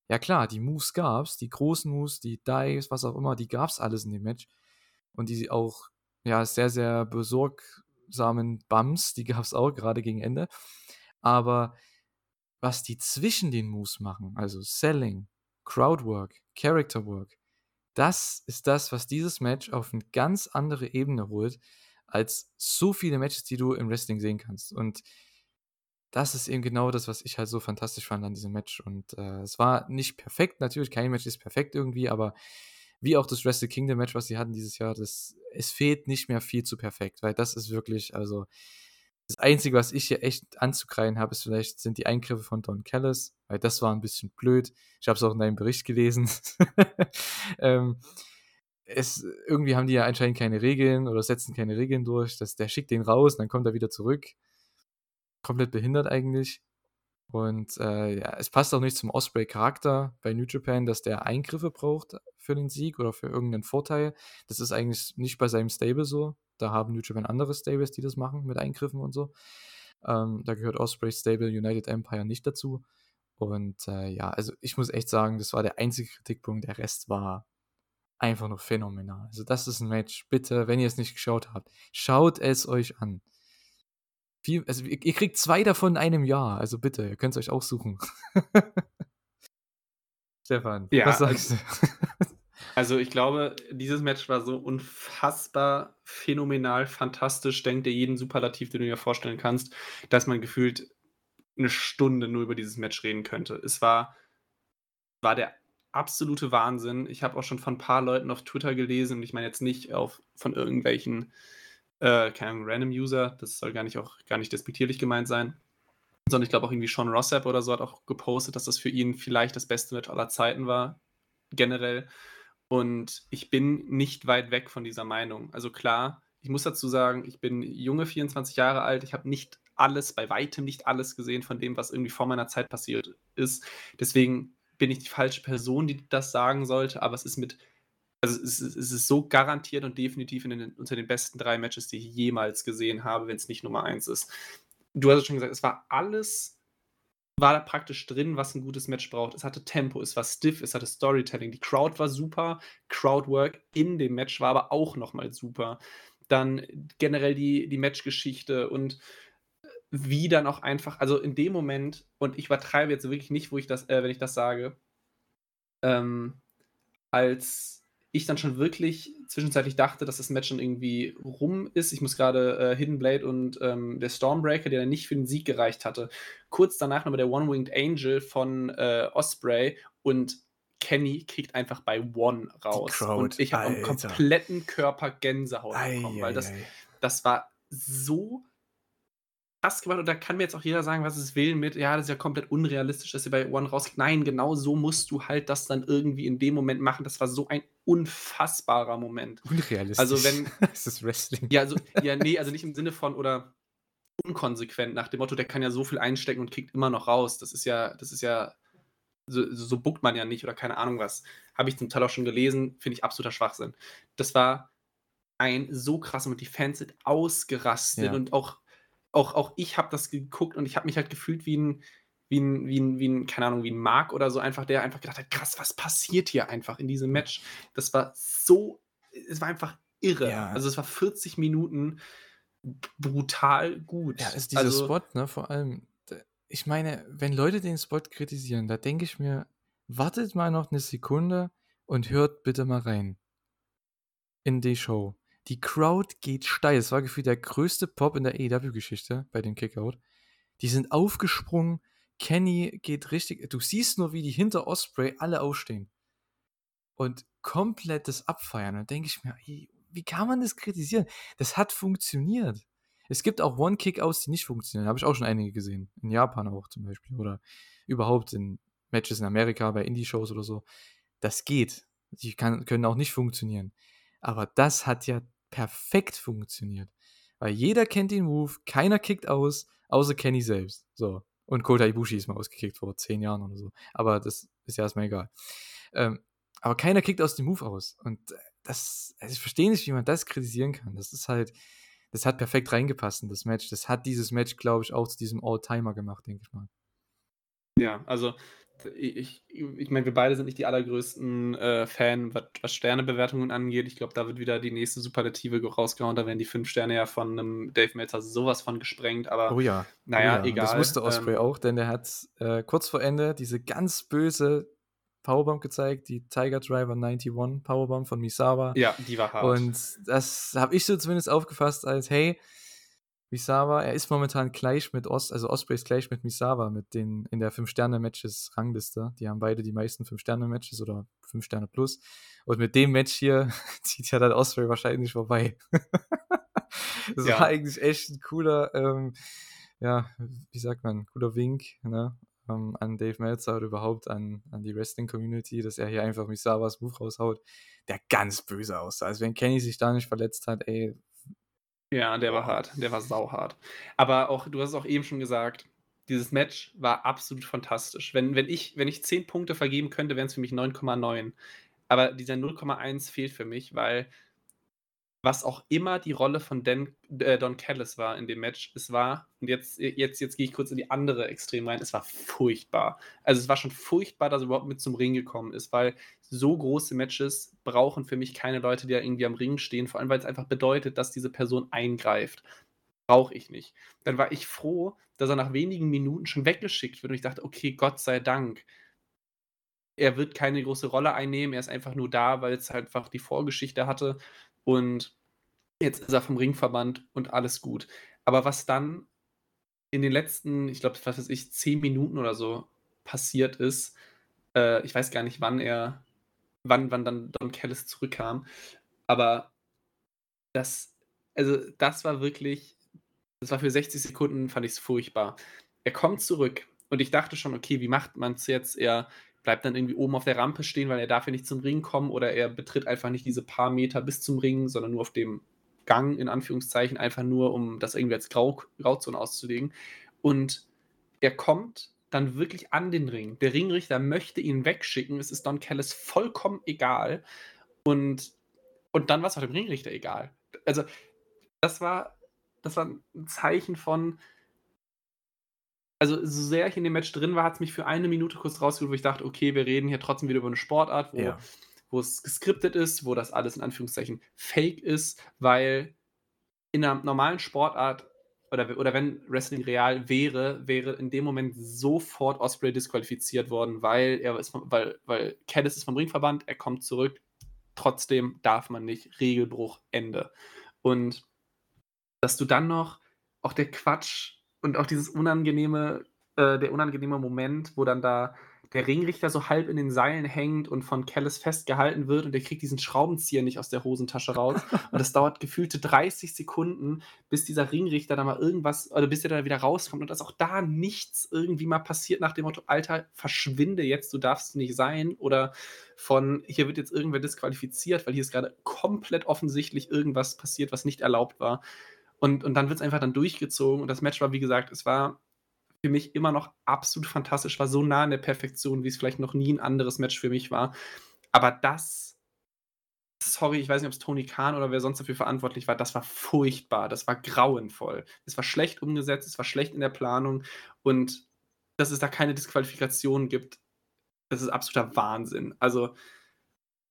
Ja klar, die Moves gab's, die großen Moves, die Dives, was auch immer, die gab's alles in dem Match. Und die auch, ja, sehr, sehr besorgsamen Bums, die gab's auch gerade gegen Ende. Aber was die zwischen den Moves machen, also Selling, Crowdwork, Character Work, das ist das, was dieses Match auf eine ganz andere Ebene holt, als so viele Matches, die du im Wrestling sehen kannst. Und das ist eben genau das, was ich halt so fantastisch fand an diesem Match. Und äh, es war nicht perfekt, natürlich, kein Match ist perfekt irgendwie, aber wie auch das Wrestle Kingdom Match, was sie hatten dieses Jahr, das, es fehlt nicht mehr viel zu perfekt, weil das ist wirklich, also das Einzige, was ich hier echt anzukreien habe, ist vielleicht sind die Eingriffe von Don Callis, weil das war ein bisschen blöd. Ich habe es auch in deinem Bericht gelesen. ähm, es, irgendwie haben die ja anscheinend keine Regeln oder setzen keine Regeln durch. dass der schickt den raus und dann kommt er wieder zurück komplett behindert eigentlich. Und äh, ja, es passt auch nicht zum Osprey-Charakter bei New Japan, dass der Eingriffe braucht für den Sieg oder für irgendeinen Vorteil. Das ist eigentlich nicht bei seinem Stable so. Da haben New Japan andere Stables, die das machen mit Eingriffen und so. Ähm, da gehört Osprey Stable United Empire nicht dazu. Und äh, ja, also ich muss echt sagen, das war der einzige Kritikpunkt. Der Rest war einfach nur phänomenal. Also das ist ein Match. Bitte, wenn ihr es nicht geschaut habt, schaut es euch an. Viel, also ihr, ihr kriegt zwei davon in einem Jahr. Also bitte, ihr könnt es euch aussuchen. Stefan, ja, was sagst du? Also ich glaube, dieses Match war so unfassbar phänomenal, fantastisch, denkt dir jeden Superlativ, den du dir vorstellen kannst, dass man gefühlt eine Stunde nur über dieses Match reden könnte. Es war, war der absolute Wahnsinn. Ich habe auch schon von ein paar Leuten auf Twitter gelesen, und ich meine jetzt nicht auf, von irgendwelchen äh, kein Random User, das soll gar nicht auch gar nicht despektierlich gemeint sein, sondern ich glaube auch irgendwie Sean Rossap oder so hat auch gepostet, dass das für ihn vielleicht das beste Match aller Zeiten war, generell. Und ich bin nicht weit weg von dieser Meinung. Also klar, ich muss dazu sagen, ich bin junge 24 Jahre alt, ich habe nicht alles, bei weitem nicht alles gesehen von dem, was irgendwie vor meiner Zeit passiert ist. Deswegen bin ich die falsche Person, die das sagen sollte, aber es ist mit also es ist, es ist so garantiert und definitiv in den, unter den besten drei Matches, die ich jemals gesehen habe, wenn es nicht Nummer eins ist. Du hast es schon gesagt, es war alles, war da praktisch drin, was ein gutes Match braucht. Es hatte Tempo, es war stiff, es hatte Storytelling, die Crowd war super, Crowdwork in dem Match war aber auch nochmal super. Dann generell die, die Matchgeschichte und wie dann auch einfach, also in dem Moment, und ich übertreibe jetzt wirklich nicht, wo ich das, äh, wenn ich das sage, ähm, als ich dann schon wirklich zwischenzeitlich dachte, dass das Match schon irgendwie rum ist. Ich muss gerade äh, Hidden Blade und ähm, der Stormbreaker, der dann nicht für den Sieg gereicht hatte. Kurz danach nochmal der One-Winged Angel von äh, Osprey und Kenny kriegt einfach bei One raus. Und ich habe am kompletten Körper Gänsehaut bekommen, weil das, das war so krass gemacht und da kann mir jetzt auch jeder sagen, was es will mit, ja, das ist ja komplett unrealistisch, dass ihr bei One rausgeht. Nein, genau so musst du halt das dann irgendwie in dem Moment machen. Das war so ein unfassbarer Moment. Unrealistisch. Also wenn. es ist Wrestling. Ja, also, ja, nee, also nicht im Sinne von oder unkonsequent nach dem Motto, der kann ja so viel einstecken und kriegt immer noch raus. Das ist ja, das ist ja, so, so buckt man ja nicht oder keine Ahnung was. Habe ich zum Teil auch schon gelesen, finde ich absoluter Schwachsinn. Das war ein so krass und die Fans sind ausgerastet ja. und auch auch, auch ich habe das geguckt und ich habe mich halt gefühlt wie ein, wie ein, wie ein, wie ein, keine Ahnung, wie ein Mark oder so, einfach, der einfach gedacht hat, krass, was passiert hier einfach in diesem Match? Das war so, es war einfach irre. Ja. Also es war 40 Minuten brutal gut. Ja, ist dieser also, Spot, ne, vor allem, ich meine, wenn Leute den Spot kritisieren, da denke ich mir, wartet mal noch eine Sekunde und hört bitte mal rein in die Show. Die Crowd geht steil. Es war gefühlt der größte Pop in der AEW-Geschichte bei dem Kickout. Die sind aufgesprungen. Kenny geht richtig. Du siehst nur, wie die hinter Osprey alle aufstehen. Und komplettes Abfeiern. Und denke ich mir, wie kann man das kritisieren? Das hat funktioniert. Es gibt auch One-Kick-Outs, die nicht funktionieren. Habe ich auch schon einige gesehen. In Japan auch zum Beispiel. Oder überhaupt in Matches in Amerika, bei Indie-Shows oder so. Das geht. Die kann, können auch nicht funktionieren. Aber das hat ja perfekt funktioniert. Weil jeder kennt den Move, keiner kickt aus, außer Kenny selbst. So. Und Kota Ibushi ist mal ausgekickt vor zehn Jahren oder so. Aber das ist ja erstmal egal. Ähm, aber keiner kickt aus dem Move aus. Und das, also ich verstehe nicht, wie man das kritisieren kann. Das ist halt, das hat perfekt reingepasst in das Match. Das hat dieses Match, glaube ich, auch zu diesem All-Timer gemacht, denke ich mal. Ja, also ich, ich meine, wir beide sind nicht die allergrößten äh, Fan, was, was Sternebewertungen angeht. Ich glaube, da wird wieder die nächste Superlative rausgehauen. Da werden die fünf Sterne ja von einem Dave Meltzer sowas von gesprengt. Aber oh ja, naja, oh ja. egal. Das wusste Osprey ähm, auch, denn der hat äh, kurz vor Ende diese ganz böse Powerbomb gezeigt, die Tiger Driver 91 Powerbomb von Misawa. Ja, die war hart. Und das habe ich so zumindest aufgefasst als, hey, Misawa, er ist momentan gleich mit Os, also Osprey ist gleich mit Misawa mit den in der 5-Sterne-Matches-Rangliste. Die haben beide die meisten 5-Sterne-Matches oder 5 Sterne plus. Und mit dem Match hier zieht ja dann Osprey wahrscheinlich vorbei. das ja. war eigentlich echt ein cooler, ähm, ja, wie sagt man, cooler Wink, ne? Ähm, an Dave Meltzer oder überhaupt an, an die Wrestling-Community, dass er hier einfach Misawas Move raushaut, der ganz böse aussah. Also wenn Kenny sich da nicht verletzt hat, ey, ja, der war hart. Der war sauhart. Aber auch, du hast es auch eben schon gesagt, dieses Match war absolut fantastisch. Wenn, wenn, ich, wenn ich 10 Punkte vergeben könnte, wären es für mich 9,9. Aber dieser 0,1 fehlt für mich, weil was auch immer die Rolle von Dan, äh, Don Callis war in dem Match, es war, und jetzt, jetzt, jetzt gehe ich kurz in die andere Extrem rein, es war furchtbar. Also es war schon furchtbar, dass er überhaupt mit zum Ring gekommen ist, weil so große Matches brauchen für mich keine Leute, die da irgendwie am Ring stehen, vor allem weil es einfach bedeutet, dass diese Person eingreift. Brauche ich nicht. Dann war ich froh, dass er nach wenigen Minuten schon weggeschickt wird und ich dachte, okay, Gott sei Dank. Er wird keine große Rolle einnehmen, er ist einfach nur da, weil es halt einfach die Vorgeschichte hatte und jetzt ist er vom Ringverband und alles gut. Aber was dann in den letzten, ich glaube, was weiß ich, zehn Minuten oder so passiert ist, äh, ich weiß gar nicht, wann er, wann, wann dann Don Kellis zurückkam, aber das, also das war wirklich, das war für 60 Sekunden, fand ich es furchtbar. Er kommt zurück und ich dachte schon, okay, wie macht man es jetzt? Er bleibt dann irgendwie oben auf der Rampe stehen, weil er darf ja nicht zum Ring kommen oder er betritt einfach nicht diese paar Meter bis zum Ring, sondern nur auf dem Gang, in Anführungszeichen, einfach nur, um das irgendwie als Grau Grauzone auszulegen. Und er kommt dann wirklich an den Ring. Der Ringrichter möchte ihn wegschicken. Es ist Don Callis vollkommen egal. Und, und dann war es auch dem Ringrichter egal. Also, das war, das war ein Zeichen von, also so sehr ich in dem Match drin war, hat es mich für eine Minute kurz rausgeholt, wo ich dachte, okay, wir reden hier trotzdem wieder über eine Sportart, wo, ja. wo es geskriptet ist, wo das alles in Anführungszeichen fake ist, weil in einer normalen Sportart oder, oder wenn Wrestling real wäre, wäre in dem Moment sofort Osprey disqualifiziert worden, weil er ist, weil, weil Callis ist vom Ringverband, er kommt zurück, trotzdem darf man nicht, Regelbruch, Ende. Und dass du dann noch auch der Quatsch und auch dieses unangenehme, äh, der unangenehme Moment, wo dann da der Ringrichter so halb in den Seilen hängt und von Callis festgehalten wird und der kriegt diesen Schraubenzieher nicht aus der Hosentasche raus. und es dauert gefühlte 30 Sekunden, bis dieser Ringrichter da mal irgendwas, oder bis er da wieder rauskommt und dass auch da nichts irgendwie mal passiert nach dem Motto, Alter, verschwinde jetzt, du darfst nicht sein. Oder von, hier wird jetzt irgendwer disqualifiziert, weil hier ist gerade komplett offensichtlich irgendwas passiert, was nicht erlaubt war. Und, und dann wird es einfach dann durchgezogen und das Match war, wie gesagt, es war für mich immer noch absolut fantastisch, war so nah an der Perfektion, wie es vielleicht noch nie ein anderes Match für mich war. Aber das, sorry, ich weiß nicht, ob es Tony Khan oder wer sonst dafür verantwortlich war, das war furchtbar, das war grauenvoll. Es war schlecht umgesetzt, es war schlecht in der Planung und dass es da keine Disqualifikation gibt, das ist absoluter Wahnsinn. Also,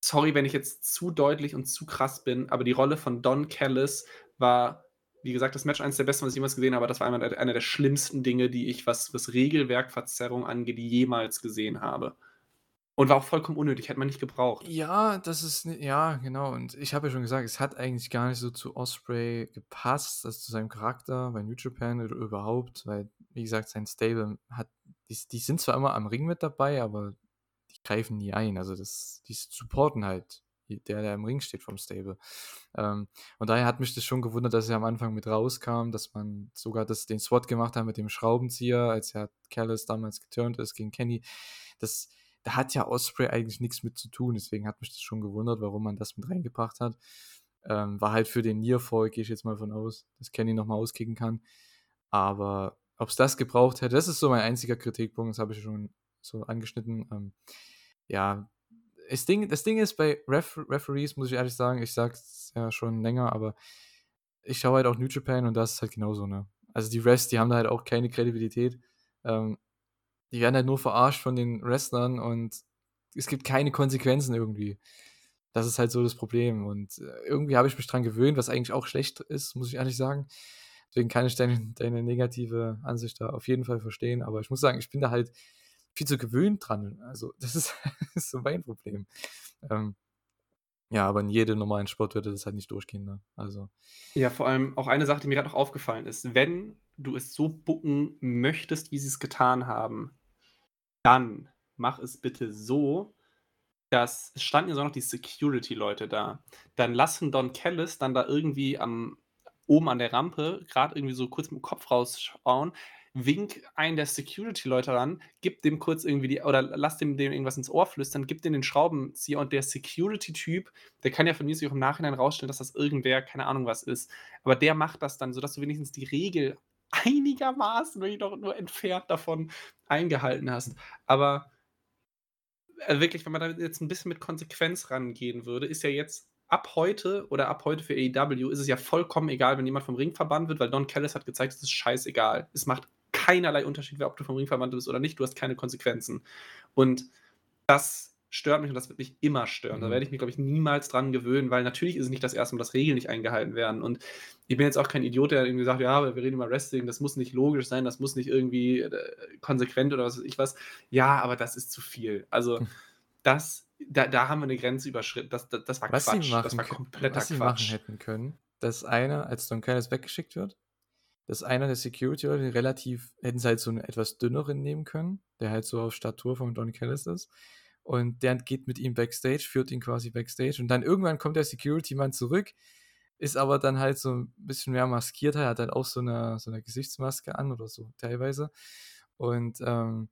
sorry, wenn ich jetzt zu deutlich und zu krass bin, aber die Rolle von Don Callis war wie gesagt, das Match eines der besten, was ich jemals gesehen habe, aber das war einer der, einer der schlimmsten Dinge, die ich, was, was Regelwerkverzerrung angeht, jemals gesehen habe. Und war auch vollkommen unnötig, hätte man nicht gebraucht. Ja, das ist, ja, genau. Und ich habe ja schon gesagt, es hat eigentlich gar nicht so zu Osprey gepasst, also zu seinem Charakter bei New Japan oder überhaupt, weil, wie gesagt, sein Stable hat, die, die sind zwar immer am Ring mit dabei, aber die greifen nie ein. Also das, die supporten halt der, der im Ring steht vom Stable. Ähm, und daher hat mich das schon gewundert, dass er am Anfang mit rauskam, dass man sogar das, den SWAT gemacht hat mit dem Schraubenzieher, als er Callis damals geturnt ist gegen Kenny. Das, da hat ja Osprey eigentlich nichts mit zu tun, deswegen hat mich das schon gewundert, warum man das mit reingebracht hat. Ähm, war halt für den Nearfall, gehe ich jetzt mal von aus, dass Kenny nochmal auskicken kann. Aber ob es das gebraucht hätte, das ist so mein einziger Kritikpunkt, das habe ich schon so angeschnitten. Ähm, ja, das Ding, das Ding ist bei Ref Referees, muss ich ehrlich sagen, ich sag's ja schon länger, aber ich schaue halt auch New Japan und das ist halt genauso, ne? Also die Refs, die haben da halt auch keine Kredibilität. Ähm, die werden halt nur verarscht von den Wrestlern und es gibt keine Konsequenzen irgendwie. Das ist halt so das Problem. Und äh, irgendwie habe ich mich dran gewöhnt, was eigentlich auch schlecht ist, muss ich ehrlich sagen. Deswegen kann ich deine, deine negative Ansicht da auf jeden Fall verstehen. Aber ich muss sagen, ich bin da halt viel zu gewöhnt dran. Also, das ist, das ist so mein Problem. Ähm, ja, aber in jedem normalen Sport würde das halt nicht durchgehen. Ne? Also. Ja, vor allem auch eine Sache, die mir gerade noch aufgefallen ist. Wenn du es so bucken möchtest, wie sie es getan haben, dann mach es bitte so, dass es standen ja so noch die Security-Leute da. Dann lassen Don Kellis dann da irgendwie am oben an der Rampe gerade irgendwie so kurz mit dem Kopf rausschauen, wink einen der Security-Leute ran, gib dem kurz irgendwie die, oder lass dem, dem irgendwas ins Ohr flüstern, gib dem den Schraubenzieher und der Security-Typ, der kann ja von mir sich auch im Nachhinein rausstellen, dass das irgendwer, keine Ahnung was ist. Aber der macht das dann, sodass du wenigstens die Regel einigermaßen, wenn doch nur entfernt davon eingehalten hast. Aber äh, wirklich, wenn man da jetzt ein bisschen mit Konsequenz rangehen würde, ist ja jetzt ab heute oder ab heute für AEW ist es ja vollkommen egal, wenn jemand vom Ring verbannt wird, weil Don Callis hat gezeigt, es ist scheißegal. Es macht keinerlei Unterschied, ob du vom Ring verwandt bist oder nicht. Du hast keine Konsequenzen. Und das stört mich und das wird mich immer stören. Mhm. Da werde ich mich, glaube ich, niemals dran gewöhnen, weil natürlich ist es nicht das erste Mal, dass Regeln nicht eingehalten werden. Und ich bin jetzt auch kein Idiot, der irgendwie sagt, ja, wir reden über Wrestling, das muss nicht logisch sein, das muss nicht irgendwie äh, konsequent oder was weiß ich was. Ja, aber das ist zu viel. Also, das, da, da haben wir eine Grenze überschritten. Das, das, das war was Quatsch. Sie machen, das war kompletter was sie Quatsch. machen hätten können, dass einer, als Don Callis weggeschickt wird, dass einer der Security-Leute relativ, hätten sie halt so einen etwas dünneren nehmen können, der halt so auf Statur von Don Callis ist. Und der geht mit ihm backstage, führt ihn quasi backstage. Und dann irgendwann kommt der Security-Mann zurück, ist aber dann halt so ein bisschen mehr maskiert. Er hat halt auch so eine, so eine Gesichtsmaske an oder so teilweise. Und ähm,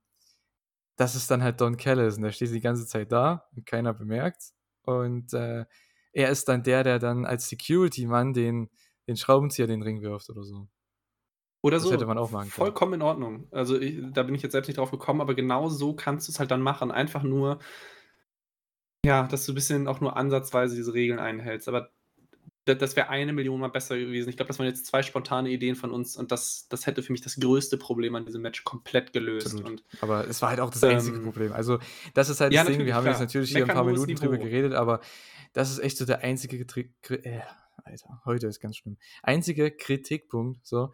das ist dann halt Don Callis. Und der steht die ganze Zeit da und keiner bemerkt. Und äh, er ist dann der, der dann als Security-Mann den, den Schraubenzieher den Ring wirft oder so. Oder Das so. hätte man auch machen können. Vollkommen in Ordnung. Also ich, da bin ich jetzt selbst nicht drauf gekommen, aber genau so kannst du es halt dann machen. Einfach nur, ja, dass du ein bisschen auch nur ansatzweise diese Regeln einhältst. Aber das, das wäre eine Million mal besser gewesen. Ich glaube, das waren jetzt zwei spontane Ideen von uns und das, das hätte für mich das größte Problem an diesem Match komplett gelöst. Und Aber es war halt auch das einzige Ähm, Problem. Also, das ist halt ja, das Ding. Wir haben jetzt klar. natürlich hier ein Meckern paar hohes Minuten drüber geredet, aber das ist echt so der einzige Kri äh, Alter, heute ist ganz schlimm. Einzige Kritikpunkt, so,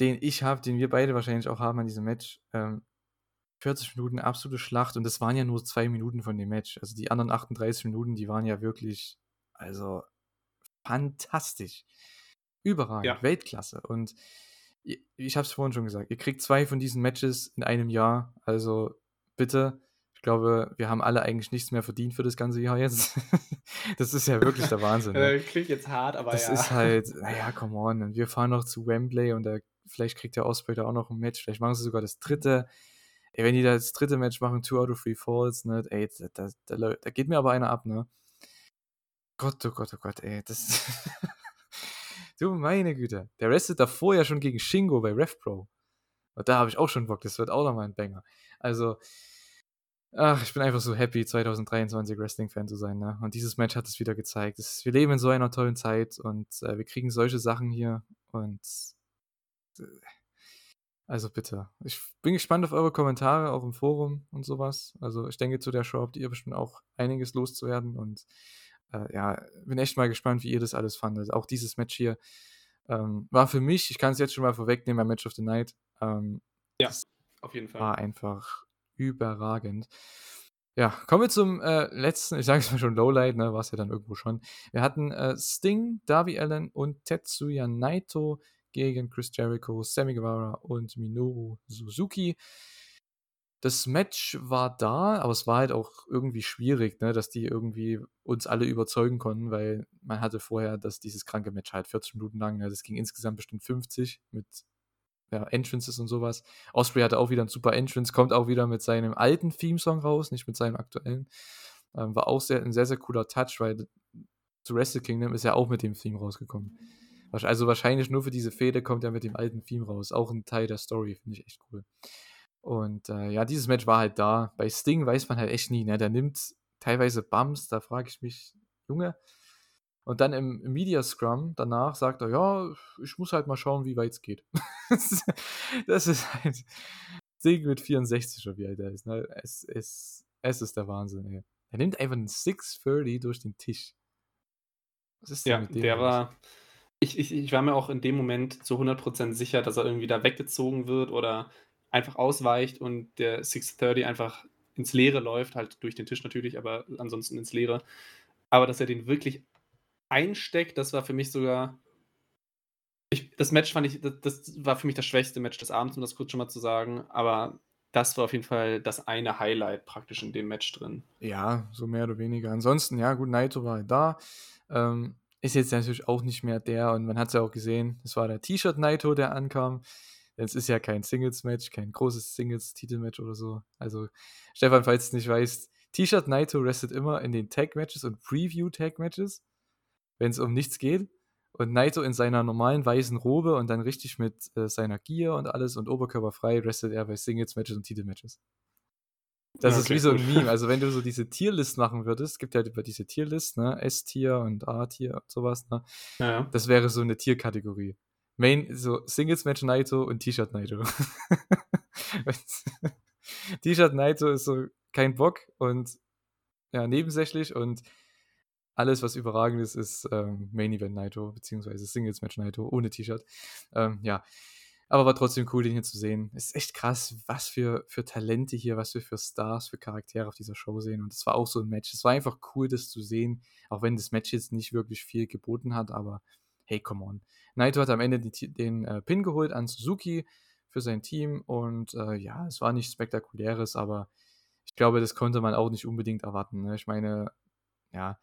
den ich habe, den wir beide wahrscheinlich auch haben an diesem Match. Ähm, 40 Minuten absolute Schlacht und das waren ja nur zwei Minuten von dem Match. Also die anderen 38 Minuten, die waren ja wirklich, also fantastisch. Überragend, Ja. Weltklasse. Und i- ich habe es vorhin schon gesagt, ihr kriegt zwei von diesen Matches in einem Jahr. Also bitte, ich glaube, wir haben alle eigentlich nichts mehr verdient für das ganze Jahr jetzt. das ist ja wirklich der Wahnsinn. Ne? Klingt jetzt hart, aber das ja. ist halt, naja, come on. Und wir fahren noch zu Wembley und da, vielleicht kriegt der da auch noch ein Match. Vielleicht machen sie sogar das dritte. Ey, wenn die da das dritte Match machen, two out of three falls, ne, ey, da, da, da, da geht mir aber einer ab, ne? Gott, oh Gott, oh Gott, ey, das. du meine Güte. Der restet davor ja schon gegen Shingo bei RevPro. Und da habe ich auch schon Bock, das wird auch nochmal ein Banger. Also, ach, ich bin einfach so happy, 2023 Wrestling-Fan zu sein, ne? Und dieses Match hat es wieder gezeigt. Wir leben in so einer tollen Zeit und äh, wir kriegen solche Sachen hier und. Also bitte. Ich bin gespannt auf eure Kommentare, auch im Forum und sowas. Also ich denke, zu der Show habt ihr bestimmt auch einiges loszuwerden und äh, ja, bin echt mal gespannt, wie ihr das alles fandet. Auch dieses Match hier ähm, war für mich, ich kann es jetzt schon mal vorwegnehmen, mein Match of the Night. Ähm, ja, auf jeden Fall. War einfach überragend. Ja, kommen wir zum äh, letzten, ich sage es mal schon Lowlight, ne, war es ja dann irgendwo schon. Wir hatten äh, Sting, Darby Allen und Tetsuya Naito gegen Chris Jericho, Sammy Guevara und Minoru Suzuki. Das Match war da, aber es war halt auch irgendwie schwierig, ne, dass die irgendwie uns alle überzeugen konnten, weil man hatte vorher dass dieses kranke Match halt 40 Minuten lang. Ne, das ging insgesamt bestimmt 50 mit ja, Entrances und sowas. Osprey hatte auch wieder ein super Entrance, kommt auch wieder mit seinem alten Theme-Song raus, nicht mit seinem aktuellen. Ähm, war auch sehr, ein sehr, sehr cooler Touch, weil zu Wrestle Kingdom ist ja auch mit dem Theme rausgekommen. Also wahrscheinlich nur für diese Fehde kommt er mit dem alten Theme raus. Auch ein Teil der Story, finde ich echt cool. Und äh, ja, dieses Match war halt da. Bei Sting weiß man halt echt nie, ne? Der nimmt teilweise Bums, da frage ich mich, Junge. Und dann im, im Media Scrum danach sagt er, ja, ich muss halt mal schauen, wie weit es geht. das ist halt Sting mit 64 oder wie alt er ist. Ne? Es, es, es ist der Wahnsinn, ey. Er nimmt einfach einen 630 durch den Tisch. Was ist denn ja, mit dem? Der war, ich, ich, ich war mir auch in dem Moment zu 100% sicher, dass er irgendwie da weggezogen wird oder einfach ausweicht und der 630 einfach ins Leere läuft, halt durch den Tisch natürlich, aber ansonsten ins Leere. Aber dass er den wirklich einsteckt, das war für mich sogar. Ich, das Match fand ich, das, das, war für mich das schwächste Match des Abends, um das kurz schon mal zu sagen. Aber das war auf jeden Fall das eine Highlight praktisch in dem Match drin. Ja, so mehr oder weniger. Ansonsten, ja, gut, Naito war da. Ähm, ist jetzt natürlich auch nicht mehr der, und man hat es ja auch gesehen, es war der T-Shirt Naito, der ankam. Es ist ja kein Singles-Match, kein großes Singles-Titelmatch oder so. Also, Stefan, falls du es nicht weißt, T-Shirt Naito restet immer in den Tag-Matches und Preview-Tag-Matches, wenn es um nichts geht. Und Naito in seiner normalen weißen Robe und dann richtig mit äh, seiner Gear und alles und oberkörperfrei restet er bei Singles-Matches und Titelmatches. Das okay, ist wie so ein Meme. Also, wenn du so diese Tierlist machen würdest, gibt ja über diese Tierlist, ne? S-Tier und A-Tier und sowas, ne? Ja. Das wäre so eine Tierkategorie. Main, so Singles-Match Naito und T-Shirt Naito. T-Shirt Naito ist so kein Bock und ja, nebensächlich und alles, was überragend ist, ist ähm, Main Event Naito, beziehungsweise Singles Match Naito ohne T-Shirt. Ähm, ja, aber war trotzdem cool, den hier zu sehen. Es ist echt krass, was für, für Talente hier, was wir für Stars, für Charaktere auf dieser Show sehen. Und es war auch so ein Match. Es war einfach cool, das zu sehen, auch wenn das Match jetzt nicht wirklich viel geboten hat, aber hey, come on. Naito hat am Ende die, den äh, Pin geholt an Suzuki für sein Team und äh, ja, es war nicht spektakuläres, aber ich glaube, das konnte man auch nicht unbedingt erwarten. Ne? Ich meine, ja,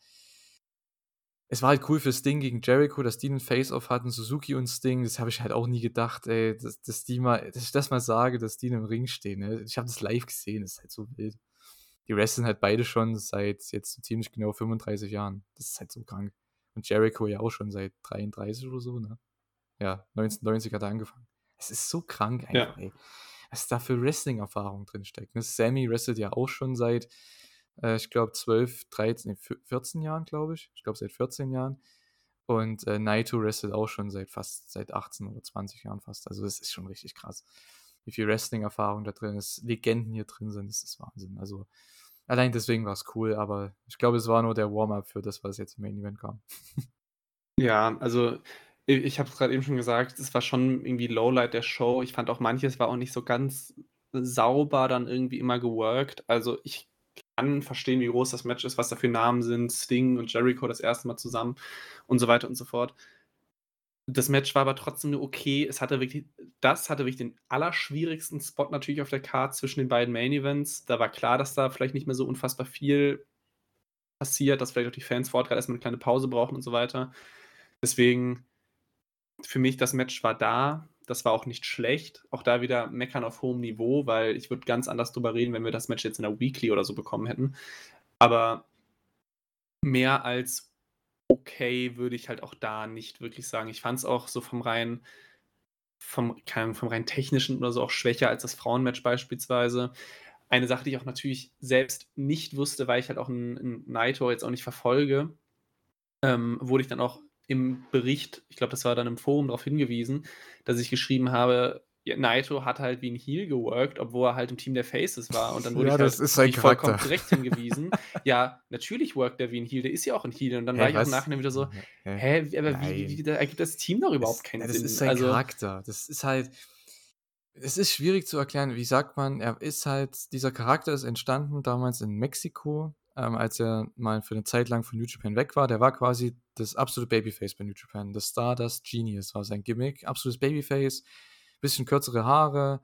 es war halt cool für Sting gegen Jericho, dass die einen Face-Off hatten, Suzuki und Sting. Das habe ich halt auch nie gedacht, ey, dass, dass, die mal, dass ich das mal sage, dass die in einem Ring stehen. Ne? Ich habe das live gesehen, das ist halt so wild. Die wresteln halt beide schon seit jetzt ziemlich genau 35 Jahren. Das ist halt so krank. Und Jericho ja auch schon seit 33 oder so, ne? Ja, 1990 hat er angefangen. Es ist so krank einfach, ja. ey. Was da für Wrestling-Erfahrung drinsteckt. Ne? Sammy wrestelt ja auch schon seit äh, ich glaube, 12, 13, 14 Jahren, glaube ich. Ich glaube, seit 14 Jahren. Und äh, Naito wrestelt auch schon seit fast, seit 18 oder 20 Jahren fast. Also, das ist schon richtig krass. Wie viel Wrestling-Erfahrung da drin ist, Legenden hier drin sind, das ist Wahnsinn. Also, allein deswegen war es cool, aber ich glaube, es war nur der Warm-up für das, was jetzt im Main Event kam. ja, also ich habe es gerade eben schon gesagt, es war schon irgendwie Lowlight der Show. Ich fand auch manches war auch nicht so ganz sauber dann irgendwie immer geworkt. Also ich kann verstehen, wie groß das Match ist, was da für Namen sind, Sting und Jericho das erste Mal zusammen und so weiter und so fort. Das Match war aber trotzdem nur okay. Es hatte wirklich das hatte wirklich den allerschwierigsten Spot natürlich auf der Card zwischen den beiden Main Events. Da war klar, dass da vielleicht nicht mehr so unfassbar viel passiert, dass vielleicht auch die Fans vor Ort grad erst mal 'ne kleine Pause brauchen und so weiter. Deswegen für mich, das Match war da. Das war auch nicht schlecht. Auch da wieder Meckern auf hohem Niveau, weil ich würde ganz anders drüber reden, wenn wir das Match jetzt in der Weekly oder so bekommen hätten. Aber mehr als okay würde ich halt auch da nicht wirklich sagen. Ich fand's auch so vom rein vom Ahnung, vom rein Technischen oder so auch schwächer als das Frauenmatch beispielsweise. Eine Sache, die ich auch natürlich selbst nicht wusste, weil ich halt auch 'n 'n Naito jetzt auch nicht verfolge, ähm, wurde ich dann auch im Bericht, ich glaube, das war dann im Forum, darauf hingewiesen, dass ich geschrieben habe, Naito hat halt wie 'n Heel geworkt, obwohl er halt im Team der Faces war. Und dann wurde Ja, ich halt das ist sein vollkommen zurecht hingewiesen. Ja, natürlich workt er wie 'n Heel, der ist ja auch 'n Heel. Und dann war Hä, ich auch im was? Nachhinein wieder so: Hä? „Hä, aber wie Nein. wie da ergibt das Team doch überhaupt Das keinen das Sinn.“ ist sein Also Charakter. Das ist halt es ist schwierig zu erklären. Wie sagt man, er ist halt dieser Charakter ist entstanden damals in Mexiko, ähm, als er mal für 'ne Zeit lang von New Japan weg war. Der war quasi das absolute Babyface bei New Japan. Das Stardust Genius war sein Gimmick. Absolutes Babyface, bisschen kürzere Haare,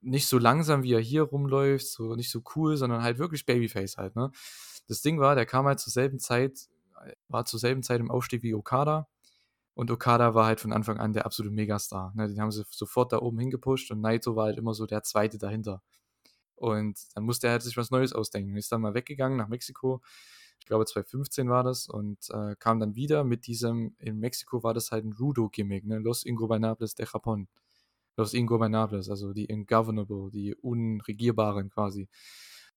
nicht so langsam, wie er hier rumläuft, so nicht so cool, sondern halt wirklich Babyface halt, ne? Das Ding war, der kam halt zur selben Zeit war zur selben Zeit im Aufstieg wie Okada. Und Okada war halt von Anfang an der absolute Megastar, ne? Den haben sie sofort da oben hingepusht und Naito war halt immer so der Zweite dahinter. Und dann musste er halt sich was Neues ausdenken. Ist dann mal weggegangen nach Mexiko. Ich glaube, 2015 war das und, äh, kam dann wieder mit diesem in Mexiko war das halt 'n Rudo-Gimmick, ne? Los Ingobernables de Japón. Los Ingobernables, also die Ungovernable, die Unregierbaren quasi.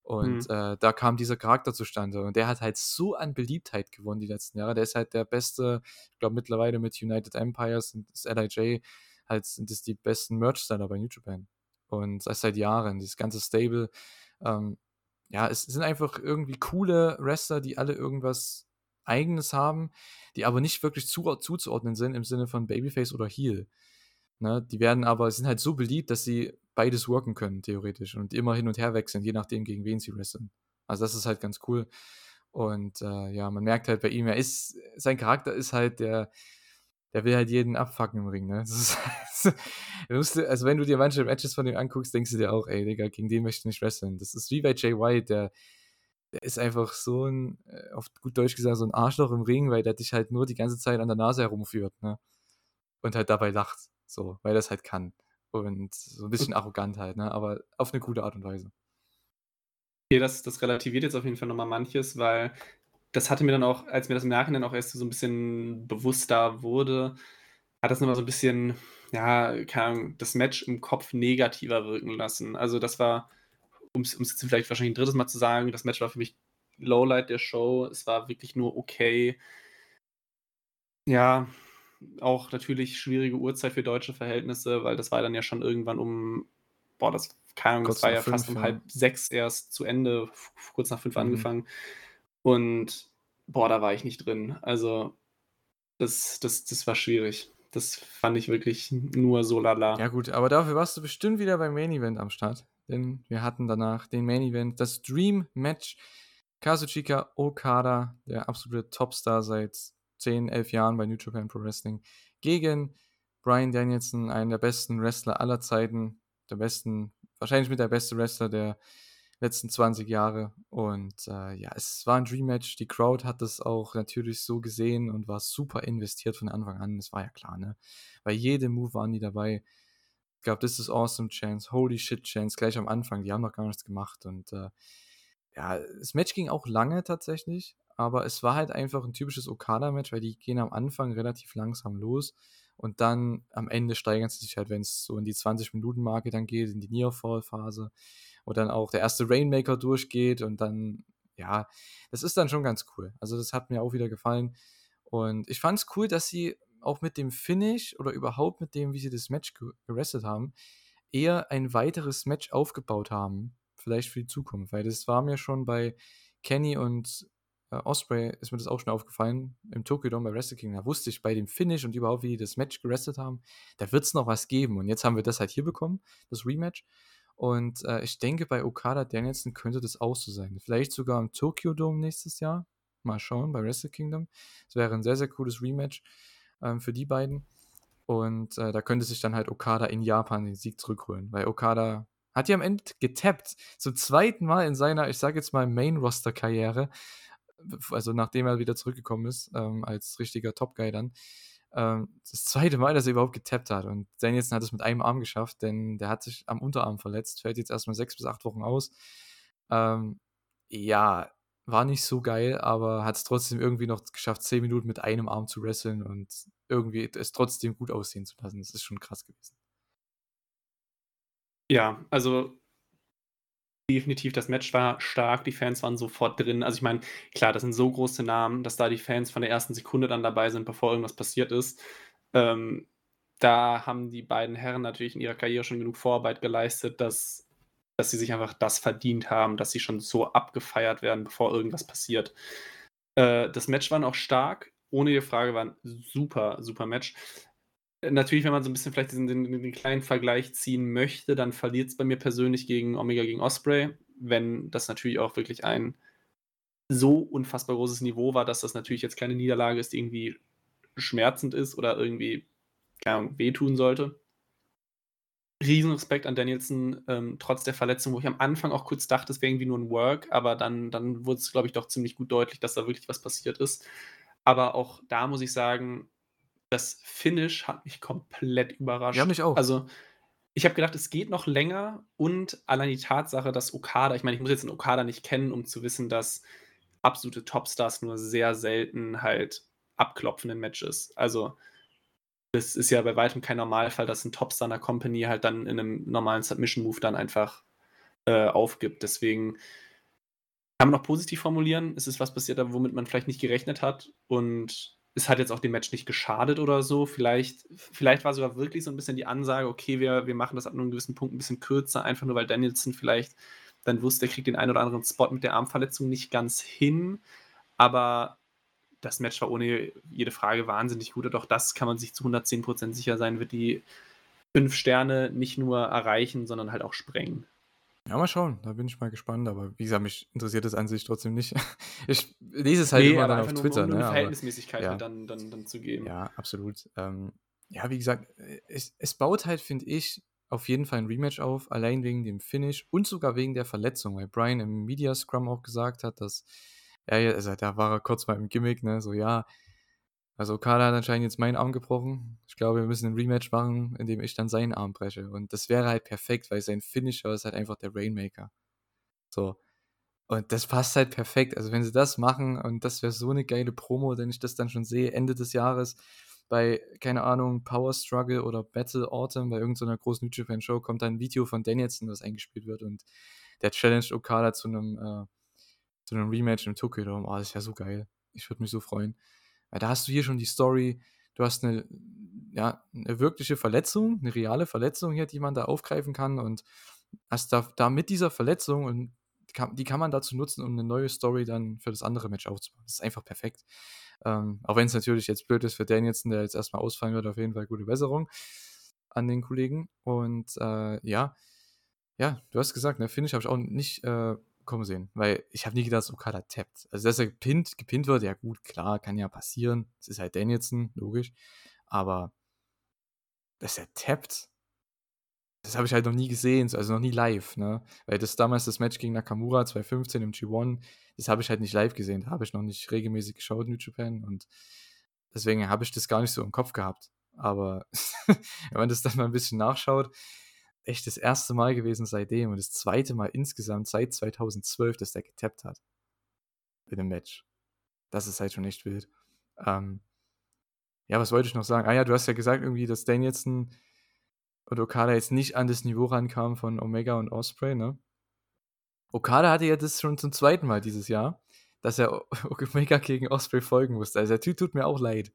Und, Mhm. äh, da kam dieser Charakter zustande. Und der hat halt so an Beliebtheit gewonnen die letzten Jahre. Der ist halt der beste ich glaube mittlerweile mit United Empires und das LIJ halt sind das die besten Merch-Seller bei New Japan. Und das seit Jahren, dieses ganze Stable. Ähm, ja, es sind einfach irgendwie coole Wrestler, die alle irgendwas Eigenes haben, die aber nicht wirklich zuor zuzuordnen sind im Sinne von Babyface oder Heel, ne? Die werden aber sind halt so beliebt, dass sie beides worken können theoretisch und immer hin und her wechseln, je nachdem, gegen wen sie wresteln. Also, das ist halt ganz cool. Und, äh, ja, man merkt halt bei ihm, er ist sein Charakter ist halt der der will halt jeden abfucken im Ring, ne? Das ist also, wenn du dir manche Matches von ihm anguckst, denkst du dir auch: „Ey Digga, gegen den möchte ich nicht wresteln.“ Das ist wie bei Jay White, der der ist einfach so 'n, äh, auf gut Deutsch gesagt, so 'n Arschloch im Ring, weil der dich halt nur die ganze Zeit an der Nase herumführt, ne? Und halt dabei lacht, so, weil er's halt kann. Und so 'n bisschen arrogant halt, ne, aber auf 'ne coole Art und Weise. Okay, das das relativiert jetzt auf jeden Fall noch mal manches, weil das hatte mir dann auch als mir das im Nachhinein auch erst so 'n bisschen bewusster wurde, hat das noch mal so 'n bisschen, ja, keine Ahnung, das Match im Kopf negativer wirken lassen. Also, das war, um's um's jetzt vielleicht wahrscheinlich 'n 3. Mal zu sagen, das Match war für mich Lowlight der Show. Es war wirklich nur okay. Ja, auch natürlich schwierige Uhrzeit für deutsche Verhältnisse, weil das war dann ja schon irgendwann um boah, das keine Ahnung, das war ja fast 5, um ja. 5:30 erst zu Ende, kurz nach 5 Mhm. angefangen. Und boah, da war ich nicht drin. Also, das das das war schwierig. Das fand ich wirklich nur so Ja lala. gut, aber dafür warst du bestimmt wieder beim Main Event am Start, denn wir hatten danach den Main Event, das Dream Match. Kazuchika Okada, der absolute Topstar seit 10, 11 Jahren bei New Japan Pro Wrestling, gegen Bryan Danielson, einen der besten Wrestler aller Zeiten, der besten wahrscheinlich mit der beste Wrestler der letzten 20 Jahre. Und, äh, ja, es war 'n Dream Match. Die Crowd hat das auch natürlich so gesehen und war super investiert von Anfang an. Das war ja klar, ne? Bei jedem Move waren die dabei. Gab „This is awesome“ Chants, „Holy shit“ Chants gleich am Anfang. Die haben noch gar nichts gemacht und, äh, ja, das Match ging auch lange tatsächlich, aber es war halt einfach 'n typisches Okada-Match, weil die gehen am Anfang relativ langsam los und dann am Ende steigern sie sich halt, wenn's so in die 20- Minuten-Marke dann geht, in die Near-Fall-Phase, wo dann auch der 1. Rainmaker durchgeht und dann ja, das ist dann schon ganz cool. Also, das hat mir auch wieder gefallen. Und ich fand's cool, dass sie auch mit dem Finish oder überhaupt mit dem, wie sie das Match ge gewrestelt haben, eher ein weiteres Match aufgebaut haben, vielleicht für die Zukunft. Weil das war mir schon bei Kenny und, äh, Ospreay ist mir das auch schon aufgefallen im Tokyo Dome bei Wrestle Kingdom. Da wusste ich bei dem Finish und überhaupt, wie die das Match gewrestelt haben, da wird's noch was geben. Und jetzt haben wir das halt hier bekommen, das Rematch. Und, äh, ich denke, bei Okada Danielson könnte das auch so sein. Vielleicht sogar im Tokyo Dome nächstes Jahr. Mal schauen bei Wrestle Kingdom. Das wäre 'n sehr, sehr cooles Rematch, ähm, für die beiden. Und äh, da könnte sich dann halt Okada in Japan den Sieg zurückholen, weil Okada hat ja am Ende getappt. Zum zweiten Mal in seiner, ich sage jetzt mal, Main-Roster-Karriere, also nachdem er wieder zurückgekommen ist, ähm, als richtiger Top-Guy dann. Ähm, das zweite Mal, dass er überhaupt getappt hat. Und Danielson hat es mit einem Arm geschafft, denn der hat sich am Unterarm verletzt, fällt jetzt erstmal sechs bis acht Wochen aus. Ähm, ja, war nicht so geil, aber hat es trotzdem irgendwie noch geschafft, zehn Minuten mit einem Arm zu wresteln und irgendwie es trotzdem gut aussehen zu lassen. Das ist schon krass gewesen. Ja, also definitiv, das Match war stark, die Fans waren sofort drin. Also ich meine, klar, das sind so große Namen, dass da die Fans von der ersten Sekunde dann dabei sind, bevor irgendwas passiert ist. Ähm, da haben die beiden Herren natürlich in ihrer Karriere schon genug Vorarbeit geleistet, dass, dass sie sich einfach das verdient haben, dass sie schon so abgefeiert werden, bevor irgendwas passiert. Äh, das Match war auch stark, ohne die Frage, war ein super, super Match. Natürlich, wenn man so ein bisschen vielleicht diesen den, den kleinen Vergleich ziehen möchte, dann verliert es bei mir persönlich gegen Omega gegen Osprey, wenn das natürlich auch wirklich ein so unfassbar großes Niveau war, dass das natürlich jetzt keine Niederlage ist, die irgendwie schmerzend ist oder irgendwie keine Ahnung, wehtun sollte. Riesenrespekt an Danielson, ähm, trotz der Verletzung, wo ich am Anfang auch kurz dachte, es wäre irgendwie nur ein Work, aber dann, dann wurde es, glaube ich, doch ziemlich gut deutlich, dass da wirklich was passiert ist. Aber auch da muss ich sagen, das Finish hat mich komplett überrascht. Ja, mich auch. Also, ich habe gedacht, es geht noch länger und allein die Tatsache, dass Okada, ich meine, ich muss jetzt einen Okada nicht kennen, um zu wissen, dass absolute Topstars nur sehr selten halt abklopfen in Matches. Also, das ist ja bei weitem kein Normalfall, dass ein Topstar einer Company halt dann in einem normalen Submission-Move dann einfach äh, aufgibt. Deswegen kann man noch positiv formulieren. Es ist was passiert, womit man vielleicht nicht gerechnet hat. Und es hat jetzt auch dem Match nicht geschadet oder so. Vielleicht, vielleicht war sogar wirklich so ein bisschen die Ansage, okay, wir, wir machen das ab einem gewissen Punkt ein bisschen kürzer, einfach nur weil Danielson vielleicht dann wusste, er kriegt den einen oder anderen Spot mit der Armverletzung nicht ganz hin. Aber das Match war ohne jede Frage wahnsinnig gut. Und auch das kann man sich zu 110% sicher sein, wird die fünf Sterne nicht nur erreichen, sondern halt auch sprengen. Ja, mal schauen, da bin ich mal gespannt, aber wie gesagt, mich interessiert das an sich trotzdem nicht. Ich lese es halt Nee, immer dann auf einfach nur, Twitter, um nur ne? Verhältnismäßigkeit ja, halt dann, dann, dann zu geben. ja, absolut. Ähm, ja, wie gesagt, es, es baut halt, finde ich, auf jeden Fall ein Rematch auf, allein wegen dem Finish und sogar wegen der Verletzung, weil Brian im Media Scrum auch gesagt hat, dass er, ja- also da war er kurz mal im Gimmick, ne, so ja, also Okada hat anscheinend jetzt meinen Arm gebrochen. Ich glaube, wir müssen ein Rematch machen, in dem ich dann seinen Arm breche. Und das wäre halt perfekt, weil sein Finisher ist halt einfach der Rainmaker. So. Und das passt halt perfekt. Also, wenn sie das machen und das wäre so eine geile Promo, wenn ich das dann schon sehe, Ende des Jahres bei, keine Ahnung, Power Struggle oder Battle Autumn, bei irgendeiner großen New Japan Show, kommt dann ein Video von Danielson, was eingespielt wird und der challenged Okada zu einem, äh, zu einem Rematch im Tokyo Dome. Oh, das wäre so geil. Ich würde mich so freuen. Weil da hast du hier schon die Story, du hast eine, ja, eine wirkliche Verletzung, eine reale Verletzung hier, die man da aufgreifen kann und hast da, da mit dieser Verletzung und die kann, man dazu nutzen, um eine neue Story dann für das andere Match aufzubauen. Das ist einfach perfekt. Ähm, auch wenn es natürlich jetzt blöd ist für Danielson, der jetzt erstmal ausfallen wird, auf jeden Fall gute Besserung an den Kollegen. Und äh, ja, ja, du hast gesagt, ne, Finish habe ich auch nicht äh, kommen sehen, weil ich habe nie gedacht, dass Okada tappt. Also, dass er gepinnt, gepinnt wird, ja gut, klar, kann ja passieren. Es ist halt Danielson, logisch. Aber dass er tappt, das habe ich halt noch nie gesehen, so- also noch nie live, ne? Weil das damals das Match gegen Nakamura 2015 im G1, das habe ich halt nicht live gesehen. Da habe ich noch nicht regelmäßig geschaut, New Japan. Und deswegen habe ich das gar nicht so im Kopf gehabt. Aber wenn man das dann mal ein bisschen nachschaut, echt das erste Mal gewesen seitdem und das zweite Mal insgesamt seit 2012, dass der getappt hat. In einem Match. Das ist halt schon echt wild. Ähm, ja, was wollte ich noch sagen? Ah ja, du hast ja gesagt irgendwie, dass Danielson und Okada jetzt nicht an das Niveau rankam von Omega und Osprey, ne? Okada hatte ja das schon zum zweiten Mal dieses Jahr, dass er Omega gegen Osprey folgen musste. Also der Typ tut mir auch leid,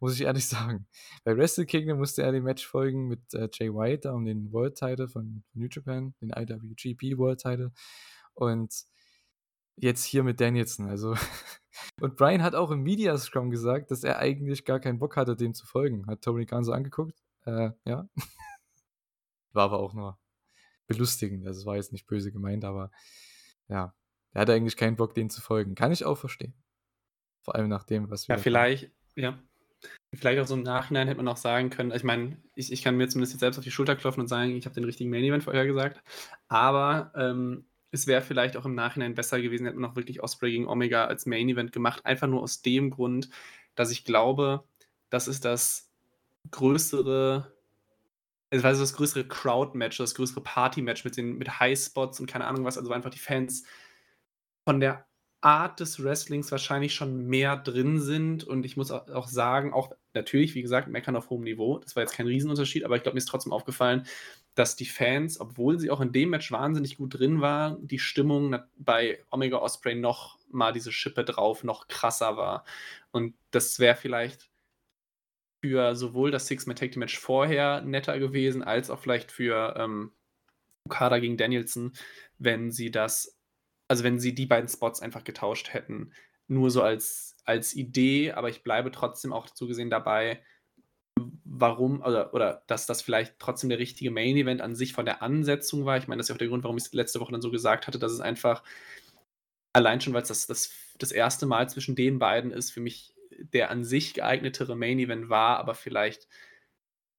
muss ich ehrlich sagen. Bei Wrestle Kingdom musste er dem Match folgen mit äh, Jay White da um den World Title von New Japan, den IWGP World Title. Und jetzt hier mit Danielson. Also und Brian hat auch im Media Scrum gesagt, dass er eigentlich gar keinen Bock hatte, dem zu folgen. Hat Tony Khan so angeguckt. Äh, ja. War aber auch nur belustigend. Also es war jetzt nicht böse gemeint, aber ja, er hatte eigentlich keinen Bock, denen zu folgen. Kann ich auch verstehen. Vor allem nach dem, was wir. Ja, vielleicht, ja. Vielleicht auch so im Nachhinein hätte man auch sagen können ich meine, ich ich kann mir zumindest jetzt selbst auf die Schulter klopfen und sagen, ich habe den richtigen Main Event vorhergesagt. Aber, ähm, es wäre vielleicht auch im Nachhinein besser gewesen, hätte man auch wirklich Osprey gegen Omega als Main Event gemacht. Einfach nur aus dem Grund, dass ich glaube, das ist das größere es war so das größere Crowd-Match, das größere Party-Match mit den mit Highspots und keine Ahnung was, also einfach die Fans von der Art des Wrestlings wahrscheinlich schon mehr drin sind und ich muss auch sagen, auch natürlich, wie gesagt, meckern auf hohem Niveau. Das war jetzt kein Riesenunterschied, aber ich glaube, mir ist trotzdem aufgefallen, dass die Fans, obwohl sie auch in dem Match wahnsinnig gut drin waren, die Stimmung bei Omega Osprey noch mal diese Schippe drauf noch krasser war. Und das wäre vielleicht für sowohl das Six-Man Tag Team Match vorher netter gewesen, als auch vielleicht für ähm, Okada gegen Danielson, wenn sie das, also wenn sie die beiden Spots einfach getauscht hätten. Nur so als, als Idee, aber ich bleibe trotzdem auch zugesehen dabei, warum, oder, oder dass das vielleicht trotzdem der richtige Main Event an sich von der Ansetzung war. Ich meine, das ist ja auch der Grund, warum ich es letzte Woche dann so gesagt hatte, dass es einfach allein schon, weil es das, das, das erste Mal zwischen den beiden ist, für mich der an sich geeignetere Main Event war, aber vielleicht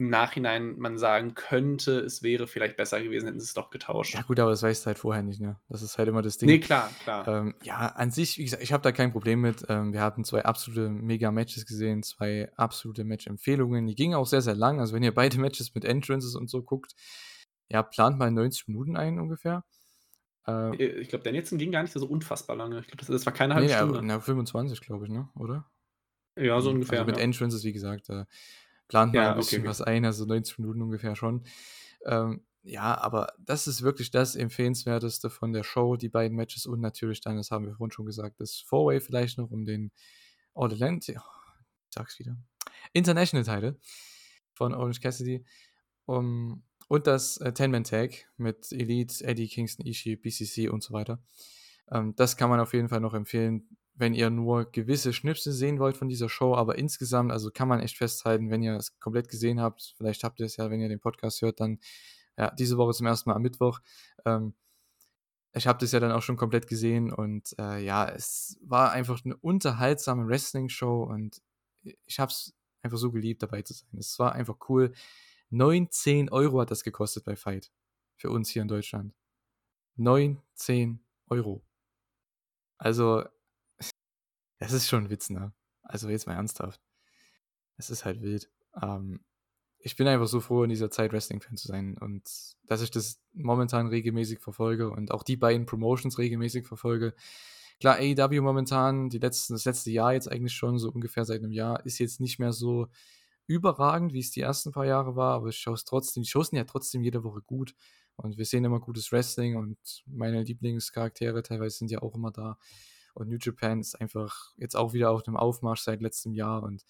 im Nachhinein man sagen könnte, es wäre vielleicht besser gewesen, hätten sie es doch getauscht. Ja gut, aber das weißt du halt vorher nicht, ne? Das ist halt immer das Ding. Nee, klar, klar. Ähm, ja, an sich, wie gesagt, ich habe da kein Problem mit. Ähm, wir hatten zwei absolute Mega-Matches gesehen, zwei absolute Match-Empfehlungen. Die gingen auch sehr, sehr lang. Also wenn ihr beide Matches mit Entrances und so guckt, ja, plant mal 90 Minuten ein ungefähr. Äh, ich glaube, Danielson ging gar nicht so unfassbar lange. Ich glaube, das, das, war keine halbe nee, Stunde. Ja, 25, glaube ich, ne? Oder? Ja, so ungefähr. Also mit ja. Entrances, wie gesagt, äh, plant man ja, ein bisschen okay, was ein, also 90 Minuten ungefähr schon. Ähm, ja, aber das ist wirklich das Empfehlenswerteste von der Show, die beiden Matches und natürlich dann, das haben wir vorhin schon gesagt, das Four-Way vielleicht noch um den All Atlantic, oh, ich sag's wieder, International Title von Orange Cassidy um, und das äh, Ten-Man-Tag mit Elite, Eddie, Kingston, Ishii, BCC und so weiter. Ähm, das kann man auf jeden Fall noch empfehlen wenn ihr nur gewisse Schnipsel sehen wollt von dieser Show, aber insgesamt, also kann man echt festhalten, wenn ihr es komplett gesehen habt, vielleicht habt ihr es ja, wenn ihr den Podcast hört, dann ja, diese Woche zum ersten Mal am Mittwoch. Ähm, ich habe das ja dann auch schon komplett gesehen und äh, ja, es war einfach eine unterhaltsame Wrestling-Show und ich habe es einfach so geliebt, dabei zu sein. Es war einfach cool. 19 Euro hat das gekostet bei Fight. Für uns hier in Deutschland. 19 Euro. Also, das ist schon ein Witz, ne? Also jetzt mal ernsthaft. Es ist halt wild. Ähm, ich bin einfach so froh, in dieser Zeit Wrestling-Fan zu sein und dass ich das momentan regelmäßig verfolge und auch die beiden Promotions regelmäßig verfolge. Klar, AEW momentan, die letzten, das letzte Jahr jetzt eigentlich schon, so ungefähr seit einem Jahr, ist jetzt nicht mehr so überragend, wie es die ersten paar Jahre war, aber ich schaue es trotzdem, die Shows sind ja trotzdem jede Woche gut und wir sehen immer gutes Wrestling und meine Lieblingscharaktere teilweise sind ja auch immer da. Und New Japan ist einfach jetzt auch wieder auf dem Aufmarsch seit letztem Jahr und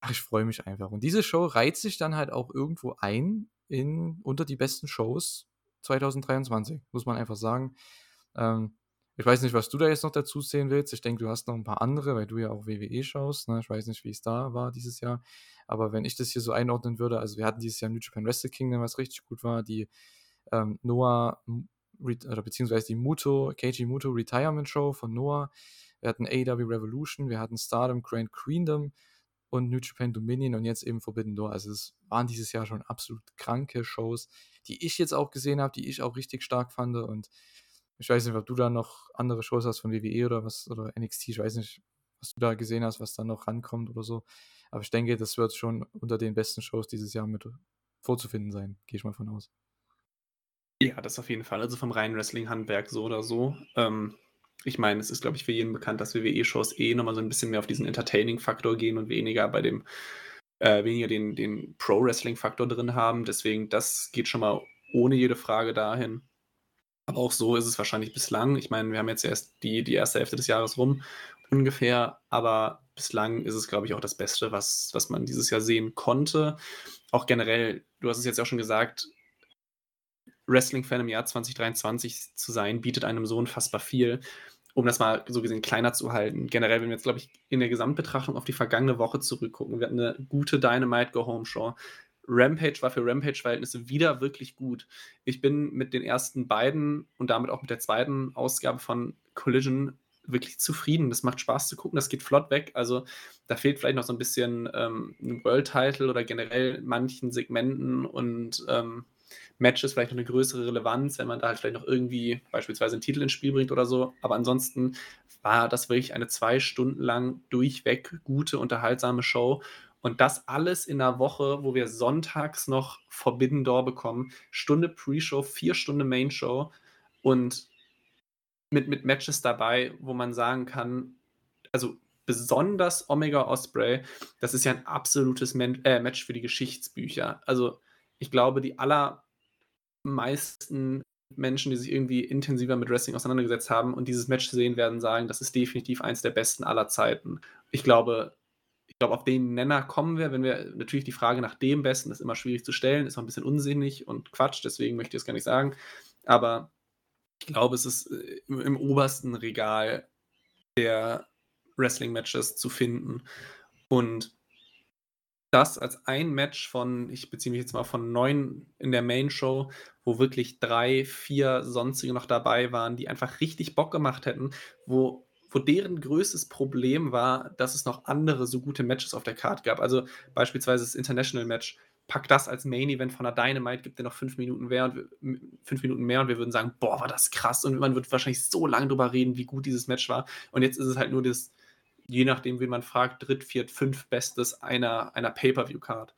ach, ich freue mich einfach. Und diese Show reiht sich dann halt auch irgendwo ein in unter die besten Shows 2023, muss man einfach sagen. Ähm, ich weiß nicht, was du da jetzt noch dazu sehen willst. Ich denke, du hast noch ein paar andere, weil du ja auch WWE schaust. Ne? Ich weiß nicht, wie es da war dieses Jahr. Aber wenn ich das hier so einordnen würde, also wir hatten dieses Jahr New Japan Wrestle Kingdom, was richtig gut war. Die ähm, Noah oder beziehungsweise die Muto, Keiji Muto Retirement Show von Noah. Wir hatten AEW Revolution, wir hatten Stardom Grand Queendom und New Japan Dominion und jetzt eben Forbidden Door. Also es waren dieses Jahr schon absolut kranke Shows, die ich jetzt auch gesehen habe, die ich auch richtig stark fand und ich weiß nicht, ob du da noch andere Shows hast von WWE oder was oder NXT, ich weiß nicht, was du da gesehen hast, was da noch rankommt oder so. Aber ich denke, das wird schon unter den besten Shows dieses Jahr mit vorzufinden sein, gehe ich mal von aus. Ja, das auf jeden Fall. Also vom reinen Wrestling-Handwerk so oder so. Ähm, ich meine, es ist, glaube ich, für jeden bekannt, dass WWE-Shows eh nochmal so ein bisschen mehr auf diesen Entertaining-Faktor gehen und weniger bei dem, äh, weniger den, den Pro-Wrestling-Faktor drin haben. Deswegen, das geht schon mal ohne jede Frage dahin. Aber auch so ist es wahrscheinlich bislang. Ich meine, wir haben jetzt erst die, die erste Hälfte des Jahres rum ungefähr, aber bislang ist es, glaube ich, auch das Beste, was, was man dieses Jahr sehen konnte. Auch generell, du hast es jetzt auch schon gesagt, Wrestling-Fan im Jahr 2023 zu sein, bietet einem so unfassbar viel. Um das mal so gesehen kleiner zu halten. Generell, wenn wir jetzt, glaube ich, in der Gesamtbetrachtung auf die vergangene Woche zurückgucken, wir hatten eine gute Dynamite Go-Home-Show. Rampage war für Rampage-Verhältnisse wieder wirklich gut. Ich bin mit den ersten beiden und damit auch mit der zweiten Ausgabe von Collision wirklich zufrieden. Das macht Spaß zu gucken, das geht flott weg. Also da fehlt vielleicht noch so ein bisschen ähm, ein World-Title oder generell manchen Segmenten und ähm, Matches vielleicht noch eine größere Relevanz, wenn man da halt vielleicht noch irgendwie beispielsweise einen Titel ins Spiel bringt oder so. Aber ansonsten war das wirklich eine zwei Stunden lang durchweg gute, unterhaltsame Show. Und das alles in einer Woche, wo wir sonntags noch Forbidden Door bekommen. Stunde Pre-Show, vier Stunden Main-Show und mit, mit Matches dabei, wo man sagen kann, also besonders Omega Osprey, das ist ja ein absolutes Man äh, Match für die Geschichtsbücher. Also ich glaube, die allermeisten Menschen, die sich irgendwie intensiver mit Wrestling auseinandergesetzt haben und dieses Match sehen werden, sagen, das ist definitiv eins der besten aller Zeiten. Ich glaube, ich glaube, auf den Nenner kommen wir, wenn wir natürlich die Frage nach dem Besten ist immer schwierig zu stellen, ist auch ein bisschen unsinnig und Quatsch, deswegen möchte ich es gar nicht sagen. Aber ich glaube, es ist äh, im, im obersten Regal der Wrestling-Matches zu finden. Und das als ein Match von, ich beziehe mich jetzt mal von neun in der Main Show, wo wirklich drei, vier sonstige noch dabei waren, die einfach richtig Bock gemacht hätten, wo, wo deren größtes Problem war, dass es noch andere so gute Matches auf der Karte gab. Also beispielsweise das International Match. Pack das als Main Event von der Dynamite, gibt dir noch fünf Minuten mehr und wir, fünf Minuten mehr und wir würden sagen, boah, war das krass und man wird wahrscheinlich so lange drüber reden, wie gut dieses Match war. Und jetzt ist es halt nur das, je nachdem, wie man fragt, dritt, viert, fünf Bestes einer, einer Pay-Per-View-Card.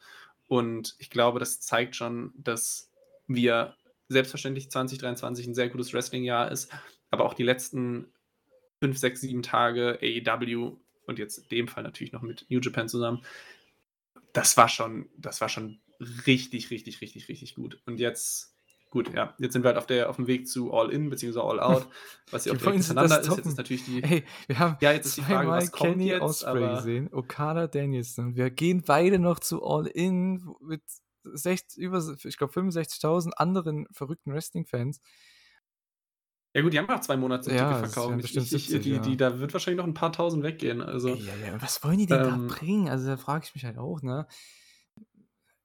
Und ich glaube, das zeigt schon, dass wir selbstverständlich 2023 ein sehr gutes Wrestling-Jahr ist, aber auch die letzten fünf, sechs, sieben Tage AEW und jetzt in dem Fall natürlich noch mit New Japan zusammen, das war schon, das war schon richtig, richtig, richtig, richtig gut. Und jetzt Gut, ja. Jetzt sind wir halt auf, der, auf dem Weg zu All-In bzw. All-Out. Was ja auch direkt hintereinander ist. Jetzt ist natürlich die. Hey, wir haben ja, jetzt ist die Frage, was kommt Kenny jetzt, Osprey gesehen, Okada Danielson. Wir gehen beide noch zu All-In mit 60, über, ich glaube, 65.000 anderen verrückten Wrestling-Fans. Ja gut, die haben noch zwei Monate ja, verkauft. Ja ich, 70, die, ja. die, da wird wahrscheinlich noch ein paar tausend weggehen. Also, ja, ja, was wollen die denn ähm, da bringen? Also da frage ich mich halt auch, ne?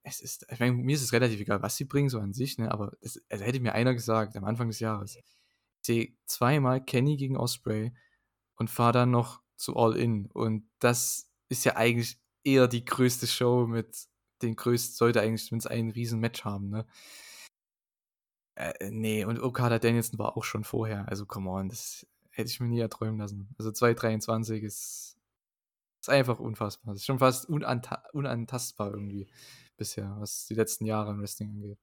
Es ist, ich meine, mir ist es relativ egal, was sie bringen, so an sich, ne? aber es, also hätte mir einer gesagt am Anfang des Jahres, ich sehe zweimal Kenny gegen Osprey und fahre dann noch zu All In. Und das ist ja eigentlich eher die größte Show mit den größten, sollte eigentlich zumindest ein riesen Match haben, ne? Äh, äh nee, und Okada Danielson war auch schon vorher, also come on, das hätte ich mir nie erträumen lassen. Also 223 ist, ist einfach unfassbar. Das ist schon fast unanta unantastbar irgendwie bisher, was die letzten Jahre im Wrestling angeht.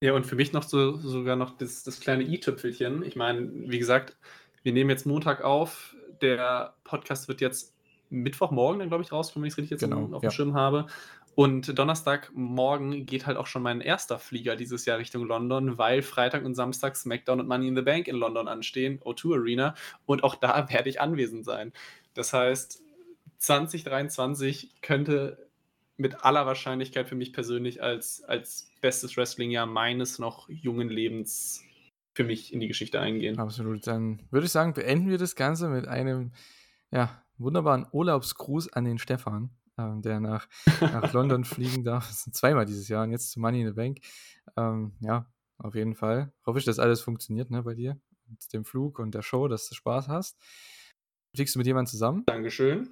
Ja, und für mich noch so sogar noch das, das kleine i-Tüpfelchen. Ich meine, wie gesagt, wir nehmen jetzt Montag auf. Der Podcast wird jetzt Mittwochmorgen dann, glaube ich, rauskommen, wenn ich es richtig jetzt genau, auf dem Schirm habe. Und Donnerstagmorgen geht halt auch schon mein erster Flieger dieses Jahr Richtung London, weil Freitag und Samstag SmackDown und Money in the Bank in London anstehen, O2 Arena. Und auch da werde ich anwesend sein. Das heißt, 2023 könnte mit aller Wahrscheinlichkeit für mich persönlich als, als bestes Wrestling-Jahr meines noch jungen Lebens für mich in die Geschichte eingehen. Absolut. Dann würde ich sagen, beenden wir das Ganze mit einem ja, wunderbaren Urlaubsgruß an den Stefan, ähm, der nach, nach London fliegen darf. Das sind zweimal dieses Jahr und jetzt zu Money in the Bank. Ähm, ja, auf jeden Fall. Hoffe ich, dass alles funktioniert ne, bei dir. Mit dem Flug und der Show, dass du Spaß hast. Fliegst du mit jemandem zusammen? Dankeschön.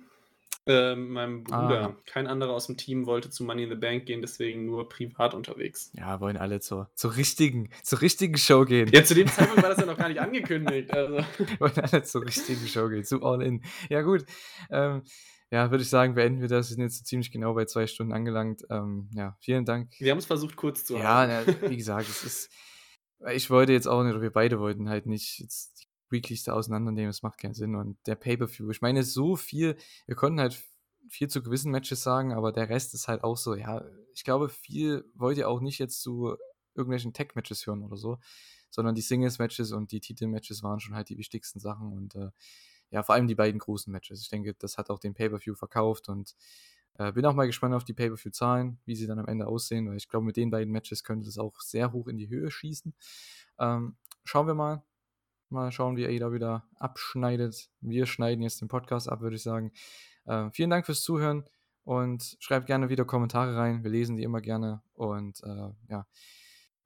Ähm, meinem Bruder. Ah. Kein anderer aus dem Team wollte zu Money in the Bank gehen, deswegen nur privat unterwegs. Ja, wollen alle zur, zur, richtigen, zur richtigen Show gehen. Ja, zu dem Zeitpunkt war das ja noch gar nicht angekündigt. Also. wollen alle zur richtigen Show gehen, zu All In. Ja, gut. Ähm, ja, würde ich sagen, beenden wir das. Wir sind jetzt ziemlich genau bei zwei Stunden angelangt. Ähm, ja, vielen Dank. Wir haben es versucht, kurz zu halten. Ja, na, wie gesagt, es ist. Ich wollte jetzt auch nicht, oder wir beide wollten halt nicht jetzt Weeklies auseinandernehmen, das macht keinen Sinn. Und der Pay-Per-View, ich meine, so viel, wir konnten halt viel zu gewissen Matches sagen, aber der Rest ist halt auch so, ja, ich glaube, viel wollt ihr auch nicht jetzt zu irgendwelchen Tech-Matches hören oder so, sondern die Singles-Matches und die Titel-Matches waren schon halt die wichtigsten Sachen und äh, ja, vor allem die beiden großen Matches. Ich denke, das hat auch den Pay-Per-View verkauft und äh, bin auch mal gespannt auf die Pay-Per-View-Zahlen, wie sie dann am Ende aussehen, weil ich glaube, mit den beiden Matches könnte das auch sehr hoch in die Höhe schießen. Ähm, schauen wir mal. Mal schauen, wie AEW wieder abschneidet. Wir schneiden jetzt den Podcast ab, würde ich sagen. Äh, vielen Dank fürs Zuhören und schreibt gerne wieder Kommentare rein. Wir lesen die immer gerne. Und äh, ja,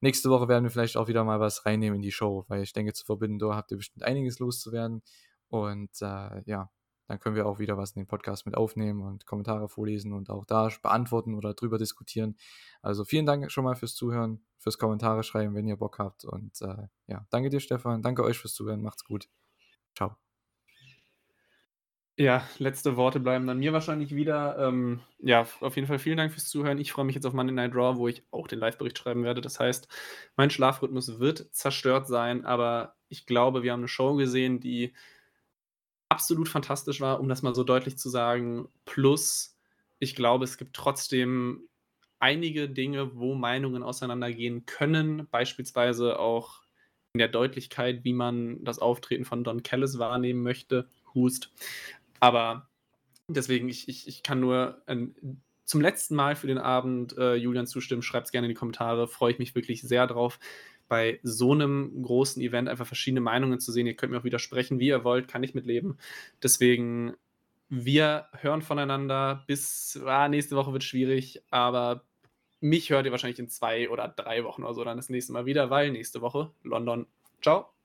nächste Woche werden wir vielleicht auch wieder mal was reinnehmen in die Show, weil ich denke, zu Door habt ihr bestimmt einiges loszuwerden. Und äh, ja, dann können wir auch wieder was in den Podcast mit aufnehmen und Kommentare vorlesen und auch da beantworten oder drüber diskutieren. Also vielen Dank schon mal fürs Zuhören, fürs Kommentare schreiben, wenn ihr Bock habt. Und äh, ja, danke dir, Stefan. Danke euch fürs Zuhören. Macht's gut. Ciao. Ja, letzte Worte bleiben dann mir wahrscheinlich wieder. Ähm, ja, auf jeden Fall vielen Dank fürs Zuhören. Ich freue mich jetzt auf Monday Night Raw, wo ich auch den Live-Bericht schreiben werde. Das heißt, mein Schlafrhythmus wird zerstört sein, aber ich glaube, wir haben eine Show gesehen, die absolut fantastisch war, um das mal so deutlich zu sagen. Plus, ich glaube, es gibt trotzdem einige Dinge, wo Meinungen auseinandergehen können, beispielsweise auch in der Deutlichkeit, wie man das Auftreten von Don Callis wahrnehmen möchte. Hust. Aber deswegen, ich, ich, ich kann nur äh, zum letzten Mal für den Abend äh, Julian zustimmen. Schreibt es gerne in die Kommentare. Freue ich mich wirklich sehr drauf, bei so einem großen Event einfach verschiedene Meinungen zu sehen. Ihr könnt mir auch widersprechen, wie ihr wollt, kann ich mitleben. Deswegen, wir hören voneinander. Bis ah, nächste Woche wird schwierig, aber mich hört ihr wahrscheinlich in zwei oder drei Wochen oder so dann das nächste Mal wieder, weil nächste Woche London. Ciao.